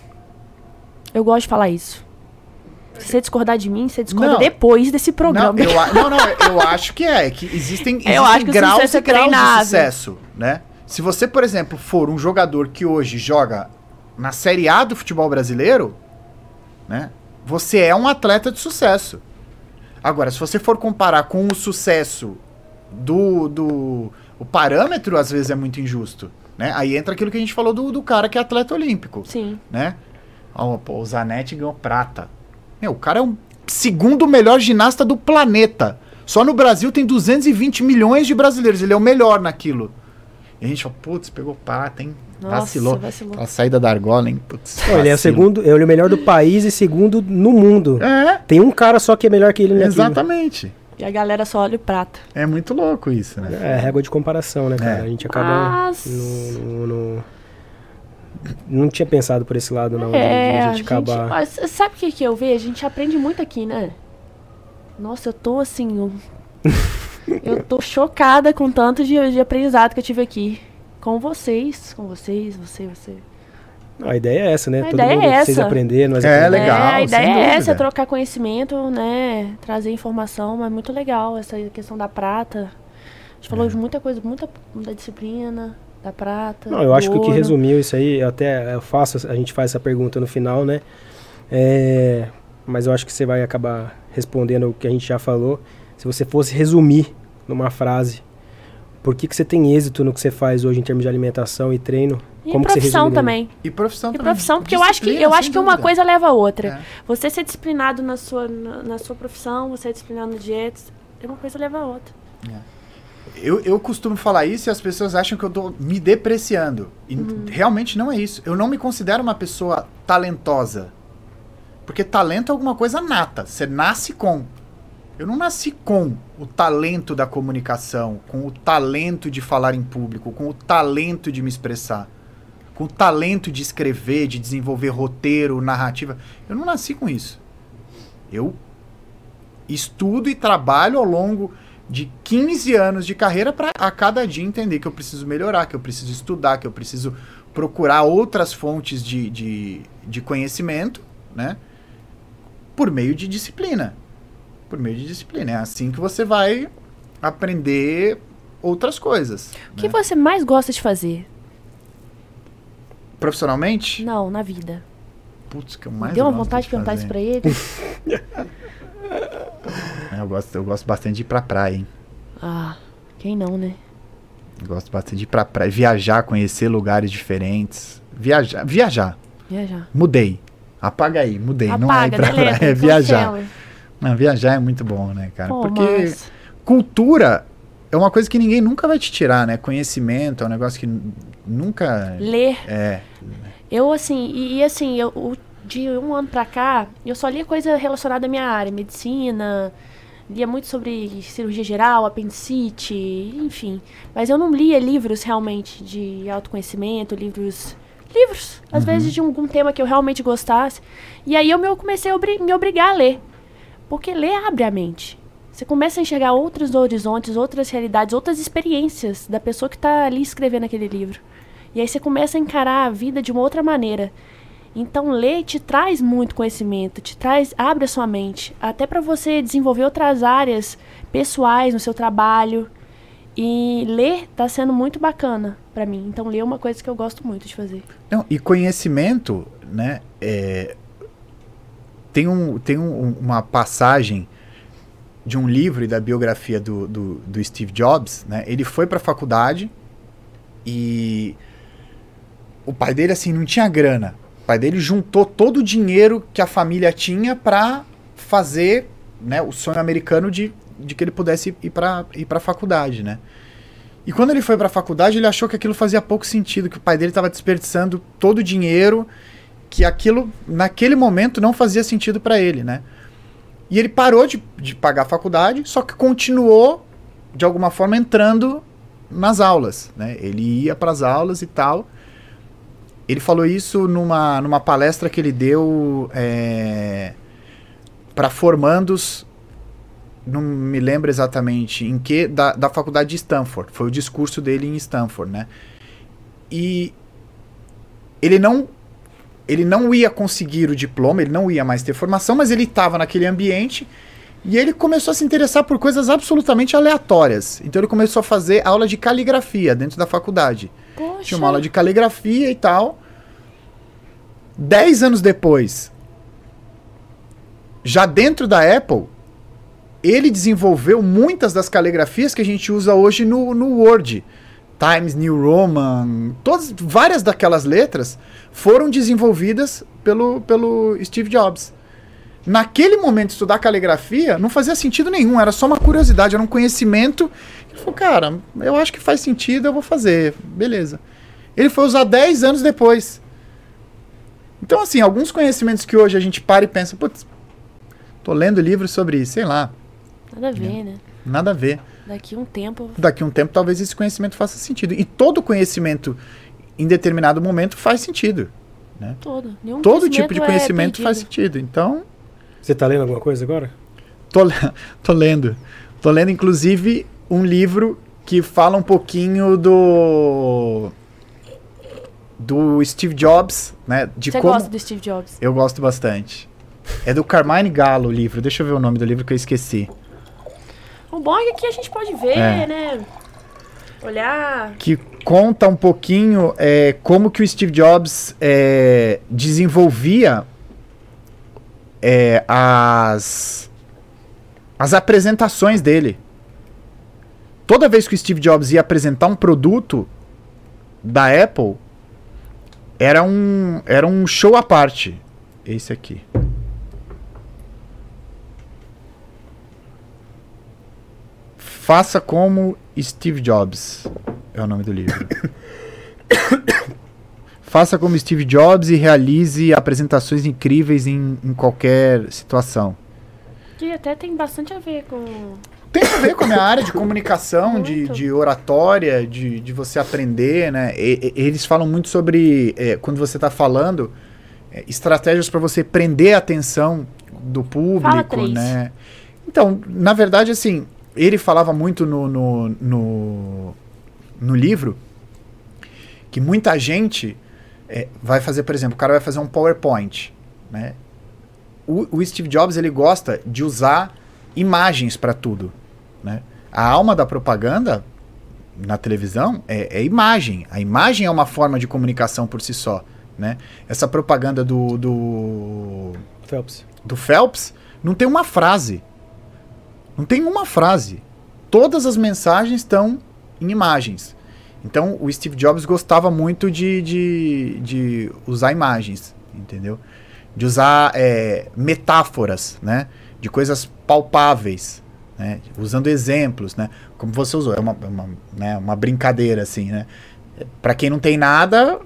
Eu gosto de falar isso. Se você discordar de mim, você discorda Não. depois desse Não, programa. eu, a- [laughs] não, não, eu acho que é. Que existem, existem Eu acho que graus sucesso e é graus de sucesso, né? Se você, por exemplo, for um jogador que hoje joga na Série A do futebol brasileiro, né? Você é um atleta de sucesso. Agora, se você for comparar com o sucesso do, do o parâmetro, às vezes é muito injusto, né? Aí entra aquilo que a gente falou do, do cara que é atleta olímpico Sim. né? Ó, pô, o Zanetti ganhou prata. Meu, o cara é o segundo melhor ginasta do planeta. Só no Brasil tem 220 milhões de brasileiros. Ele é o melhor naquilo. E a gente fala, putz, pegou prata, hein? Nossa, vacilou. vacilou. A saída da argola, hein? Putz, Não, ele é o segundo, ele é o melhor do país e segundo no mundo. É, Tem um cara só que é melhor que ele naquilo. exatamente. E a galera só olha o prata. É muito louco isso, né? É régua de comparação, né, cara? É. A gente acaba. Mas- no- no- no- Não tinha pensado por esse lado, não. de- é, de, a gente gente, acabar. mas sabe o que, que eu vejo? A gente aprende muito aqui, né? Nossa, eu tô assim. Eu, [laughs] eu tô chocada com tanto de, de aprendizado que eu tive aqui. Com vocês, com vocês, você, você. A ideia é essa, né? A Todo ideia mundo, é vocês essa. aprenderem, nós É, aprendemos. legal, é, a ideia sem é essa, é trocar conhecimento, né? Trazer informação, mas muito legal essa questão da prata. A gente É. falou de muita coisa, muita da disciplina, da prata. Não, eu acho que o que ouro. resumiu isso aí, eu até eu faço, a gente faz essa pergunta no final, né? É, mas eu acho que você vai acabar respondendo o que a gente já falou. Se você fosse resumir numa frase, por que, que você tem êxito no que você faz hoje em termos de alimentação e treino? E como profissão também. E profissão E também. profissão, porque eu acho que, eu Disciplina, acho que uma dúvida. coisa leva a outra. É. Você ser disciplinado na sua, na, na sua profissão, você é disciplinado no dieta, uma coisa leva a outra. Eu, eu costumo falar isso e as pessoas acham que eu tô me depreciando. E Uhum. realmente não é isso. Eu não me considero uma pessoa talentosa. Porque talento é alguma coisa nata. Você nasce com. Eu não nasci com o talento da comunicação, com o talento de falar em público, com o talento de me expressar, com o talento de escrever, de desenvolver roteiro, narrativa. Eu não nasci com isso. Eu estudo e trabalho ao longo de 15 anos de carreira para a cada dia entender que eu preciso melhorar, que eu preciso estudar, que eu preciso procurar outras fontes de, de, de conhecimento, né? Por meio de disciplina. Por meio de disciplina. É assim que você vai aprender outras coisas. O que né? você mais gosta de fazer? Profissionalmente? Não, na vida. Putz, que eu mais deu uma vontade de perguntar isso fazer. pra ele. [laughs] É, Eu gosto, eu gosto bastante de ir pra praia, hein? ah, quem não, né? Eu gosto bastante de ir pra praia, viajar, conhecer lugares diferentes. Viajar, viajar. Viajar. Mudei. Apaga aí, mudei. não é ir Apaga, pra deleta, praia, é viajar. cancela. Não, viajar é muito bom, né, cara? Pô, Porque mas- cultura é uma coisa que ninguém nunca vai te tirar, né? Conhecimento é um negócio que nunca. Ler. É. Eu, assim, e, e assim, eu, o- de um ano pra cá, eu só lia coisa relacionada à minha área, medicina, lia muito sobre cirurgia geral, apendicite, enfim. Mas eu não lia livros realmente de autoconhecimento, livros. Livros, às Uhum. vezes de algum tema que eu realmente gostasse. E aí eu me- comecei a obri- me obrigar a ler. Porque ler abre a mente. Você começa a enxergar outros horizontes, outras realidades, outras experiências da pessoa que está ali escrevendo aquele livro. E aí você começa a encarar a vida de uma outra maneira. Então ler te traz muito conhecimento, te traz, abre a sua mente, até para você desenvolver outras áreas pessoais no seu trabalho. E ler tá sendo muito bacana para mim. Então ler é uma coisa que eu gosto muito de fazer. Não, e conhecimento, né? é, tem um, tem um- uma passagem de um livro e da biografia do, do, do Steve Jobs, né? Ele foi pra faculdade e o pai dele, assim, não tinha grana. O pai dele juntou todo o dinheiro que a família tinha pra fazer né, o sonho americano de, de que ele pudesse ir pra, ir pra faculdade, né? E quando ele foi pra faculdade, ele achou que aquilo fazia pouco sentido, que o pai dele estava desperdiçando todo o dinheiro, que aquilo, naquele momento, não fazia sentido pra ele, né? E ele parou de, de pagar a faculdade, só que continuou, de alguma forma, entrando nas aulas, né? Ele ia para as aulas e tal. Ele falou isso numa, numa palestra que ele deu é, para formandos, não me lembro exatamente em que, da, da faculdade de Stanford. Foi o discurso dele em Stanford, né? E ele não ele não ia conseguir o diploma, ele não ia mais ter formação, mas ele estava naquele ambiente e ele começou a se interessar por coisas absolutamente aleatórias. Então ele começou a fazer aula de caligrafia dentro da faculdade. Poxa. Tinha uma aula de caligrafia e tal. Dez anos depois, já dentro da Apple, ele desenvolveu muitas das caligrafias que a gente usa hoje no, no Word. Times New Roman, todas, várias daquelas letras foram desenvolvidas pelo, pelo Steve Jobs. Naquele momento, estudar caligrafia não fazia sentido nenhum, era só uma curiosidade, era um conhecimento. Ele falou, cara, eu acho que faz sentido, eu vou fazer. Beleza. Ele foi usar 10 anos depois. Então, assim, alguns conhecimentos que hoje a gente para e pensa, putz, tô lendo livros sobre, sei lá, Nada a ver, né? nada a ver. Daqui um tempo. Daqui a um tempo, talvez esse conhecimento faça sentido. E todo conhecimento, em determinado momento, faz sentido. Todo. Nenhum Todo tipo de é conhecimento faz perdido. sentido. Então, Você tá lendo alguma coisa agora? tô, [laughs] tô lendo. Tô lendo, inclusive, um livro que fala um pouquinho do. do Steve Jobs, né? De Você como. gosta do Steve Jobs? Eu gosto bastante. É do Carmine Gallo o livro. Deixa eu ver o nome do livro que eu esqueci. O bom é que aqui a gente pode ver, É. né? Olhar. que conta um pouquinho é, como que o Steve Jobs é, desenvolvia é, as, as apresentações dele. Toda vez que o Steve Jobs ia apresentar um produto da Apple, era um, era um show à parte. Esse aqui. Faça como Steve Jobs. É o nome do livro. [coughs] Faça como Steve Jobs e realize apresentações incríveis em, em qualquer situação. Que até tem bastante a ver com. Tem a ver com a minha área de comunicação, de, de oratória, de, de você aprender, né? E- e- eles falam muito sobre, é, quando você está falando, é, estratégias para você prender a atenção do público, né? Então, na verdade, assim, ele falava muito no, no, no, no livro que muita gente é, vai fazer, por exemplo, o cara vai fazer um PowerPoint, né? O, o Steve Jobs, ele gosta de usar imagens para tudo, né? A alma da propaganda na televisão é, é imagem. A imagem é uma forma de comunicação por si só, né? Essa propaganda do, do, Phelps. do Phelps não tem uma frase. Não tem uma frase. Todas as mensagens estão em imagens. Então, o Steve Jobs gostava muito de, de, de usar imagens, entendeu? De usar é, metáforas, né? De coisas palpáveis, né? Usando exemplos, né? Como você usou, é uma, uma, né? uma brincadeira, assim, né? Para quem não tem nada,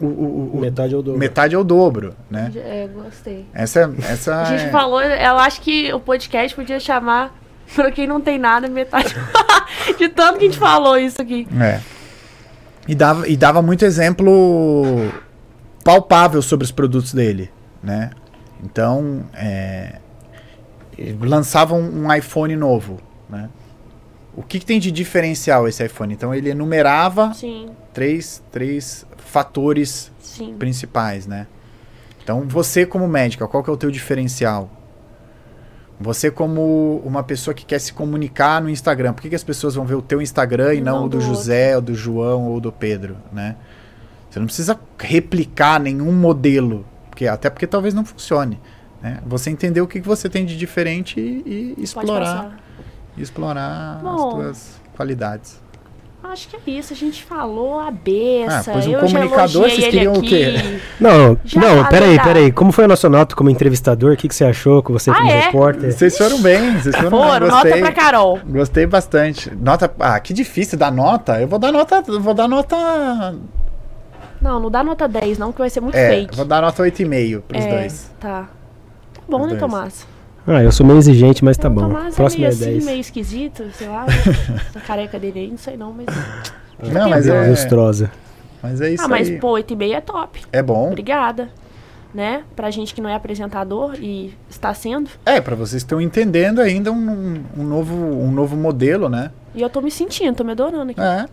o, o- o- Metade ou dobro. metade é o dobro, né? É, gostei. Essa, essa A gente é- falou, eu acho que o podcast podia chamar pra quem não tem nada, metade. [laughs] de tanto que a gente falou isso aqui. É. E dava, e dava muito exemplo palpável sobre os produtos dele, né? Então, é, lançavam um iPhone novo, né? O que, que tem de diferencial esse iPhone? Então, ele enumerava Sim, três, três fatores sim. principais, né? Então, você como médica, qual que é o teu diferencial? Você como uma pessoa que quer se comunicar no Instagram, por que, que as pessoas vão ver o teu Instagram e não, Não o do, do José, ou do João ou do Pedro, né? Você não precisa replicar nenhum modelo, porque, até porque talvez não funcione. Né? Você entender o que, que você tem de diferente e, e explorar, explorar as Bom. tuas qualidades. Acho que é isso, a gente falou a beça. Ah, pois um eu comunicador, vocês queriam o quê? Não, Já não, peraí, peraí. Como foi a nossa nota como entrevistador? O que, que você achou? Com você Ah, como é? repórter? Vocês foram bem, vocês foram Foram, bem, nota gostei. pra Carol. Gostei bastante. Nota. Ah, que difícil dar nota. Eu vou dar nota. Vou dar nota. Não, não dá nota 10, não, que vai ser muito É, fake. vou dar nota 8,5 pros é, dois. Tá. Bom, né. Tomás? Ah, eu sou meio exigente, mas tá o bom. Tomás Próximo é é meio assim, 10. meio esquisito, sei lá. [laughs] essa careca dele aí, não sei não, mas. Não, mas é. Lustrosa. Mas é isso ah, mas aí. pô, 8,5 é top. É bom. Obrigada. Né? Pra gente que não é apresentador e está sendo. É, pra vocês estão entendendo ainda um, um novo, um novo modelo, né? E eu tô me sentindo, tô me adorando aqui. É.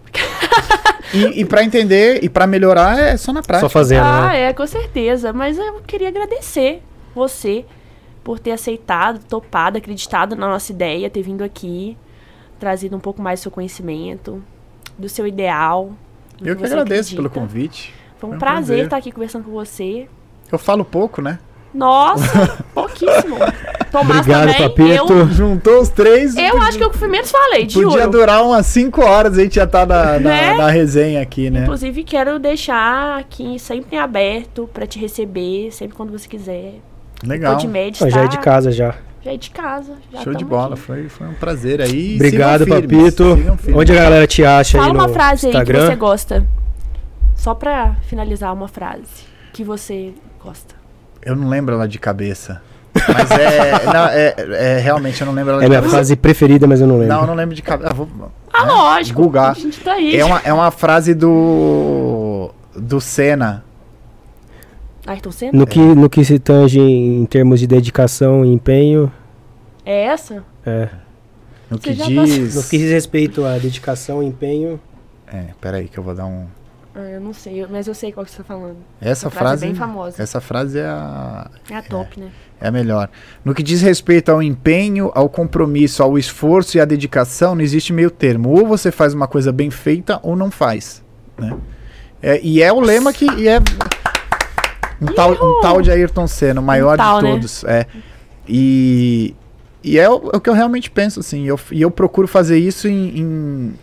[laughs] e, e para entender e pra melhorar é só na prática. Só fazendo, Ah, né? é, com certeza. Mas eu queria agradecer você por ter aceitado, topado, acreditado na nossa ideia, ter vindo aqui, trazido um pouco mais do seu conhecimento, do seu ideal. do Eu que você agradeço pelo acredita. convite. Foi um, Foi um prazer, prazer. estar aqui conversando com você. Eu falo pouco, né? Nossa, [laughs] pouquíssimo. Tomás Obrigado, também. Papito. Eu, Juntou os três. eu acho que eu fui menos falei, de Podia ouro. durar umas 5 horas, a gente já tá na, na, Né? na resenha aqui, né? Inclusive, quero deixar aqui sempre em aberto pra te receber, sempre quando você quiser. Legal. Está... já é de casa já. Já é de casa. já Show de bola, aqui. foi, foi um prazer aí. Obrigado, Sigam Papito. firmes. Onde a galera te acha Fala aí no uma frase aí que Instagram? você gosta. Só pra finalizar uma frase que você gosta. Eu não lembro ela de cabeça. Mas é, [laughs] não, é, é, Realmente eu não lembro ela É de minha cabeça. frase preferida, mas eu não lembro. Não, eu não lembro de cabeça. Ah, vou, Ah, né? lógico. Googar. A gente tá aí. É uma, é uma frase do. Do Senna. Ayrton Senna? No que, no que se tange em termos de dedicação e empenho, É essa? é. No que Você diz. No que diz respeito à dedicação e empenho, É, peraí que eu vou dar um. Ah, eu não sei, eu- mas eu sei qual que você tá falando. Essa Essa frase frase. é bem famosa. Essa frase é a, É a top, né? é a melhor. No que diz respeito ao empenho, ao compromisso, ao esforço e à dedicação, não existe meio termo. Ou você faz uma coisa bem feita ou não faz. Né? É, e é o lema que. E é, Um tal, um tal de Ayrton Senna, o maior tal, de né? todos. É. E, e é, o, é o que eu realmente penso, assim. Eu, e eu procuro fazer isso em, em,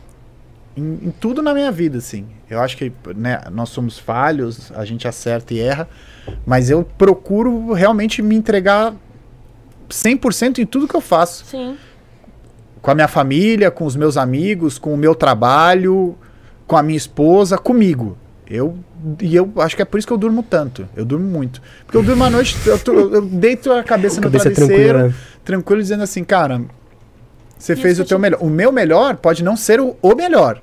em- em tudo na minha vida, assim. Eu acho que né, nós somos falhos, a gente acerta e erra, mas eu procuro realmente me entregar 100% em tudo que eu faço. Sim. Com a minha família, com os meus amigos, com o meu trabalho, com a minha esposa, comigo. Eu, e eu acho que é por isso que eu durmo tanto. Eu durmo muito. Porque eu durmo à noite, eu, tô- eu deito a cabeça no Cabeça travesseiro, tranquila. né? tranquilo, dizendo assim, cara, você fez o teu eu te- melhor. O meu melhor pode não ser o, o melhor,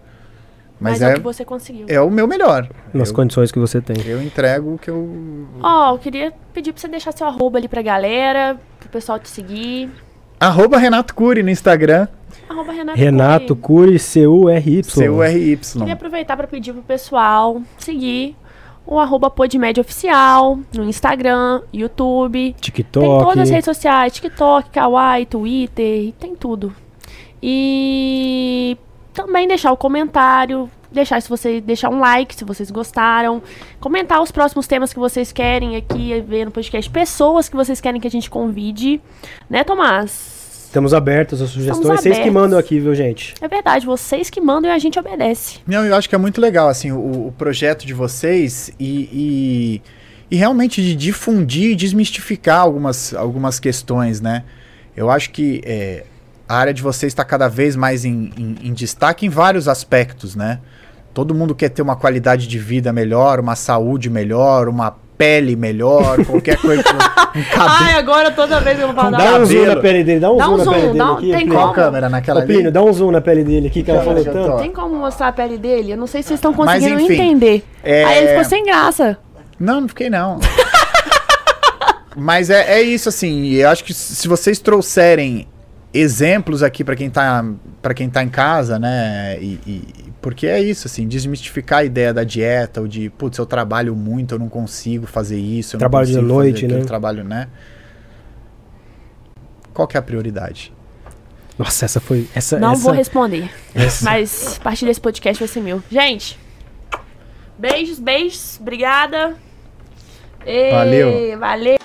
Mas, mas, é, o é, que você conseguiu. é o meu melhor. Nas eu, condições que você tem. eu entrego o que eu. Ó, eu queria pedir pra você deixar seu arroba ali pra galera, pro pessoal te seguir. Arroba Renato Cury no Instagram, Arroba Renato. Renato Cury. Curi, C-U-R-Y. C-U-R-Y. Queria aproveitar pra pedir pro pessoal seguir o arroba Podmed Oficial no Instagram, YouTube. TikTok. Tem todas as redes sociais, TikTok, Kawaii, Twitter, tem tudo. E também deixar o comentário, deixar se você deixar um like se vocês gostaram, comentar os próximos temas que vocês querem aqui ver no podcast, pessoas que vocês querem que a gente convide, né, Tomás? Estamos abertos às sugestões. Estamos Vocês que abertos. mandam aqui, viu, gente? É verdade, vocês que mandam e a gente obedece. Não, eu acho que é muito legal, assim, o, o projeto de vocês e, e, e realmente de difundir e desmistificar algumas, algumas questões, né? Eu acho que é, a área de vocês está cada vez mais em, em- em destaque em vários aspectos, né? Todo mundo quer ter uma qualidade de vida melhor, uma saúde melhor, uma pele melhor, qualquer coisa, um [laughs] cabelo. agora toda vez eu vou falar. Dá um zoom na pele dele, dá um Dá zoom um na zoom, pele dele dá um- aqui. tem Plínio. Qual como? câmera? Naquela Ô, Plínio, ali? dá um zoom na pele dele aqui que ela Já, falou tanto. Tem como mostrar a pele dele? Eu não sei se vocês estão Mas, conseguindo enfim, entender. é- Aí ele ficou sem graça. Não, não fiquei não. [laughs] Mas é, é isso assim, e eu acho que se vocês trouxerem exemplos aqui pra quem tá para quem tá em casa, né? E, e- porque é isso assim, desmistificar a ideia da dieta, ou de, putz, eu trabalho muito, eu não consigo fazer isso, eu Trabalho de não consigo noite, né? trabalho, né? Qual que é a prioridade? Nossa, essa foi. Essa, Não essa, vou responder. essa- Mas a partir desse podcast vai ser meu. Gente, beijos, beijos. Obrigada. Ê, Valeu. Valeu.